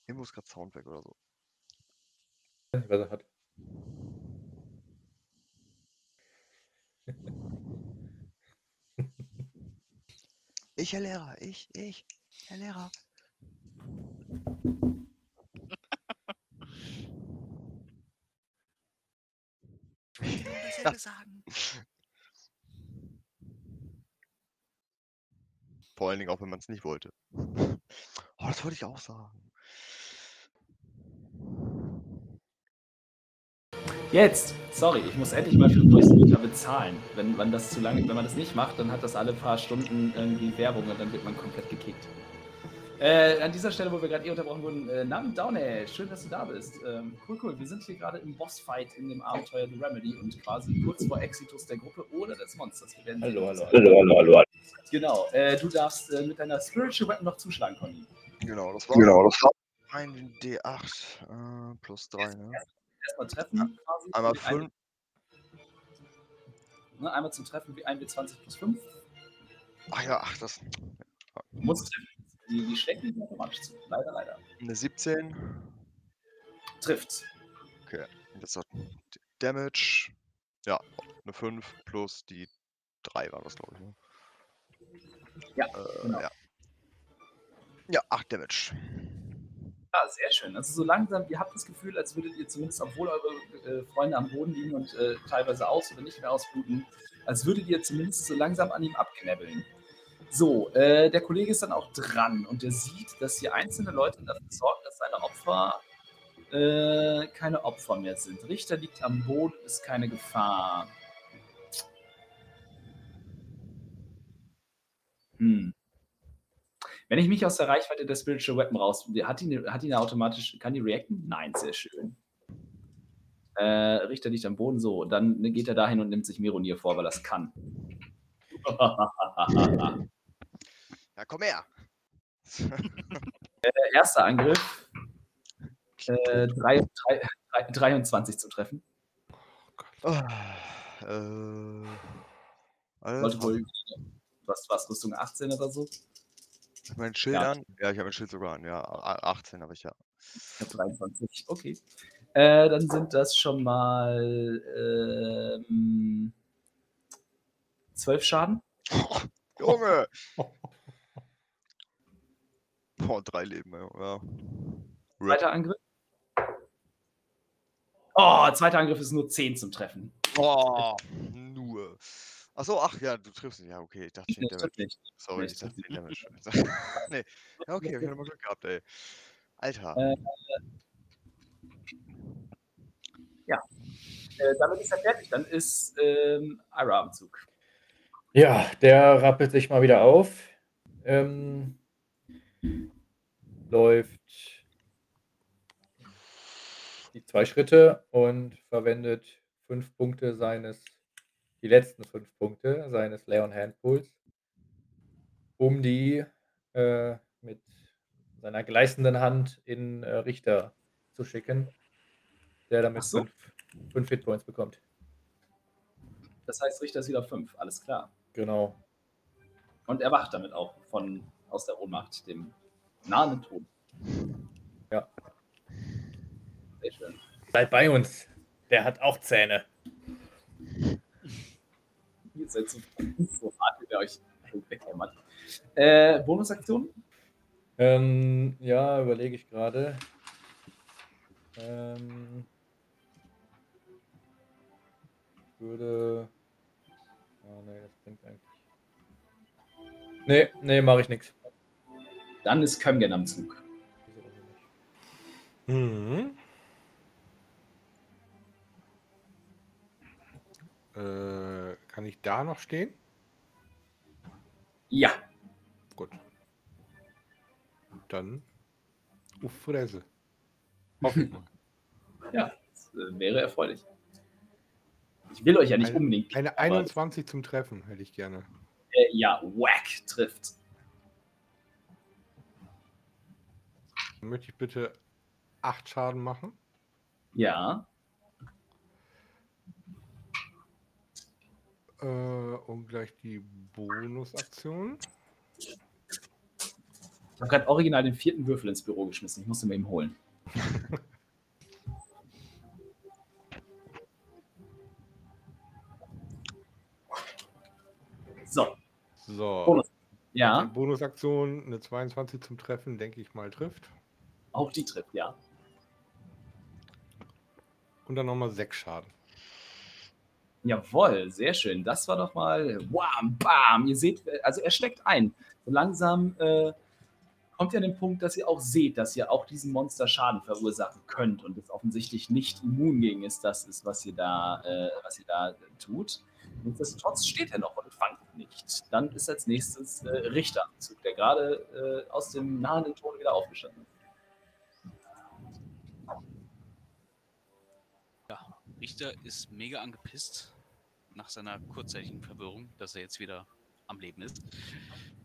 Irgendwo ist gerade Sound weg oder so. Ich weiß nicht, was er hat. Ich, Herr Lehrer, ich, ich, Herr Lehrer. dasselbe sagen. Vor allen Dingen auch, wenn man es nicht wollte. Oh, das wollte ich auch sagen. Jetzt, sorry, ich muss endlich mal für Voice Meter bezahlen. Wenn man das zu lange, wenn man das nicht macht, dann hat das alle paar Stunden irgendwie Werbung und dann wird man komplett gekickt. Äh, an dieser Stelle, wo wir gerade eh unterbrochen wurden, äh, Namen Downey, schön, dass du da bist. Ähm, cool, cool. Wir sind hier gerade im Bossfight in dem Abenteuer The Remedy und quasi kurz vor Exitus der Gruppe oder des Monsters. Wir werden sehen, Hallo, hallo, hallo, hallo, hallo. Genau. Äh, du darfst äh, mit deiner Spiritual Weapon noch zuschlagen, Conny. Genau, das war. Genau, das war. Ein D8 äh, plus 3, ne? Erstmal treffen quasi. Einmal Mit einem- 5. Ne, einmal zum Treffen wie 1W20 plus 5. Ach ja, ach, das. Muss treffen. Die, die schlägt nicht automatisch zu. Leider, leider. Eine 17. Trifft. Und das hat Damage. Ja, eine 5 plus die 3 war das, glaube ich. Ne? Ja, Äh, genau. ja. Ja, 8 Damage. Ja, sehr schön. Also so langsam, ihr habt das Gefühl, als würdet ihr zumindest, obwohl eure äh, Freunde am Boden liegen und äh, teilweise aus oder nicht mehr ausbluten, als würdet ihr zumindest so langsam an ihm abknäbbeln. So, äh, der Kollege ist dann auch dran und der sieht, dass hier einzelne Leute dafür sorgen, dass seine Opfer äh, keine Opfer mehr sind. Richter liegt am Boden, ist keine Gefahr. Hm. Wenn ich mich aus der Reichweite der Spiritual Weapon raus. Hat die, eine- hat die automatisch. Kann die reacten? Nein, sehr schön. Äh, Richter liegt am Boden so. Dann geht er dahin und nimmt sich Mironir vor, weil er es kann. Ja, komm her! Erster Angriff. Äh, drei, drei, drei, 23 zu treffen. Ah, äh, alles Sollte was- was, Rüstung 18 oder so? Mein Schild Ja. an? Ja, ich habe mein Schild sogar an. Ja, a- 18 habe ich ja. Ich habe 23. Okay. Äh, dann sind das schon mal ähm, 12 Schaden. Junge! Boah, drei Leben, ja. Zweiter Angriff. Oh, zweiter Angriff ist nur 10 zum Treffen. Boah, nur. Achso, ach ja, du triffst ihn. Ja, okay, ich dachte 10 Nee, Damage. nicht. Sorry, Nee, ich dachte trifft 10 nicht. Damage. nee. Ja, okay, hab ich hatte mal Glück gehabt, ey. Alter. Äh, Äh, damit ist er fertig. Dann ist ähm, Ira am Zug. Ja, der rappelt sich mal wieder auf. Ähm, läuft die zwei Schritte und verwendet fünf Punkte seines, die letzten fünf Punkte seines Leon Handpools, um die äh, mit seiner gleißenden Hand in äh, Richter zu schicken, der damit so. fünf, fünf Hitpoints bekommt. Das heißt, Richter ist wieder 5. Alles klar. Genau. Und er wacht damit auch von, aus der Ohnmacht, dem nahenden Tod. Ja. Sehr schön. Seid bei uns. Der hat auch Zähne. Ihr seid so, wie der euch weghämmert. Äh, Bonusaktion? Ähm, ja, überlege ich gerade. Ähm, ich würde. Ah, nee, das bringt eigentlich. Nee, nee, mache ich nichts. Dann ist Kömgen am Zug. Mhm. Äh, kann ich da noch stehen? Ja. Gut. Dann auf Fresse. Hoffe ich mal. Ja, das äh, wäre erfreulich. Ich will euch ja nicht Eine- unbedingt. Eine aber, 21 zum Treffen hätte ich gerne. Äh, ja, whack trifft. Dann möchte ich bitte 8 Schaden machen. Ja. Äh, und gleich die Bonusaktion. Ich habe gerade original den vierten Würfel ins Büro geschmissen. Ich musste mir ihn holen. so, So. Bonus. Ja, Bonusaktion, eine 22 zum Treffen, denke ich mal, trifft. auch die trifft, ja. Und dann nochmal 6 Schaden. Jawohl, sehr schön. Das war doch mal wham, bam. Ihr seht, äh, also er steckt ein. So langsam äh, kommt ihr an den Punkt, dass ihr auch seht, dass ihr auch diesem Monster Schaden verursachen könnt und es offensichtlich nicht immun gegen ist, das ist, was ihr da, äh, was ihr da tut. Nichtsdestotrotz steht er noch und wankt nicht. Dann ist als nächstes äh, Richter am Zug, der gerade äh, aus dem nahenden Ton wieder aufgestanden ist. Ja, Richter ist mega angepisst nach seiner kurzzeitigen Verwirrung, dass er jetzt wieder am Leben ist.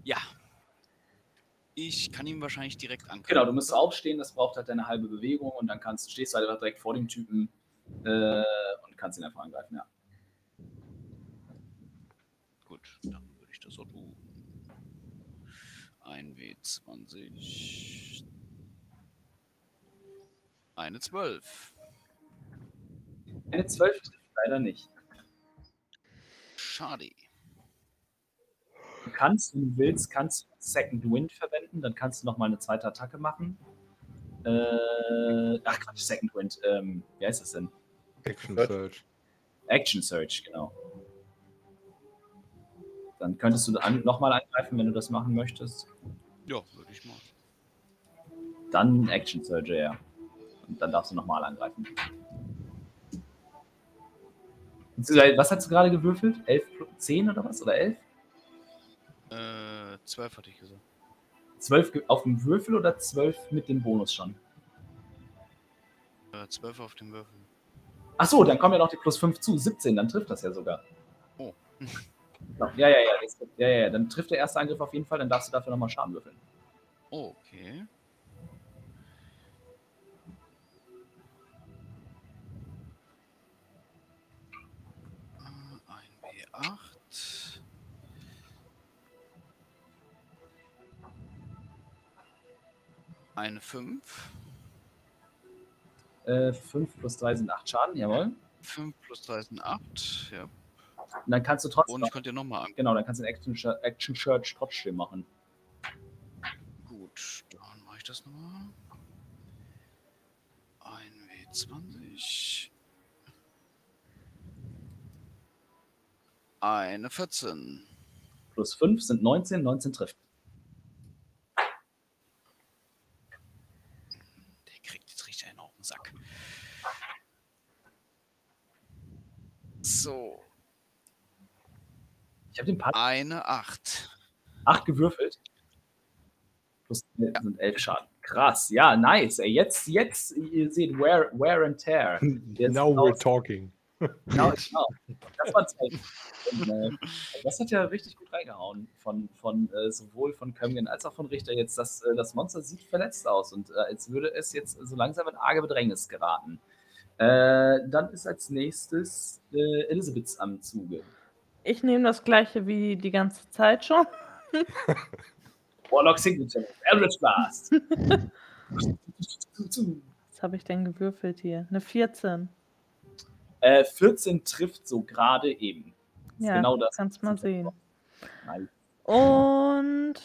Ja. Ich kann ihm wahrscheinlich direkt ankündigen. Genau, du musst aufstehen, das braucht halt eine halbe Bewegung und dann kannst, stehst du halt einfach direkt vor dem Typen äh, und kannst ihn einfach angreifen, ja. Gut, dann würde ich das so tun. 1W20. Eine 12. Eine 12 trifft leider nicht. Schade. Du kannst, wenn du willst, kannst du Second Wind verwenden, dann kannst du nochmal eine zweite Attacke machen. Äh, ach Quatsch, Second Wind, ähm, wie heißt das denn? Action Search. Action Search, genau. Dann könntest du an, nochmal angreifen, wenn du das machen möchtest. Ja, würde ich mal. Dann Action Search, ja. Und dann darfst du nochmal angreifen. Was hast du gerade gewürfelt? 11, plus 10 oder was? Oder 11? Äh, 12 hatte ich gesagt. 12 ge- auf dem Würfel oder 12 mit dem Bonus schon? Äh, 12 auf dem Würfel. Ach so, dann kommen ja noch die plus 5 zu. 17, dann trifft das ja sogar. Oh. Ja, ja, ja, ja, ja, ja. Dann trifft der erste Angriff auf jeden Fall, dann darfst du dafür nochmal Schaden würfeln. Okay. acht. Eine fünf. Äh, 5 plus 3 sind 8 Schaden, jawohl. 5 plus 3 sind 8, ja. Und dann kannst du trotzdem. Und ich könnte dir nochmal an. Genau, dann kannst du den Action, Action trotzdem machen. Gut, dann mache ich das nochmal. 1W20. Eine 14. Plus 5 sind 19, 19 trifft. Der kriegt jetzt richtig einen auf den Sack. So, Ich habe den Part eine 8. 8 gewürfelt. Plus sind 11 Schaden. Krass, ja, nice. Ey, jetzt, jetzt, ihr seht Wear, wear and Tear. Jetzt Now we're talking. Genau, genau. Das war. Und, äh, das hat ja richtig gut reingehauen. Von, von äh, sowohl von Kömgen als auch von Richter. Jetzt, das, äh, das Monster sieht verletzt aus und äh, als würde es jetzt so langsam in arge Bedrängnis geraten. Äh, dann ist als nächstes äh, Elisabeths am Zuge. Ich nehme das gleiche wie die ganze Zeit schon. Warlock Signature, Eldritch Blast. Was habe ich denn gewürfelt hier? Eine 14. äh, 14 trifft so gerade eben. Das Ja, genau das. kannst mal sehen. Nice. Und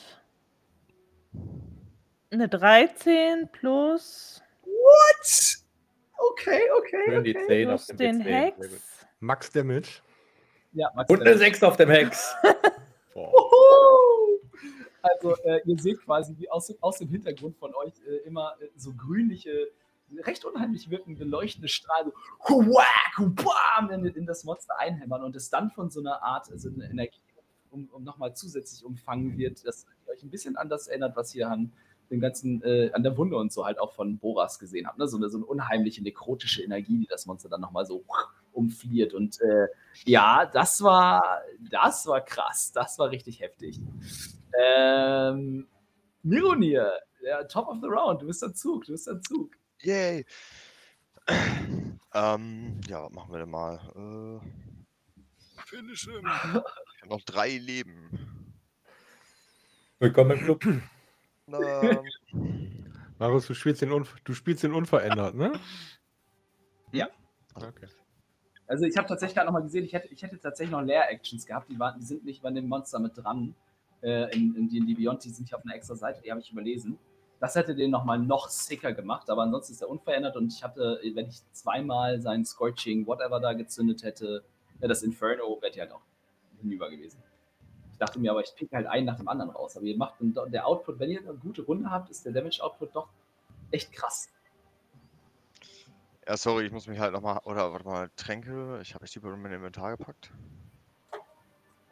eine 13 plus, What? Okay, okay. Schön die 10 auf plus dem den. Hex. Max Damage. Ja, Max, Und eine 6 auf dem Hex. Also, äh, ihr seht quasi, wie aus, aus dem Hintergrund von euch äh, immer äh, so grünliche, recht unheimlich wirkende, leuchtende Strahlen so bam, in, in das Monster einhämmern und es dann von so einer Art, also eine Energie, um, um nochmal zusätzlich umfangen wird, ihr euch ein bisschen an das erinnert, was ihr an den ganzen, äh, an der Wunde und so halt auch von Boras gesehen habt. Ne? So, eine, so eine unheimliche nekrotische Energie, die das Monster dann nochmal so umfliert. Und äh, ja, das war, das war krass. Das war richtig heftig. Ähm, Mironir, der Top of the Round, du bist am Zug, du bist am Zug. Yay! ähm, ja, was machen wir denn mal? Äh, Finish him. ich habe noch drei Leben. Willkommen im Club. Ähm, Marius, du spielst den, Unver du spielst den unverändert, ne? Ja. Okay. Also ich habe tatsächlich gerade nochmal gesehen, ich hätte, ich hätte tatsächlich noch Leer-Actions gehabt, die, waren, die sind nicht bei dem Monster mit dran. Äh, in, in D&D Beyond, die sind hier auf einer extra Seite, die habe ich überlesen. Das hätte den nochmal noch sicker gemacht, aber ansonsten ist er unverändert und ich hatte, wenn ich zweimal sein Scorching Whatever da gezündet hätte, das Inferno, wäre ich halt auch hinüber gewesen. Ich dachte mir aber, ich pick halt einen nach dem anderen raus. Aber ihr macht doch- der Output, wenn ihr eine gute Runde habt, ist der Damage-Output doch echt krass. ja, sorry, ich muss mich halt nochmal. Oder warte mal, Tränke. Ich habe ich die bei mein Inventar gepackt.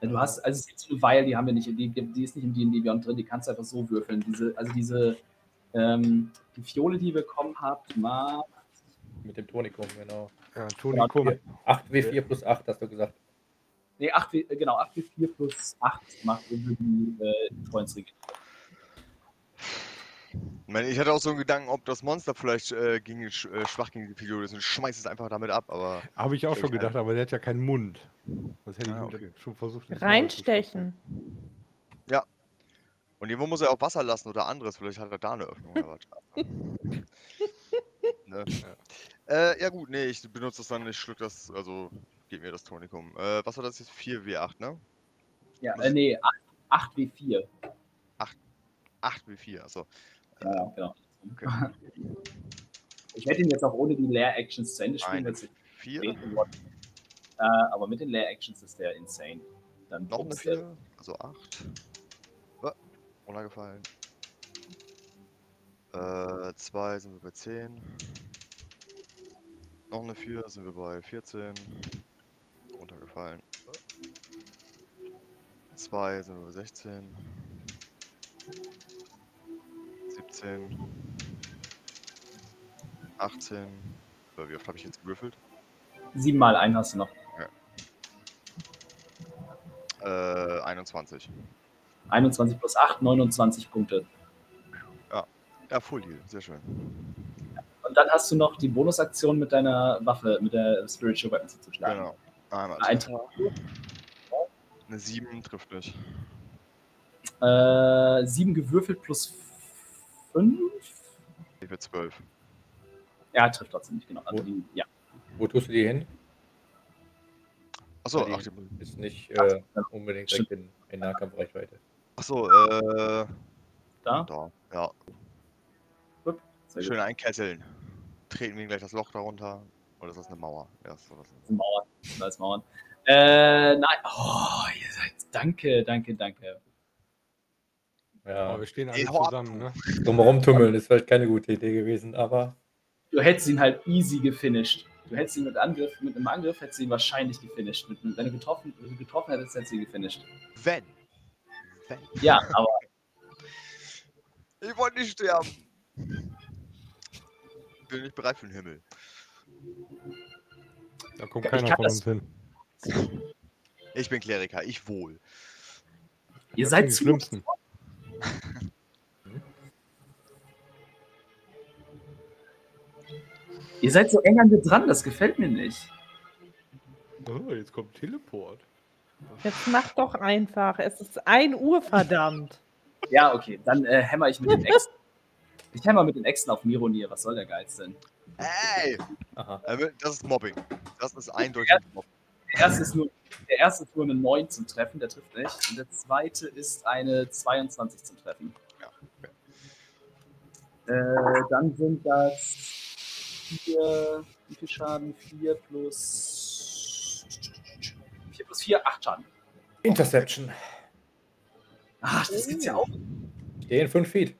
Ja, Du hast, also es gibt so eine Weil, die haben wir nicht, die, die ist nicht im D&D Beyond drin, die kannst du einfach so würfeln. Diese, also diese, ähm, die Fiole, die ihr bekommen habt, macht, Mit dem Tonikum, genau. Ja, Tonikum. 8W4 plus 8, hast du gesagt. nee, 8, W- äh, genau, 8W4 plus 8 macht irgendwie die äh, Freundsregel. Ich meine, ich hatte auch so einen Gedanken, ob das Monster vielleicht äh, gegen, äh, schwach gegen die Fiole ist und schmeißt es einfach damit ab, aber Habe ich auch schon Ich- gedacht, aber der hat ja keinen Mund. Das hätte ich Ah, okay. schon versucht. Reinstechen. Und irgendwo muss er auch Wasser lassen oder anderes. Vielleicht hat er da eine Öffnung oder was. ne? äh, ja gut, nee, ich benutze das dann, ich schluck das, also gib mir das Tonikum. Äh, was war das jetzt? 4W8, ne? Ja, äh, nee, 8, 8W4. 8W4, also. Ja, ja, genau. Okay. Ich hätte ihn jetzt auch ohne die Lair-Actions zu Ende spielen, Eine wenn es 4, reden wollte. Äh, aber mit den Lair-Actions ist der insane. Dann noch eine druckst du- 4, also 8. Runtergefallen. Äh, 2 sind wir bei 10. Noch eine 4 sind wir bei 14. Runtergefallen. 2 sind wir bei 16. 17. 18. Äh, Wie oft habe ich jetzt gewürfelt? Sieben mal einen hast du noch. Äh, 21. 21 plus 8, 29 Punkte. Ja, Full Heal, sehr schön. Und dann hast du noch die Bonusaktion mit deiner Waffe, mit der Spiritual Weapon zuzuschlagen. Genau. Einmal. Ein Eine 7 trifft nicht. Äh, 7 gewürfelt plus 5. Ich will 12. Ja, trifft trotzdem nicht, genau. Also Wo? die, ja. Wo tust du die hin? Achso, ach, die ist nicht äh, ja. unbedingt direkt in, in Nahkampfreichweite. Achso, äh. Da? Da. Ja. Gut. Schön einkesseln. Treten wir gleich das Loch darunter. Oder ist das eine Mauer? Ja, ist so das Das sind Mauern. Da ist Mauern. Äh, nein. Oh, ihr seid. Danke, danke, danke. Ja, Aber wir stehen alle zusammen, ne? drumherum tummeln ist vielleicht keine gute Idee gewesen, aber Du hättest ihn halt easy gefinisht. Du hättest ihn mit Angriff, mit einem Angriff hättest du ihn wahrscheinlich gefinisht. Mit, wenn du getroffen, wenn du getroffen hättest, hättest du ihn gefinisht. Wenn. Ja, aber Ich wollte nicht sterben. Bin nicht bereit für den Himmel. Da kommt Ich keiner von das- uns hin. Ich bin Kleriker, ich wohl. ihr Das seid die zu. Schlimmsten. Ihr seid so eng an mir dran, das gefällt mir nicht. Oh, jetzt kommt Teleport. Jetzt mach doch einfach. Es ist 1 Uhr, verdammt. Ja, okay, dann äh, hämmer ich mit den Äxten. Ich hämmer mit den Äxten auf Mironir, was soll der Geiz denn? Ey! aha. äh, Das ist Mobbing. Das ist eindeutig Mobbing. Der erste ist nur, der erste ist nur eine 9 zum Treffen, der trifft nicht. Und der zweite ist eine 22 zum Treffen. Ja, Äh, dann sind das 4, wie viel Schaden? 4 plus 4 plus 4, 8 Schaden. Interception. Ach, das gibt's ja auch. Stehen 5 Feet.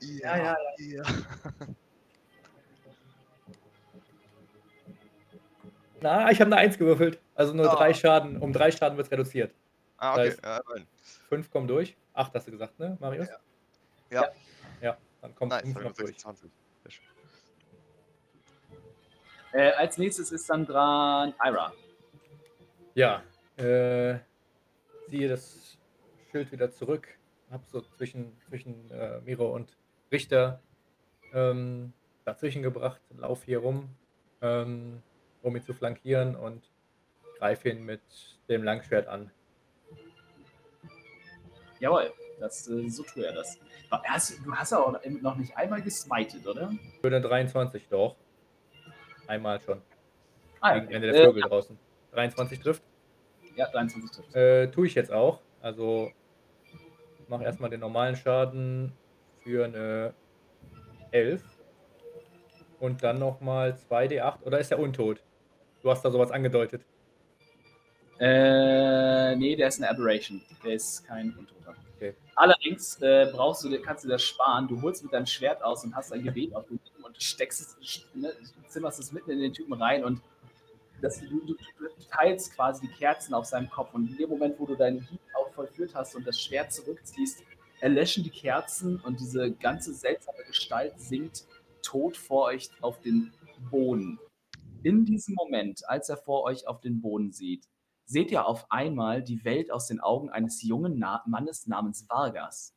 Ja, ja, ja. Na, ich habe eine 1 gewürfelt. Also nur Ah. 3 Schaden. Um 3 Schaden wird es reduziert. Ah, okay. heißt- Ja, immerhin. 5 kommen durch. 8 hast du gesagt, ne, Marius? Ja. Ja, dann kommt Nice, 5 noch durch. 26. Sehr schön. Äh, als nächstes ist dann dran Ira. Ja, äh, ziehe das Schild wieder zurück. Hab so zwischen, zwischen äh, Miro und Richter ähm, dazwischen gebracht. Lauf hier rum, ähm, um ihn zu flankieren und greife ihn mit dem Langschwert an. Jawohl, das, äh, so tut er das. Hast, du hast ja auch noch nicht einmal gesmited, oder? Für eine 23 doch. Einmal schon. Ah, Gegen. Ende der äh, Vögel draußen. 23 trifft. Ja, 23 trifft. Äh, tue ich jetzt auch. Also mache erstmal den normalen Schaden für eine 11. Und dann nochmal 2d8. Oder ist er untot? Du hast da sowas angedeutet. Äh, nee, der ist eine Aberration. Der ist kein Untoter. Okay. Allerdings äh, brauchst du, kannst du das sparen. Du holst mit deinem Schwert aus und hast ein Gebet auf den Typen und steckst es, ne, zimmerst es mitten in den Typen rein und dass du, du, teilst quasi die Kerzen auf seinem Kopf und in dem Moment, wo du deinen Hieb auch vollführt hast und das Schwert zurückziehst, erlöschen die Kerzen und diese ganze seltsame Gestalt sinkt tot vor euch auf den Boden. In diesem Moment, als er vor euch auf den Boden sieht, seht ihr auf einmal die Welt aus den Augen eines jungen Na Mannes namens Vargas.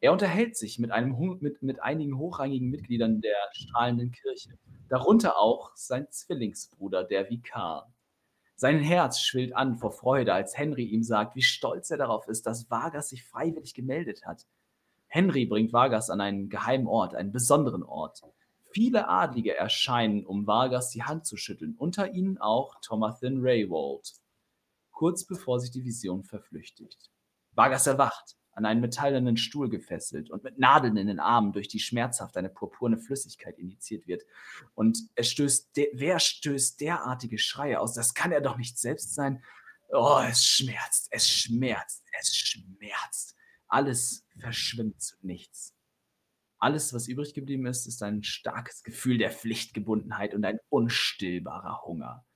Er unterhält sich mit, einem, mit, mit einigen hochrangigen Mitgliedern der strahlenden Kirche, darunter auch sein Zwillingsbruder, der Vikar. Sein Herz schwillt an vor Freude, als Henry ihm sagt, wie stolz er darauf ist, dass Vargas sich freiwillig gemeldet hat. Henry bringt Vargas an einen geheimen Ort, einen besonderen Ort. Viele Adlige erscheinen, um Vargas die Hand zu schütteln, unter ihnen auch Thomathan Raywald, kurz bevor sich die Vision verflüchtigt. Vargas erwacht, an einen metallenen Stuhl gefesselt und mit Nadeln in den Armen, durch die schmerzhaft eine purpurne Flüssigkeit injiziert wird. Und er stößt, wer stößt derartige Schreie aus? Das kann er doch nicht selbst sein. Oh, es schmerzt, es schmerzt, es schmerzt. Alles verschwimmt zu nichts. Alles, was übrig geblieben ist, ist ein starkes Gefühl der Pflichtgebundenheit und ein unstillbarer Hunger.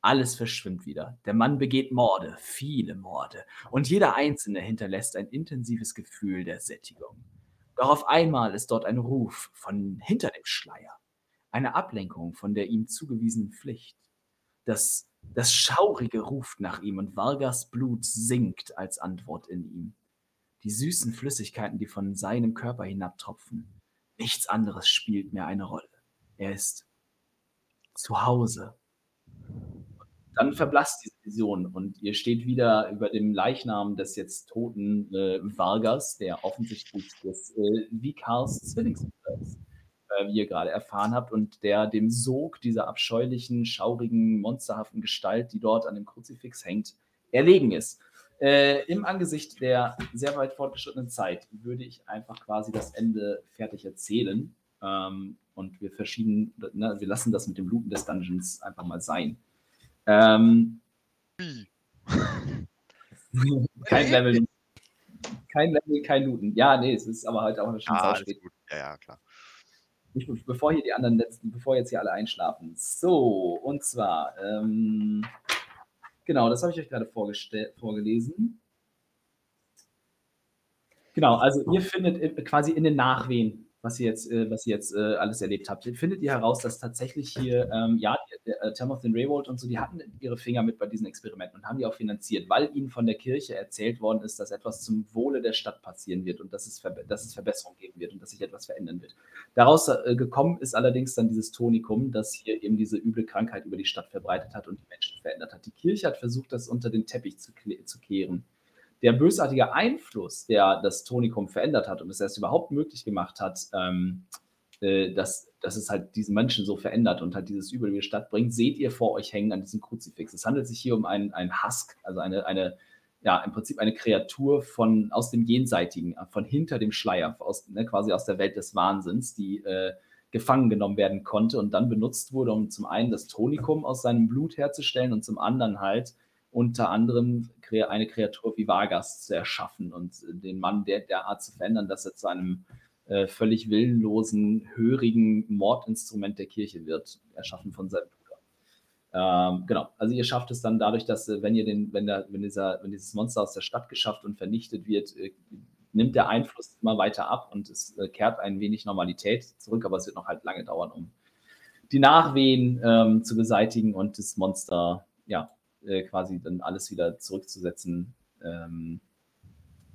Alles verschwimmt wieder. Der Mann begeht Morde, viele Morde, und jeder einzelne hinterlässt ein intensives Gefühl der Sättigung. Doch auf einmal ist dort ein Ruf von hinter dem Schleier, eine Ablenkung von der ihm zugewiesenen Pflicht. Das, das Schaurige ruft nach ihm und Vargas Blut sinkt als Antwort in ihm. Die süßen Flüssigkeiten, die von seinem Körper hinabtropfen. Nichts anderes spielt mehr eine Rolle. Er ist zu Hause. Dann verblasst diese Vision und ihr steht wieder über dem Leichnam des jetzt toten äh, Vargas, der offensichtlich des äh, Vikars Zwillingsbruder ist, äh, wie ihr gerade erfahren habt, und der dem Sog dieser abscheulichen, schaurigen, monsterhaften Gestalt, die dort an dem Kruzifix hängt, erlegen ist. Äh, Im Angesicht der sehr weit fortgeschrittenen Zeit würde ich einfach quasi das Ende fertig erzählen. Ähm, und wir verschieden, ne, wir lassen das mit dem Looten des Dungeons einfach mal sein. Ähm, kein Level. Kein Level, kein Looten. Ja, nee, es ist aber halt auch schon Ah, spät. Ja, ja, klar. Ich, bevor hier die anderen letzten, bevor jetzt hier alle einschlafen. So, und zwar, ähm, genau, das habe ich euch gerade vorgelesen. Genau, also ihr findet quasi in den Nachwehen, was ihr jetzt, äh, was ihr jetzt äh, alles erlebt habt, findet ihr heraus, dass tatsächlich hier, ähm, ja, äh, Timothy Raywald und so, die hatten ihre Finger mit bei diesen Experimenten und haben die auch finanziert, weil ihnen von der Kirche erzählt worden ist, dass etwas zum Wohle der Stadt passieren wird und dass es, dass es Verbesserung geben wird und dass sich etwas verändern wird. Daraus äh, gekommen ist allerdings dann dieses Tonikum, das hier eben diese üble Krankheit über die Stadt verbreitet hat und die Menschen verändert hat. Die Kirche hat versucht, das unter den Teppich zu, zu kehren. Der bösartige Einfluss, der das Tonikum verändert hat und es erst überhaupt möglich gemacht hat, ähm, äh, dass, dass es halt diesen Menschen so verändert und halt dieses Übel über die Stadt bringt, seht ihr vor euch hängen an diesem Kruzifix. Es handelt sich hier um einen, einen Husk, also eine, eine, ja, im Prinzip eine Kreatur von, aus dem Jenseitigen, äh, von hinter dem Schleier, aus, ne, quasi aus der Welt des Wahnsinns, die äh, gefangen genommen werden konnte und dann benutzt wurde, um zum einen das Tonikum aus seinem Blut herzustellen und zum anderen halt unter anderem eine Kreatur wie Vargas zu erschaffen und den Mann der, derart zu verändern, dass er zu einem äh, völlig willenlosen, hörigen Mordinstrument der Kirche wird, erschaffen von seinem Bruder. Ähm, genau, also ihr schafft es dann dadurch, dass äh, wenn ihr den, wenn der, wenn dieser, wenn dieses Monster aus der Stadt geschafft und vernichtet wird, äh, nimmt der Einfluss immer weiter ab und es äh, kehrt ein wenig Normalität zurück, aber es wird noch halt lange dauern, um die Nachwehen ähm, zu beseitigen und das Monster, ja, äh, quasi dann alles wieder zurückzusetzen, ähm,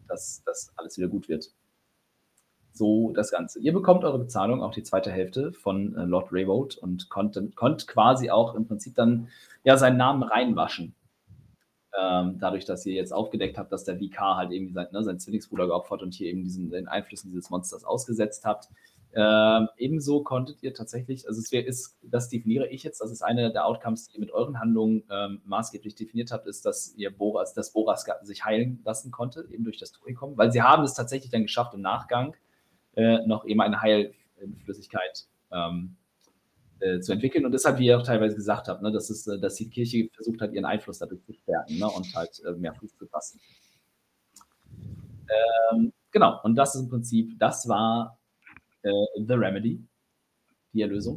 dass, dass alles wieder gut wird. So das Ganze. Ihr bekommt eure Bezahlung, auch die zweite Hälfte von äh, Lord Rayvold und konnt, konnt quasi auch im Prinzip dann ja seinen Namen reinwaschen. Ähm, dadurch, dass ihr jetzt aufgedeckt habt, dass der VK halt irgendwie sein, ne, seinen Zwillingsbruder geopfert und hier eben diesen, den Einflüssen dieses Monsters ausgesetzt habt. Ähm, ebenso konntet ihr tatsächlich, also es wär, ist, das definiere ich jetzt, das ist eine der Outcomes, die ihr mit euren Handlungen ähm, maßgeblich definiert habt, ist, dass ihr Boras, dass Boras sich heilen lassen konnte, eben durch das Tonikum, weil sie haben es tatsächlich dann geschafft, im Nachgang äh, noch eben eine Heilflüssigkeit ähm, äh, zu entwickeln. Und deshalb, wie ihr auch teilweise gesagt habt, ne, dass, es, äh, dass die Kirche versucht hat, ihren Einfluss dadurch zu stärken ne, und halt äh, mehr Fuß zu fassen. Ähm, genau, und das ist im Prinzip, das war äh, The Remedy, die Erlösung.